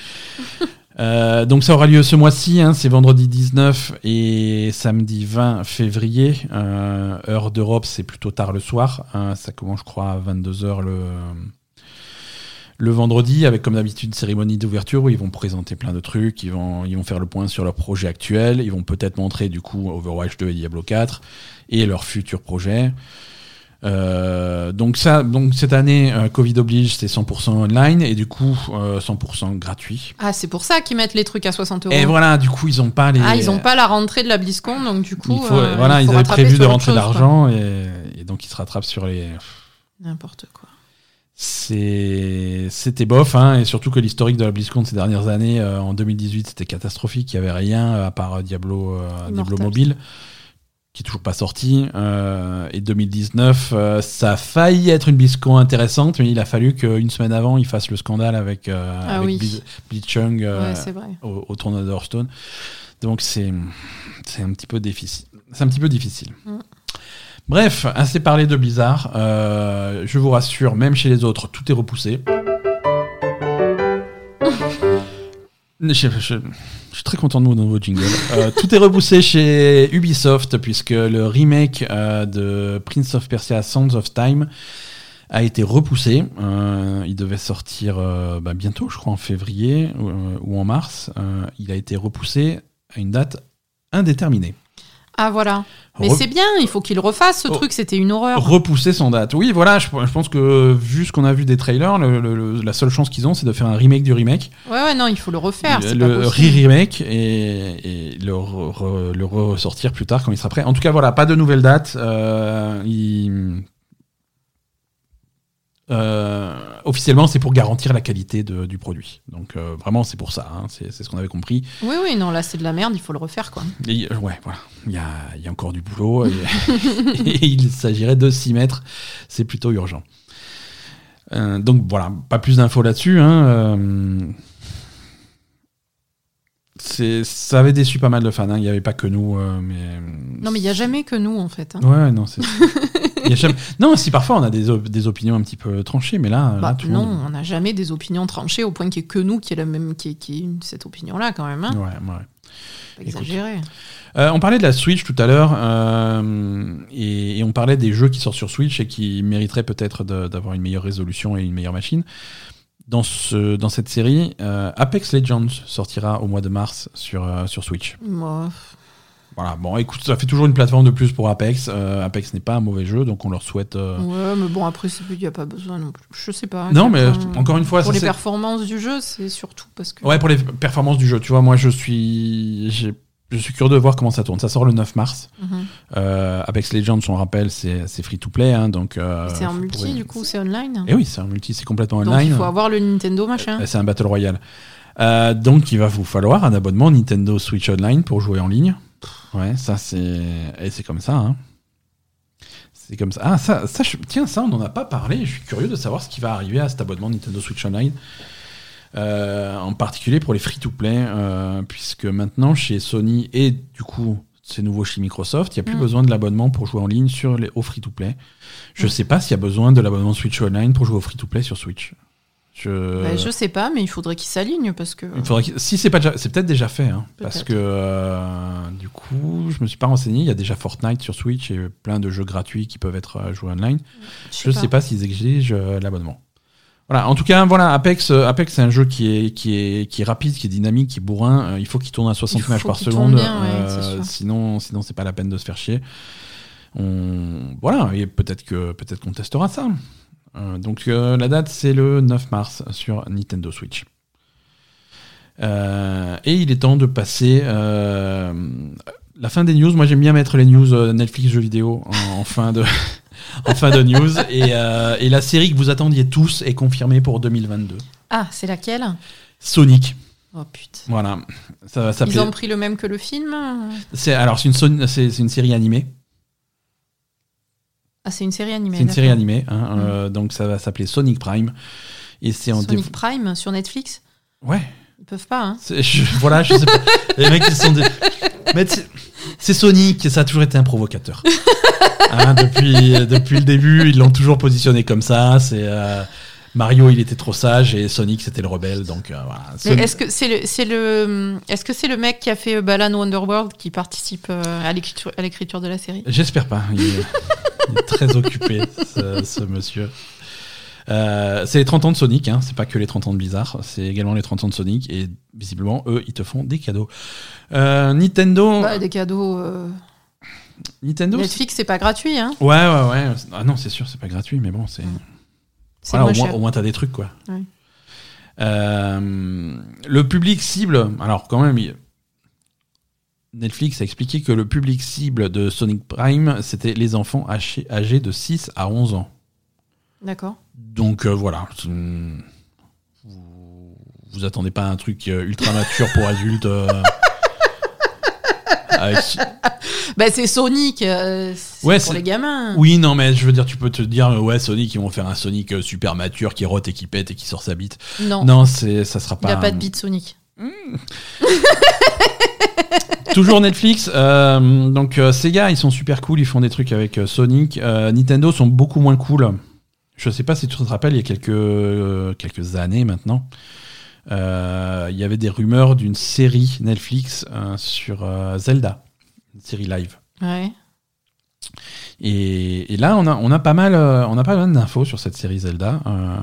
[SPEAKER 1] *laughs* Euh, donc ça aura lieu ce mois-ci, hein, c'est vendredi 19 et samedi 20 février. Euh, heure d'Europe, c'est plutôt tard le soir. hein, ça commence, je crois, à 22h le, le vendredi, avec comme d'habitude cérémonie d'ouverture où ils vont présenter plein de trucs, ils vont, ils vont faire le point sur leur projet actuel, ils vont peut-être montrer du coup Overwatch 2 et Diablo 4 et leurs futurs projets. Euh, donc ça, donc cette année, euh, Covid oblige, c'est 100% online et du coup euh, 100% gratuit.
[SPEAKER 2] Ah, c'est pour ça qu'ils mettent les trucs à 60 euros.
[SPEAKER 1] Et voilà, du coup ils ont pas les.
[SPEAKER 2] Ah, ils ont pas la rentrée de la BlizzCon, donc du coup.
[SPEAKER 1] Il faut,
[SPEAKER 2] euh,
[SPEAKER 1] voilà,
[SPEAKER 2] il
[SPEAKER 1] ils avaient prévu de rentrer d'argent et, et donc ils se rattrapent sur les.
[SPEAKER 2] N'importe quoi.
[SPEAKER 1] C'était bof, hein, et surtout que l'historique de la BlizzCon de ces dernières années, euh, en 2018, c'était catastrophique. Il n'y avait rien euh, à part euh, Diablo, euh, Diablo. Mobile, qui est toujours pas sorti. euh, et 2019, euh, ça a failli être une BlizzCon intéressante, mais il a fallu qu'une semaine avant, ils fassent le scandale avec, euh,
[SPEAKER 2] Ah
[SPEAKER 1] avec
[SPEAKER 2] oui.
[SPEAKER 1] Blizz- Blitzchung euh,
[SPEAKER 2] ouais,
[SPEAKER 1] au, au tournoi de Hearthstone. Donc c'est, c'est un petit peu difficile. C'est un petit peu difficile.
[SPEAKER 2] Mm.
[SPEAKER 1] Bref, assez parlé de Blizzard. Euh, je vous rassure, même chez les autres, tout est repoussé. Je, suis très content de mon nouveau jingle. Euh, tout est repoussé chez Ubisoft puisque le remake euh, de Prince of Persia Sands of Time a été repoussé. Euh, il devait sortir euh, bah, bientôt, je crois en février ou, en mars. Il a été repoussé à une date indéterminée.
[SPEAKER 2] Ah, voilà. Mais
[SPEAKER 1] Re-
[SPEAKER 2] c'est bien, il faut qu'ils refassent ce
[SPEAKER 1] Oh.
[SPEAKER 2] truc, c'était une horreur.
[SPEAKER 1] repousser son date. Oui, voilà, je, je pense que vu ce qu'on a vu des trailers, le- le- le- la seule chance qu'ils ont, c'est de faire un remake du remake,
[SPEAKER 2] Ouais, ouais, non, il faut le refaire. c'est
[SPEAKER 1] le re-remake et, et le, re- re- le ressortir plus tard quand il sera prêt. En tout cas, voilà, pas de nouvelle date. Euh, il- euh, officiellement, c'est pour garantir la qualité de- du produit. Donc euh, vraiment, c'est pour ça. hein, c'est ce qu'on avait compris.
[SPEAKER 2] Oui, oui, non, là c'est de la merde, il faut le refaire, quoi.
[SPEAKER 1] Et, euh, ouais, voilà. Il y a, il y a encore du boulot et, *laughs* et il s'agirait de s'y mettre. C'est plutôt urgent. Donc voilà, pas plus d'infos là-dessus. hein, ça avait déçu pas mal de fans. hein, Il n'y avait pas que nous, mais.
[SPEAKER 2] Non, mais il n'y a jamais que nous, en fait.
[SPEAKER 1] Ouais, non, c'est. *laughs* il y a jamais- Non, si parfois on a des, op- des opinions un petit peu tranchées, mais là,
[SPEAKER 2] Bah,
[SPEAKER 1] là, tout le
[SPEAKER 2] non,
[SPEAKER 1] monde-
[SPEAKER 2] on n'a jamais des opinions tranchées au point qu'il n'y ait que nous qui ait, la même, qui ait- qui ait cette opinion-là, quand même. Hein.
[SPEAKER 1] Ouais, ouais.
[SPEAKER 2] Exagérer.
[SPEAKER 1] Euh, on parlait de la Switch tout à l'heure euh, et, et on parlait des jeux qui sortent sur Switch et qui mériteraient peut-être d'avoir une meilleure résolution et une meilleure machine. Dans, ce, dans cette série, euh, Apex Legends sortira au mois de mars sur, sur Switch.
[SPEAKER 2] Moi,
[SPEAKER 1] Voilà, bon, écoute, ça fait toujours une plateforme de plus pour Apex. Euh, Apex n'est pas un mauvais jeu, donc on leur souhaite. euh,
[SPEAKER 2] ouais, mais bon, après, il n'y a pas besoin non plus. Je sais pas.
[SPEAKER 1] Non, mais encore une fois,
[SPEAKER 2] Pour
[SPEAKER 1] ça
[SPEAKER 2] les performances du jeu, c'est surtout parce que.
[SPEAKER 1] Ouais, pour les performances du jeu. Tu vois, moi, je suis. Je suis curieux de voir comment ça tourne. Ça sort le 9 mars.
[SPEAKER 2] Mhm.
[SPEAKER 1] Euh, Apex Legends, on rappelle, c'est free to play, hein, donc. euh,
[SPEAKER 2] c'est en multi,
[SPEAKER 1] pourrez-
[SPEAKER 2] du coup, c'est online.
[SPEAKER 1] Et oui, c'est un multi, c'est complètement
[SPEAKER 2] Donc
[SPEAKER 1] online.
[SPEAKER 2] il faut avoir le Nintendo machin.
[SPEAKER 1] C'est un battle royale. Euh, donc il va vous falloir un abonnement Nintendo Switch Online pour jouer en ligne. Ouais, ça c'est et c'est comme ça. Hein. C'est comme ça. Ah ça, ça je- tiens ça on n'en a pas parlé. Je suis curieux de savoir ce qui va arriver à cet abonnement Nintendo Switch Online. Euh, en particulier pour les free-to-play, euh, puisque maintenant chez Sony et du coup c'est nouveau chez Microsoft, il n'y a plus
[SPEAKER 2] Mm.
[SPEAKER 1] besoin de l'abonnement pour jouer en ligne sur les, au free-to-play. Je
[SPEAKER 2] Mm.
[SPEAKER 1] sais pas s'il y a besoin de l'abonnement Switch Online pour jouer au free-to-play sur Switch. Je...
[SPEAKER 2] Bah, je sais pas, mais il faudrait qu'ils s'alignent parce que.
[SPEAKER 1] Il faudrait si c'est pas déjà, c'est peut-être déjà fait, hein, parce que euh, du coup, je me suis pas renseigné. Il y a déjà Fortnite sur Switch et plein de jeux gratuits qui peuvent être euh, joués online. Je sais pas s'ils exigent euh, l'abonnement. Voilà. En tout cas, voilà, Apex, Apex, c'est un jeu qui est qui est qui est rapide, qui est dynamique, qui est bourrin. Il faut qu'il tourne à 60
[SPEAKER 2] Il
[SPEAKER 1] images par seconde.
[SPEAKER 2] bien,
[SPEAKER 1] euh, sinon, sinon, c'est pas la peine de se faire chier. On... Voilà. Et peut-être que peut-être qu'on testera ça. Euh, donc euh, la date c'est le 9 mars sur Nintendo Switch. Euh, et il est temps de passer la fin des news. Moi j'aime bien mettre les news Netflix jeux vidéo en, en fin de *laughs* en fin de news. Et, euh, et la série que vous attendiez tous est confirmée pour 2022.
[SPEAKER 2] Ah, c'est laquelle?
[SPEAKER 1] Sonic.
[SPEAKER 2] Oh putain.
[SPEAKER 1] Voilà. Ça va
[SPEAKER 2] Ils ont pris le même que le film?
[SPEAKER 1] C'est alors c'est une Son- c'est c'est une série animée.
[SPEAKER 2] Ah, c'est une série animée.
[SPEAKER 1] C'est une série animée. hein, euh, donc ça va s'appeler Sonic Prime. Et c'est en
[SPEAKER 2] Sonic
[SPEAKER 1] dév-
[SPEAKER 2] Prime sur Netflix
[SPEAKER 1] Ouais.
[SPEAKER 2] Ils peuvent pas, hein
[SPEAKER 1] je- voilà, je sais pas. *laughs* Les mecs, ils sont des. Mais c'est- Sonic, ça a toujours été un provocateur. *laughs* Hein, depuis, depuis le début, ils l'ont toujours positionné comme ça. C'est euh, Mario, il était trop sage, et Sonic, c'était le rebelle. Donc euh, voilà.
[SPEAKER 2] Mais
[SPEAKER 1] Sonic-
[SPEAKER 2] est-ce que c'est le, c'est le, est-ce que c'est le mec qui a fait Balan Wonderworld qui participe euh, à l'écriture, de la série?
[SPEAKER 1] J'espère pas. Il est, il est très occupé, ce, ce monsieur. Euh, c'est les 30 ans de Sonic, hein. c'est pas que les 30 ans de Blizzard, c'est également les 30 ans de Sonic, et visiblement, eux, ils te font des cadeaux. Euh, Nintendo.
[SPEAKER 2] Bah, Des cadeaux. euh,
[SPEAKER 1] Nintendo
[SPEAKER 2] Netflix, c'est pas gratuit, hein
[SPEAKER 1] Ouais, ouais, ouais. Ah non, c'est sûr, c'est pas gratuit, mais bon, c'est.
[SPEAKER 2] C'est
[SPEAKER 1] Voilà, au moins, au moins t'as des trucs, quoi.
[SPEAKER 2] Ouais.
[SPEAKER 1] Le public cible, alors quand même, il- Netflix a expliqué que le public cible de Sonic Prime, c'était les enfants âgés, de 6 à 11 ans.
[SPEAKER 2] D'accord.
[SPEAKER 1] Donc euh, voilà. Vous, vous attendez pas un truc euh, ultra mature pour adultes. euh, *laughs* avec-
[SPEAKER 2] Bah, c'est Sonic, euh, c'est
[SPEAKER 1] Ouais,
[SPEAKER 2] pour
[SPEAKER 1] c'est-
[SPEAKER 2] les gamins.
[SPEAKER 1] Oui, non, mais je veux dire, tu peux te dire, ouais, Sonic, ils vont faire un Sonic super mature qui rote et qui pète et qui sort sa bite.
[SPEAKER 2] Non,
[SPEAKER 1] Non, c'est, ça sera
[SPEAKER 2] il
[SPEAKER 1] pas.
[SPEAKER 2] a pas de beat Sonic. *laughs*
[SPEAKER 1] Toujours Netflix. euh, donc euh, Sega, ils sont super cool, ils font des trucs avec euh, Sonic. Nintendo sont beaucoup moins cool. Je sais pas si tu te rappelles, il y a quelques, quelques années maintenant, il y avait des rumeurs d'une série Netflix sur Zelda, une série live.
[SPEAKER 2] Ouais.
[SPEAKER 1] Et, là, on a, pas mal, euh, on a pas mal d'infos sur cette série Zelda, euh,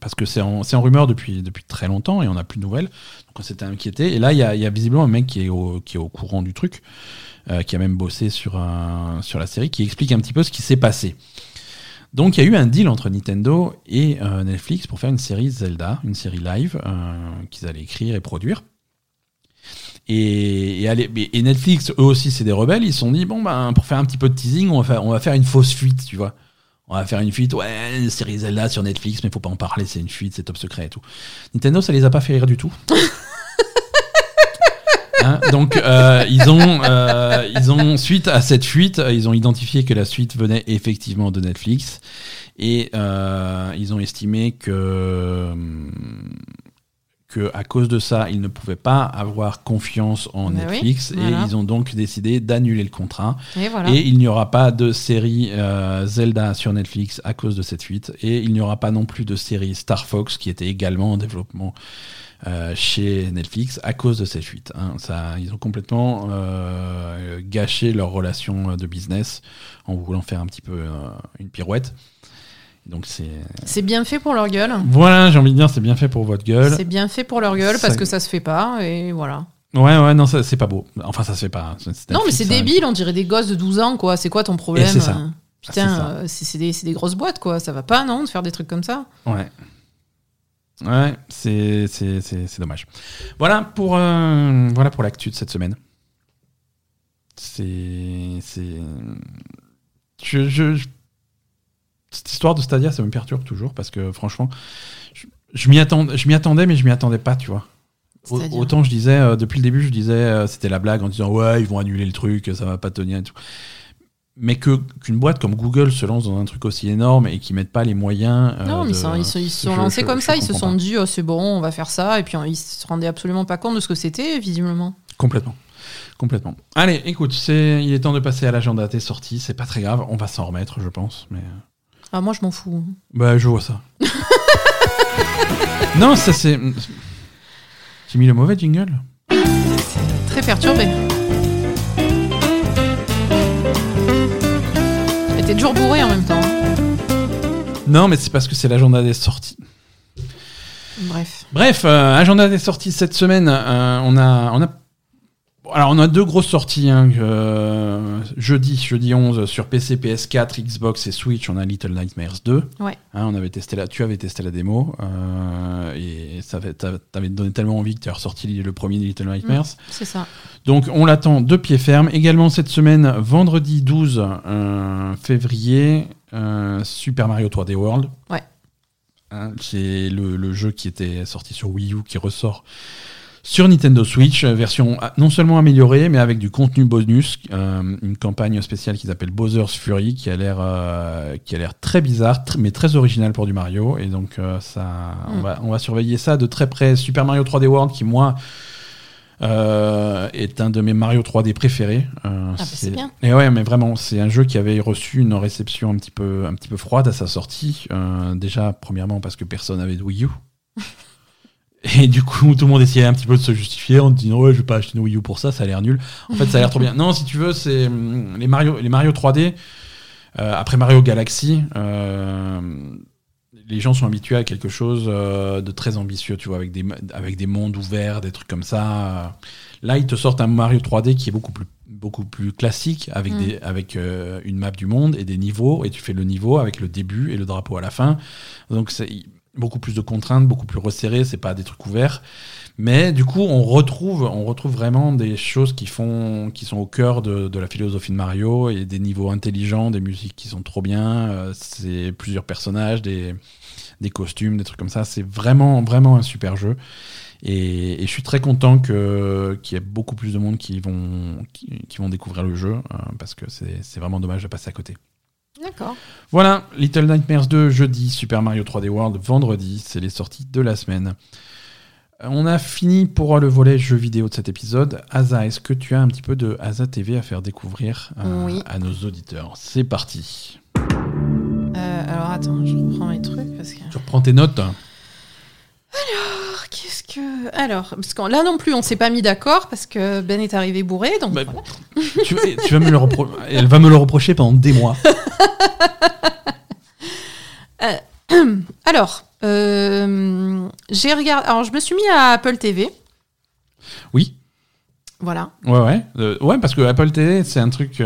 [SPEAKER 1] parce que c'est en, rumeur depuis, très longtemps et on n'a plus de nouvelles. Donc on s'était inquiété. Et là, il y a, visiblement un mec qui est au, courant du truc, euh, qui a même bossé sur, sur la série, qui explique un petit peu ce qui s'est passé. Donc il y a eu un deal entre Nintendo et Netflix pour faire une série Zelda, une série live qu'ils allaient écrire et produire. Et, et, aller- et Netflix, eux aussi, c'est des rebelles. Ils se sont dit, bon, ben, pour faire un petit peu de teasing, on va faire, on va faire une fausse fuite, tu vois. On va faire une fuite, ouais, une série Zelda sur Netflix, mais faut pas en parler, c'est une fuite, c'est top secret et tout. Nintendo, ça les a pas fait rire du tout. *laughs* Hein, donc, euh, ils, ont, euh, ils ont, suite à cette fuite, ils ont identifié que la suite venait effectivement de Netflix. Et euh, ils ont estimé que, que à cause de ça, ils ne pouvaient pas avoir confiance en
[SPEAKER 2] oui,
[SPEAKER 1] Netflix.
[SPEAKER 2] voilà.
[SPEAKER 1] Et ils ont donc décidé d'annuler le contrat.
[SPEAKER 2] Et voilà.
[SPEAKER 1] Et il n'y aura pas de série euh, Zelda sur Netflix à cause de cette fuite. Et il n'y aura pas non plus de série Star Fox qui était également en développement euh, chez Netflix à cause de cette fuite. hein. Ça, ils ont complètement euh, gâché leur relation de business en voulant faire un petit peu une pirouette. Donc c'est
[SPEAKER 2] C'est bien fait pour leur gueule.
[SPEAKER 1] voilà, j'ai envie de dire, c'est bien fait pour votre gueule.
[SPEAKER 2] C'est bien fait pour leur gueule parce
[SPEAKER 1] Ça-
[SPEAKER 2] que ça se fait pas et voilà.
[SPEAKER 1] Ouais, ouais, non, ça, c'est pas beau. Enfin, ça se fait pas.
[SPEAKER 2] Non, mais c'est débile, on dirait des gosses de 12 ans quoi. C'est quoi ton problème
[SPEAKER 1] c'est ça.
[SPEAKER 2] euh, Putain, euh, c'est c'est des, c'est des grosses boîtes quoi. Ça va pas non de faire des trucs comme ça.
[SPEAKER 1] Ouais. Ouais, c'est c'est- c'est- c'est dommage. Voilà pour, euh, voilà pour l'actu de cette semaine. C'est. c'est- Je, je- je- Cette histoire de Stadia, ça me perturbe toujours parce que franchement, je, je m'y attendais, je m'y attendais, mais je m'y attendais pas, tu vois. Autant je disais, euh, depuis le début, je disais, euh, c'était la blague en disant, ouais, ils vont annuler le truc, ça va pas tenir et tout. Mais que qu'une boîte comme Google se lance dans un truc aussi énorme et qu'ils mettent pas les moyens. euh,
[SPEAKER 2] non, mais ils
[SPEAKER 1] de-
[SPEAKER 2] sont- ils se
[SPEAKER 1] je-
[SPEAKER 2] sont lancés
[SPEAKER 1] je-
[SPEAKER 2] comme ça. Ils se sont
[SPEAKER 1] pas.
[SPEAKER 2] dit, oh, c'est bon, on va faire ça. Et puis ils se rendaient absolument pas compte de ce que c'était visiblement.
[SPEAKER 1] Complètement. Complètement. Allez, écoute, c'est, il est temps de passer à l'agenda des sorties. C'est pas très grave, on va s'en remettre, je pense. Mais
[SPEAKER 2] Ah, moi je m'en fous.
[SPEAKER 1] bah, je vois ça. *laughs* non, ça c'est. J'ai mis le mauvais jingle.
[SPEAKER 2] Très perturbé. Et t'es toujours bourré en même temps. hein.
[SPEAKER 1] Non, mais c'est parce que c'est l'agenda des sorties.
[SPEAKER 2] Bref.
[SPEAKER 1] Bref, euh, agenda des sorties cette semaine. euh, on a, on a, Alors, on a deux grosses sorties. hein, que- jeudi, jeudi 11, sur PC, PS4, Xbox et Switch, on a Little Nightmares 2.
[SPEAKER 2] Ouais.
[SPEAKER 1] Hein, on avait testé la, tu avais testé la démo. euh, et ça avait- t'avais t'avais donné tellement envie que tu as ressorti le premier Little Nightmares.
[SPEAKER 2] C'est ça.
[SPEAKER 1] Donc, on l'attend de pied ferme. Également, cette semaine, vendredi 12 euh, février, euh, Super Mario 3D World.
[SPEAKER 2] Ouais.
[SPEAKER 1] Hein, C'est le, le jeu qui était sorti sur Wii U qui ressort sur Nintendo Switch, euh, version ah, non seulement améliorée, mais avec du contenu bonus, euh, une campagne spéciale qui s'appelle Bowser's Fury, qui a l'air euh, qui a l'air très bizarre, tr- mais très original pour du Mario. Et donc euh, ça, on
[SPEAKER 2] Mm.
[SPEAKER 1] va on va surveiller ça de très près. Super Mario 3D World, qui moi euh, est un de mes Mario 3D préférés. Euh,
[SPEAKER 2] bah, c'est bien.
[SPEAKER 1] Et ouais, mais vraiment, c'est un jeu qui avait reçu une réception un petit peu, un petit peu froide à sa sortie. Euh, déjà, premièrement, parce que personne n'avait de Wii U. *laughs* Et du coup, tout le monde essayait un petit peu de se justifier en disant ouais, je vais pas acheter une Wii U pour ça, ça a l'air nul. En fait, ça a l'air trop bien. Non, si tu veux, c'est hum, les Mario, les Mario 3D. euh, après Mario Galaxy, euh, les gens sont habitués à quelque chose euh, de très ambitieux, tu vois, avec des, avec des mondes ouverts, des trucs comme ça. Là, ils te sortent un Mario 3D qui est beaucoup plus, beaucoup plus classique, avec,
[SPEAKER 2] Mm.
[SPEAKER 1] des, avec euh, une map du monde et des niveaux, et tu fais le niveau avec le début et le drapeau à la fin. Donc, c'est beaucoup plus de contraintes, beaucoup plus resserré, c'est pas des trucs ouverts. Mais du coup, on retrouve, vraiment des choses qui, font, qui sont au cœur de, la philosophie de Mario et des niveaux intelligents, des musiques qui sont trop bien, euh, c'est plusieurs personnages, des, costumes, des trucs comme ça. C'est vraiment, vraiment un super jeu. Et, je suis très content qu'il y ait beaucoup plus de monde qui vont, qui, vont découvrir le jeu euh, parce que c'est vraiment dommage de passer à côté.
[SPEAKER 2] D'accord.
[SPEAKER 1] Voilà, Little Nightmares 2 jeudi, Super Mario 3D World vendredi, c'est les sorties de la semaine. On a fini pour le volet jeux vidéo de cet épisode. Asa, est-ce que tu as un petit peu de Asa TV à faire découvrir euh,
[SPEAKER 2] Oui.
[SPEAKER 1] à nos auditeurs? C'est parti.
[SPEAKER 2] Euh, alors attends, je reprends mes trucs parce que.
[SPEAKER 1] Tu reprends tes notes
[SPEAKER 2] Alors, Qu'est-ce que. Alors, parce que là non plus, on s'est pas mis d'accord parce que Ben est arrivé bourré, donc.
[SPEAKER 1] Bah,
[SPEAKER 2] voilà.
[SPEAKER 1] tu, tu vas me le repro- Elle va me le reprocher pendant des mois. *laughs* *clears throat*
[SPEAKER 2] Alors, euh, j'ai regardé. Alors, je me suis mis à Apple TV.
[SPEAKER 1] Oui,
[SPEAKER 2] Voilà.
[SPEAKER 1] ouais, ouais. Euh, ouais, parce que Apple TV, c'est un truc.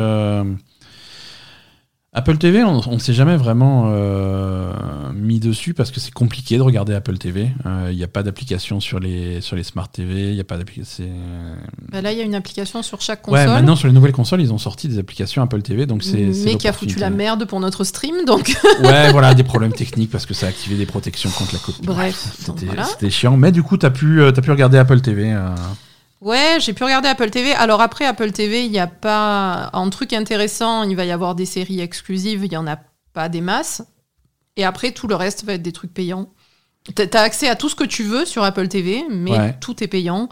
[SPEAKER 1] Euh, Apple TV, on ne s'est jamais vraiment euh, mis dessus parce que c'est compliqué de regarder Apple TV. Il n'y a pas d'application sur les, sur les Smart TV, il n'y a pas d'application.
[SPEAKER 2] Bah, là, il y a une application sur chaque
[SPEAKER 1] Ouais,
[SPEAKER 2] console.
[SPEAKER 1] maintenant sur les nouvelles consoles, ils ont sorti des applications Apple TV, donc c'est. c'est
[SPEAKER 2] mais qui a foutu la merde pour notre stream, donc. *laughs*
[SPEAKER 1] Ouais, voilà, des problèmes techniques parce que ça a activé des protections contre la copie.
[SPEAKER 2] Bref,
[SPEAKER 1] c'était
[SPEAKER 2] voilà.
[SPEAKER 1] chiant. Mais du coup, t'as pu, euh, t'as pu regarder Apple TV. euh,
[SPEAKER 2] Ouais, j'ai pu regarder Apple TV. Alors après, Apple TV, il n'y a pas un truc intéressant. Il va y avoir des séries exclusives. Il n'y en a pas des masses. Et après, tout le reste va être des trucs payants. T'as accès à tout ce que tu veux sur Apple TV, mais
[SPEAKER 1] Ouais.
[SPEAKER 2] tout est payant.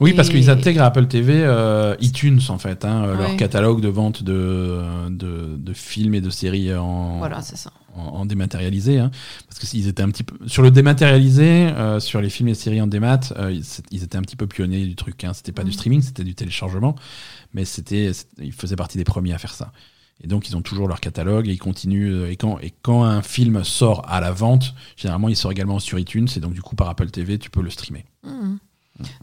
[SPEAKER 1] Oui, parce qu'ils intègrent à Apple TV euh, iTunes, en fait, hein, euh, leur catalogue de vente de, de, de films et de séries en,
[SPEAKER 2] Voilà, c'est ça.
[SPEAKER 1] En, en dématérialisé. hein. parce que s'ils étaient un petit peu. Sur le dématérialisé, euh, sur les films et séries en démat, euh, ils, ils étaient un petit peu pionniers du truc. Hein. C'était pas du streaming, c'était du téléchargement, mais c'était, ils faisaient partie des premiers à faire ça. Et donc, ils ont toujours leur catalogue et ils continuent. euh, Et quand, et quand un film sort à la vente, généralement, il sort également sur iTunes. Et donc, du coup, par Apple TV, tu peux le streamer.
[SPEAKER 2] Mhm.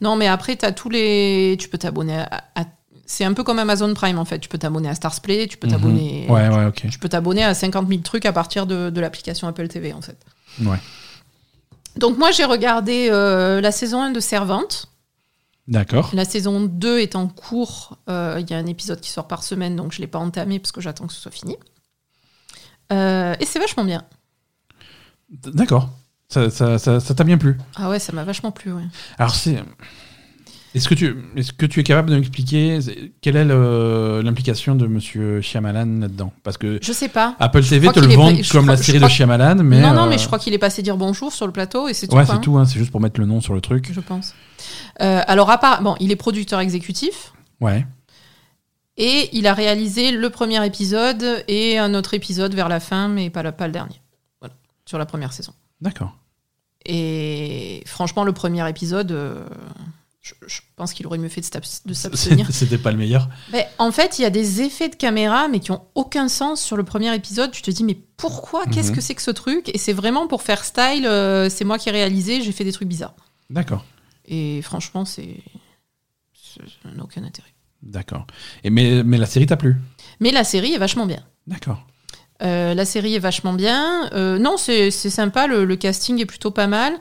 [SPEAKER 2] Non, mais après, t'as tous les. Tu peux t'abonner à. à- C'est un peu comme Amazon Prime en fait. Tu peux t'abonner à Starsplay, tu peux t'abonner.
[SPEAKER 1] Mhm. Ouais, ouais, ok.
[SPEAKER 2] Tu peux t'abonner à 50 000 trucs à partir de, de l'application Apple TV en fait.
[SPEAKER 1] Ouais.
[SPEAKER 2] Donc moi j'ai regardé euh, la saison 1 de Servante.
[SPEAKER 1] D'accord.
[SPEAKER 2] La saison 2 est en cours. Euh, Il y a un épisode qui sort par semaine, donc je ne l'ai pas entamé parce que j'attends que ce soit fini. Euh, et c'est vachement bien.
[SPEAKER 1] D'accord. Ça t'a bien plu.
[SPEAKER 2] Ah ouais, ça m'a vachement plu. Ouais.
[SPEAKER 1] Alors, c'est. Est-ce que, tu, est-ce que tu es capable de m'expliquer quelle est le- l'implication de Monsieur Shyamalan là-dedans? Parce que
[SPEAKER 2] Je sais pas.
[SPEAKER 1] Apple TV te le vend comme
[SPEAKER 2] crois-
[SPEAKER 1] la série de Shyamalan, mais.
[SPEAKER 2] non, non,
[SPEAKER 1] euh,
[SPEAKER 2] mais je crois qu'il est passé dire bonjour sur le plateau et c'est tout.
[SPEAKER 1] Ouais,
[SPEAKER 2] quoi,
[SPEAKER 1] c'est
[SPEAKER 2] hein,
[SPEAKER 1] tout, hein, c'est juste pour mettre le nom sur le truc.
[SPEAKER 2] Je pense. Euh, alors, à part, bon, il est producteur exécutif
[SPEAKER 1] Ouais.
[SPEAKER 2] et il a réalisé le premier épisode et un autre épisode vers la fin, mais pas, le- pas le dernier. Voilà, sur la première saison.
[SPEAKER 1] D'accord.
[SPEAKER 2] Et franchement, le premier épisode, euh, je, je pense qu'il aurait mieux fait de s'abs- de s'abstenir. *laughs*
[SPEAKER 1] C'était pas le meilleur.
[SPEAKER 2] Mais en fait, il y a des effets de caméra, mais qui ont aucun sens sur le premier épisode. Tu te dis, mais pourquoi Qu'est-ce
[SPEAKER 1] Mhm.
[SPEAKER 2] que c'est que ce truc? Et c'est vraiment pour faire style. euh, c'est moi qui ai réalisé. J'ai fait des trucs bizarres.
[SPEAKER 1] D'accord.
[SPEAKER 2] Et franchement, c'est ça n'a aucun intérêt.
[SPEAKER 1] D'accord. Et mais, mais la série t'a plu?
[SPEAKER 2] Mais la série est vachement bien.
[SPEAKER 1] D'accord.
[SPEAKER 2] Euh, la série est vachement bien. Euh, non, c'est c'est sympa, le, le casting est plutôt pas mal.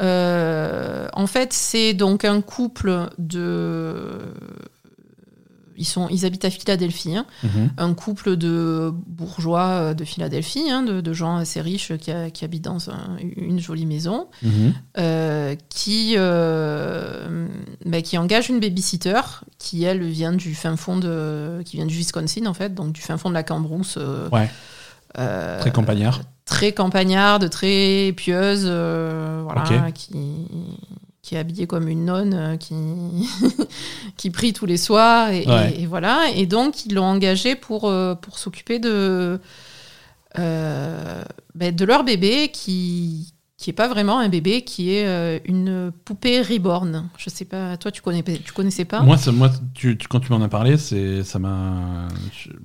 [SPEAKER 2] Euh, en fait, c'est donc un couple de. Ils, sont, ils habitent à Philadelphie, hein.
[SPEAKER 1] Mhm.
[SPEAKER 2] un couple de bourgeois euh, de Philadelphie, hein, de, de gens assez riches qui, a- qui habitent dans un- une jolie maison,
[SPEAKER 1] Mhm.
[SPEAKER 2] euh, qui, euh, bah, qui engage une babysitter qui, elle, vient du fin fond de. qui vient du Wisconsin, en fait, donc du fin fond de la Cambrousse.
[SPEAKER 1] Ouais.
[SPEAKER 2] euh,
[SPEAKER 1] Très campagnard.
[SPEAKER 2] Très campagnarde, très pieuse, euh, voilà, qui, qui est habillée comme une nonne, euh, qui, *laughs* qui prie tous les soirs, et,
[SPEAKER 1] Ouais.
[SPEAKER 2] et- et voilà. Et donc, ils l'ont engagée pour, euh, pour s'occuper de, euh, ben, de leur bébé, qui qui est pas vraiment un bébé, qui est euh, une poupée reborn. Je sais pas, toi, tu, connais, tu connaissais pas?
[SPEAKER 1] Moi, moi tu, tu- quand tu m'en as parlé, c'est, ça m'a.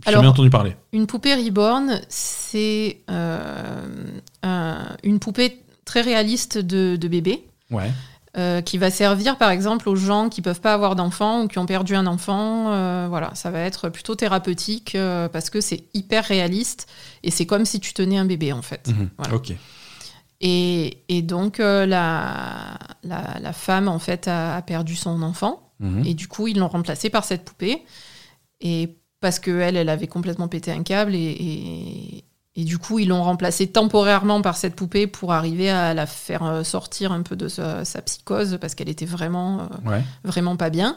[SPEAKER 1] J'ai entendu parler.
[SPEAKER 2] Une poupée reborn, c'est euh, un- une poupée très réaliste de, de bébé.
[SPEAKER 1] Ouais.
[SPEAKER 2] euh, qui va servir par exemple aux gens qui peuvent pas avoir d'enfant ou qui ont perdu un enfant. euh, voilà, ça va être plutôt thérapeutique euh, parce que c'est hyper réaliste et c'est comme si tu tenais un bébé en fait. Voilà.
[SPEAKER 1] Ok.
[SPEAKER 2] Et, et donc euh, la, la, la femme en fait a, a perdu son enfant
[SPEAKER 1] Mhm.
[SPEAKER 2] et du coup ils l'ont remplacée par cette poupée et parce que elle, avait complètement pété un câble et, et, et du coup ils l'ont remplacée temporairement par cette poupée pour arriver à la faire euh, sortir un peu de sa, sa psychose parce qu'elle était vraiment euh,
[SPEAKER 1] Ouais.
[SPEAKER 2] vraiment pas bien.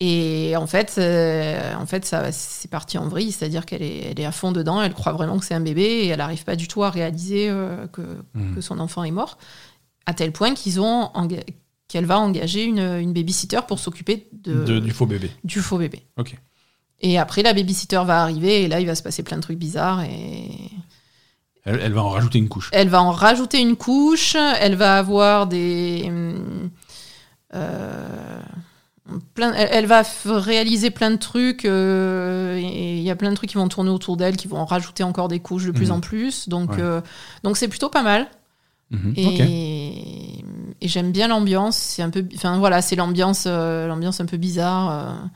[SPEAKER 2] Et en fait, euh, en fait, ça, c'est parti en vrille, c'est-à-dire qu'elle est, elle est à fond dedans, elle croit vraiment que c'est un bébé et elle n'arrive pas du tout à réaliser euh, que,
[SPEAKER 1] Mhm.
[SPEAKER 2] que son enfant est mort, à tel point qu'ils ont enga- qu'elle va engager une, une babysitter pour s'occuper de,
[SPEAKER 1] De- du faux bébé.
[SPEAKER 2] du faux bébé.
[SPEAKER 1] Ok.
[SPEAKER 2] Et après, la babysitter va arriver et là, il va se passer plein de trucs bizarres et
[SPEAKER 1] Elle, elle va en rajouter une couche.
[SPEAKER 2] elle va en rajouter une couche, elle va avoir des. hum, euh, plein, elle, elle va réaliser plein de trucs, euh, et il y a plein de trucs qui vont tourner autour d'elle, qui vont rajouter encore des couches de plus
[SPEAKER 1] Mhm.
[SPEAKER 2] en plus. Donc,
[SPEAKER 1] Ouais.
[SPEAKER 2] euh, donc c'est plutôt pas mal.
[SPEAKER 1] Mhm.
[SPEAKER 2] Et, j'aime bien l'ambiance. C'est un peu, enfin voilà, c'est l'ambiance, euh, l'ambiance un peu bizarre.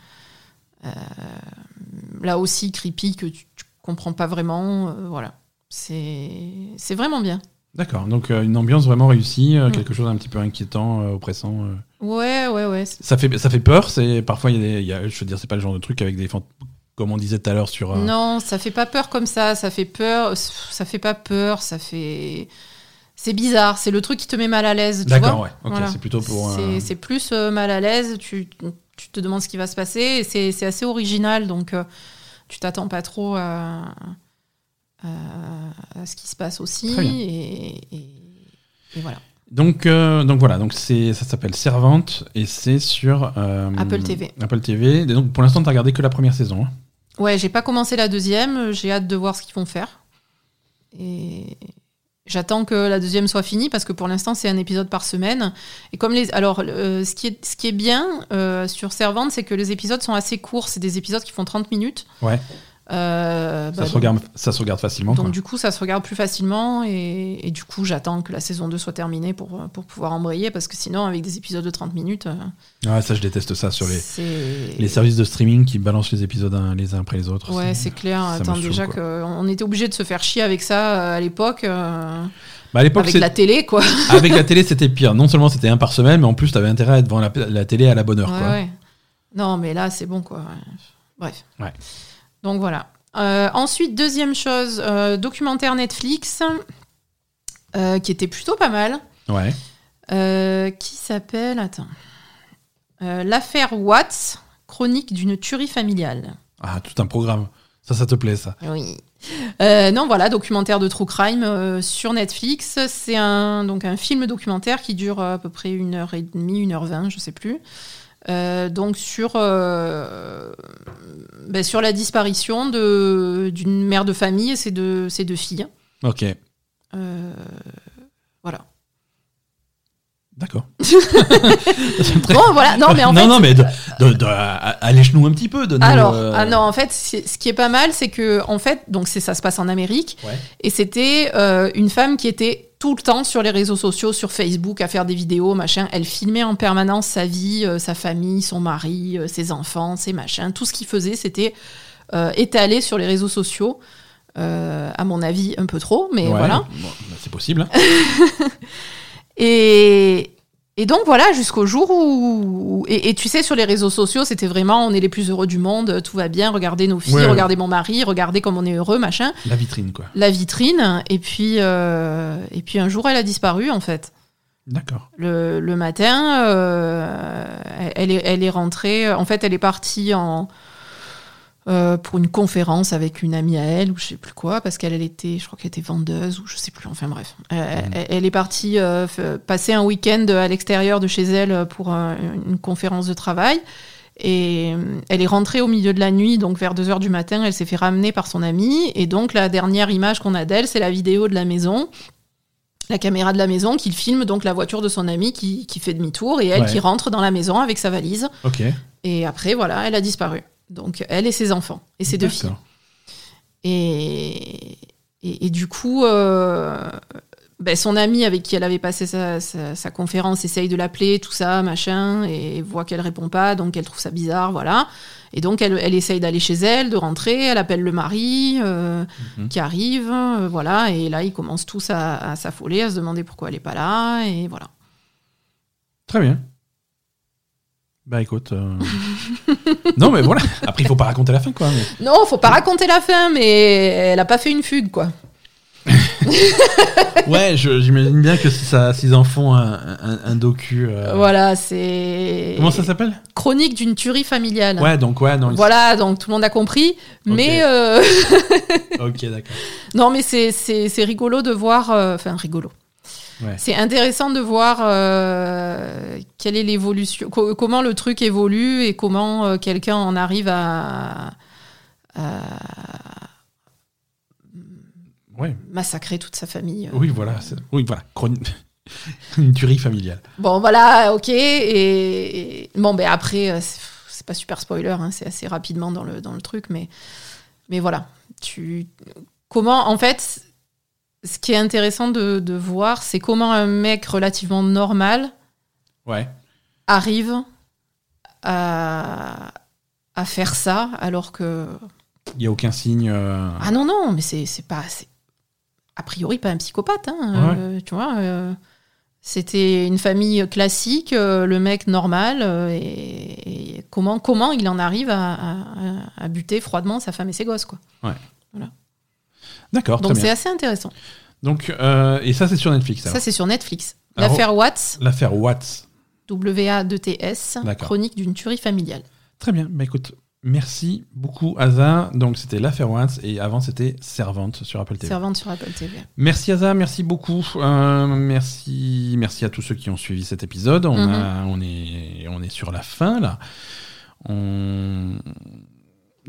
[SPEAKER 2] là aussi creepy que tu, tu comprends pas vraiment. voilà, c'est c'est vraiment bien.
[SPEAKER 1] D'accord. Donc, euh, une ambiance vraiment réussie, euh,
[SPEAKER 2] Mm.
[SPEAKER 1] quelque chose d'un petit peu inquiétant, euh, oppressant.
[SPEAKER 2] Ouais, ouais, ouais.
[SPEAKER 1] Ça fait, ça fait peur. C'est parfois il y a, des- il y a- je veux dire, c'est pas le genre de truc avec des comme on disait tout à l'heure sur.
[SPEAKER 2] Non, ça fait pas peur comme ça. Ça fait peur. Ça fait pas peur. Ça fait. C'est bizarre. C'est le truc qui te met mal à l'aise. tu
[SPEAKER 1] D'accord, ouais. Ok,
[SPEAKER 2] Voilà.
[SPEAKER 1] c'est plutôt pour.
[SPEAKER 2] C'est- plus mal à l'aise. Tu, tu te demandes ce qui va se passer. et C'est assez original. Donc, tu t'attends pas trop à, à- à ce qui se passe aussi. Et, et- et voilà.
[SPEAKER 1] Donc, euh, donc voilà, donc ça s'appelle Servante et c'est sur euh,
[SPEAKER 2] Apple TV.
[SPEAKER 1] Apple TV. Et donc pour l'instant, t'as regardé que la première saison. hein.
[SPEAKER 2] Ouais, j'ai pas commencé la deuxième. J'ai hâte de voir ce qu'ils vont faire. Et j'attends que la deuxième soit finie parce que pour l'instant c'est un épisode par semaine. Et comme les, alors euh, ce qui est ce qui est bien sur Servante, c'est que les épisodes sont assez courts. C'est des épisodes qui font 30 minutes.
[SPEAKER 1] Ouais.
[SPEAKER 2] Euh,
[SPEAKER 1] Ça,
[SPEAKER 2] bah,
[SPEAKER 1] se regarde, ça se regarde facilement.
[SPEAKER 2] donc
[SPEAKER 1] quoi.
[SPEAKER 2] du coup, ça se regarde plus facilement et, et du coup, j'attends que la saison 2 soit terminée pour, pour pouvoir embrayer parce que sinon, avec des épisodes de 30 minutes, euh,
[SPEAKER 1] Ouais, ça, je déteste ça sur les, les services de streaming qui balancent les épisodes un- les uns après les autres.
[SPEAKER 2] Ouais, c'est clair. Attends, déjà qu'on était obligé de se faire chier avec ça euh, à l'époque, euh,
[SPEAKER 1] Bah, à l'époque,
[SPEAKER 2] avec la télé, quoi. *laughs*
[SPEAKER 1] avec la télé, c'était pire. Non seulement c'était un par semaine, mais en plus, t'avais intérêt à être devant la, la télé à la bonne heure.
[SPEAKER 2] Ouais,
[SPEAKER 1] quoi.
[SPEAKER 2] ouais. Non, mais là, c'est bon, quoi. Bref.
[SPEAKER 1] Ouais.
[SPEAKER 2] Donc voilà. Euh, ensuite, deuxième chose, euh, documentaire Netflix euh, qui était plutôt pas mal.
[SPEAKER 1] Ouais.
[SPEAKER 2] Qui s'appelle. Attends. L'affaire Watts, chronique d'une tuerie familiale.
[SPEAKER 1] Ah, tout un programme. Ça, ça te plaît, ça.
[SPEAKER 2] Oui. Euh, non, voilà, documentaire de true crime euh, sur Netflix. C'est un, donc un film documentaire qui dure à peu près une heure et demie, une heure vingt, je sais plus. Euh, donc sur, euh, ben, sur la disparition d'une mère de famille et ses deux, ses deux filles.
[SPEAKER 1] Ok.
[SPEAKER 2] Euh, voilà.
[SPEAKER 1] D'accord. *laughs* Très-
[SPEAKER 2] Bon, voilà. Non, mais en *laughs*
[SPEAKER 1] non,
[SPEAKER 2] fait,
[SPEAKER 1] non, mais de, de- de- allège-nous un petit peu. De
[SPEAKER 2] Alors, ah non, en fait, ce qui est pas mal, c'est que, en fait, donc ça se passe en Amérique,
[SPEAKER 1] Ouais.
[SPEAKER 2] et c'était euh, une femme qui était tout le temps sur les réseaux sociaux, sur Facebook, à faire des vidéos, machin. Elle filmait en permanence sa vie, euh, sa famille, son mari, euh, ses enfants, ses machins. Tout ce qu'il faisait, c'était euh, étalé sur les réseaux sociaux. Euh, à mon avis, un peu trop, mais
[SPEAKER 1] Ouais,
[SPEAKER 2] voilà.
[SPEAKER 1] bon, bah, c'est possible. hein. *laughs*
[SPEAKER 2] Et, et donc voilà, jusqu'au jour où... Et, et tu sais, sur les réseaux sociaux, c'était vraiment, on est les plus heureux du monde, tout va bien, regardez nos filles,
[SPEAKER 1] Ouais, ouais.
[SPEAKER 2] regardez mon mari, regardez comme on est heureux, machin.
[SPEAKER 1] La vitrine, quoi.
[SPEAKER 2] La vitrine, et puis, euh, et puis un jour, elle a disparu, en fait.
[SPEAKER 1] D'accord.
[SPEAKER 2] Le, le matin, euh, elle, est, elle est rentrée, en fait, elle est partie en... euh, pour une conférence avec une amie à elle ou je sais plus quoi parce qu'elle elle était je crois qu'elle était vendeuse ou je sais plus enfin bref elle, elle est partie euh, passer un week-end à l'extérieur de chez elle pour euh, une conférence de travail et elle est rentrée au milieu de la nuit donc vers 2 heures du matin elle s'est fait ramener par son amie et donc la dernière image qu'on a d'elle c'est la vidéo de la maison la caméra de la maison qui filme donc la voiture de son amie qui, qui fait demi-tour et elle
[SPEAKER 1] Ouais.
[SPEAKER 2] qui rentre dans la maison avec sa valise
[SPEAKER 1] Ok.
[SPEAKER 2] et après, voilà, elle a disparu. Donc, elle et ses enfants, et ses deux filles. Et, et, et du coup, euh, ben, son amie avec qui elle avait passé sa, sa- sa conférence essaye de l'appeler, tout ça, machin, et voit qu'elle répond pas, donc elle trouve ça bizarre, voilà. Et donc, elle, elle essaye d'aller chez elle, de rentrer, elle appelle le mari euh,
[SPEAKER 1] Mhm.
[SPEAKER 2] qui arrive, euh, voilà, et là, ils commencent tous à, à s'affoler, à se demander pourquoi elle est pas là, et voilà.
[SPEAKER 1] Très bien. Bah écoute. euh, non, mais voilà. Après, il faut pas raconter la fin, quoi. mais-
[SPEAKER 2] Non, faut pas raconter la fin, mais elle a pas fait une fugue, quoi. *laughs*
[SPEAKER 1] Ouais, je- j'imagine bien que si ça- s'ils en font un, un- un docu. euh,
[SPEAKER 2] Voilà, c'est.
[SPEAKER 1] Comment ça s'appelle?
[SPEAKER 2] Chronique d'une tuerie familiale.
[SPEAKER 1] Ouais, donc ouais, non. ils-
[SPEAKER 2] Voilà, donc tout le monde a compris. Mais euh,
[SPEAKER 1] Ok, d'accord. *laughs*
[SPEAKER 2] non, mais c'est- c'est c'est rigolo de voir. euh, Enfin, rigolo.
[SPEAKER 1] Ouais.
[SPEAKER 2] C'est intéressant de voir euh, quelle est l'évolution, co- comment le truc évolue et comment euh, quelqu'un en arrive à, à
[SPEAKER 1] Ouais.
[SPEAKER 2] massacrer toute sa famille.
[SPEAKER 1] Oui, voilà. Oui, voilà. *laughs* Une tuerie familiale.
[SPEAKER 2] Bon, voilà, ok. Et, et- bon, ben après, euh, c'est c'est pas super spoiler, hein, c'est assez rapidement dans le, dans le truc, mais, mais voilà. Tu, comment, en fait, ce qui est intéressant de, de voir, c'est comment un mec relativement normal
[SPEAKER 1] Ouais.
[SPEAKER 2] arrive à, à faire ça, alors que.
[SPEAKER 1] Il y a aucun signe. euh,
[SPEAKER 2] Ah non, non, mais c'est c'est pas. c'est A priori, pas un psychopathe, hein, euh, tu vois. euh, c'était une famille classique, euh, le mec normal, euh, et, et comment, comment il en arrive à, à- à buter froidement sa femme et ses gosses, quoi.
[SPEAKER 1] D'accord,
[SPEAKER 2] Donc c'est assez intéressant.
[SPEAKER 1] Donc, euh, et ça, c'est sur Netflix. alors.
[SPEAKER 2] Ça, c'est sur Netflix. L'affaire Watts,
[SPEAKER 1] L'affaire Watts.
[SPEAKER 2] W-A-2-T-S,
[SPEAKER 1] D'accord.
[SPEAKER 2] chronique d'une tuerie familiale.
[SPEAKER 1] Très bien. Bah écoute, merci beaucoup, Asa. Donc, c'était l'affaire Watts et avant, c'était Servante sur Apple TV.
[SPEAKER 2] Servante sur Apple TV.
[SPEAKER 1] Merci Asa, merci beaucoup. Euh, merci, merci à tous ceux qui ont suivi cet épisode. On,
[SPEAKER 2] Mhm.
[SPEAKER 1] a- on, est, on est sur la fin là. On...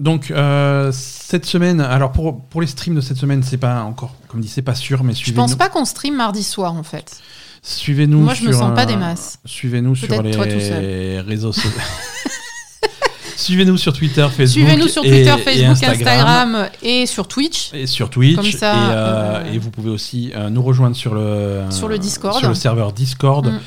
[SPEAKER 1] Donc euh, cette semaine, alors pour, pour les streams de cette semaine, c'est pas encore, comme dit, c'est pas sûr, mais
[SPEAKER 2] Je
[SPEAKER 1] suivez-nous.
[SPEAKER 2] pense pas qu'on stream mardi soir, en fait.
[SPEAKER 1] Suivez-nous.
[SPEAKER 2] Moi, je me sens pas des masses.
[SPEAKER 1] Suivez-nous sur les réseaux sociaux. *laughs* Suivez-nous sur Twitter, Facebook.
[SPEAKER 2] Suivez-nous sur
[SPEAKER 1] et-
[SPEAKER 2] Twitter,
[SPEAKER 1] et
[SPEAKER 2] Facebook,
[SPEAKER 1] Instagram.
[SPEAKER 2] Instagram et sur Twitch.
[SPEAKER 1] Et sur Twitch.
[SPEAKER 2] Comme ça,
[SPEAKER 1] et, euh,
[SPEAKER 2] euh,
[SPEAKER 1] et vous pouvez aussi euh, nous rejoindre sur le,
[SPEAKER 2] Sur le Discord.
[SPEAKER 1] Sur le serveur Discord.
[SPEAKER 2] Mm.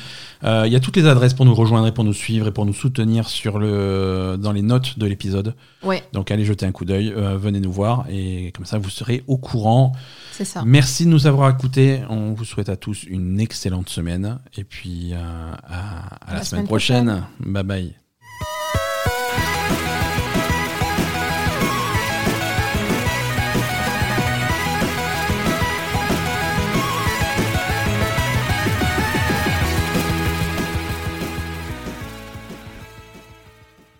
[SPEAKER 1] Euh, Il y a toutes les adresses pour nous rejoindre et pour nous suivre et pour nous soutenir sur le, dans les notes de l'épisode.
[SPEAKER 2] Ouais,
[SPEAKER 1] Donc allez jeter un coup d'œil, euh, venez nous voir et comme ça vous serez au courant.
[SPEAKER 2] c'est ça.
[SPEAKER 1] Merci de nous avoir écoutés. On vous souhaite à tous une excellente semaine et puis euh, à, à la, semaine prochaine. Bye bye.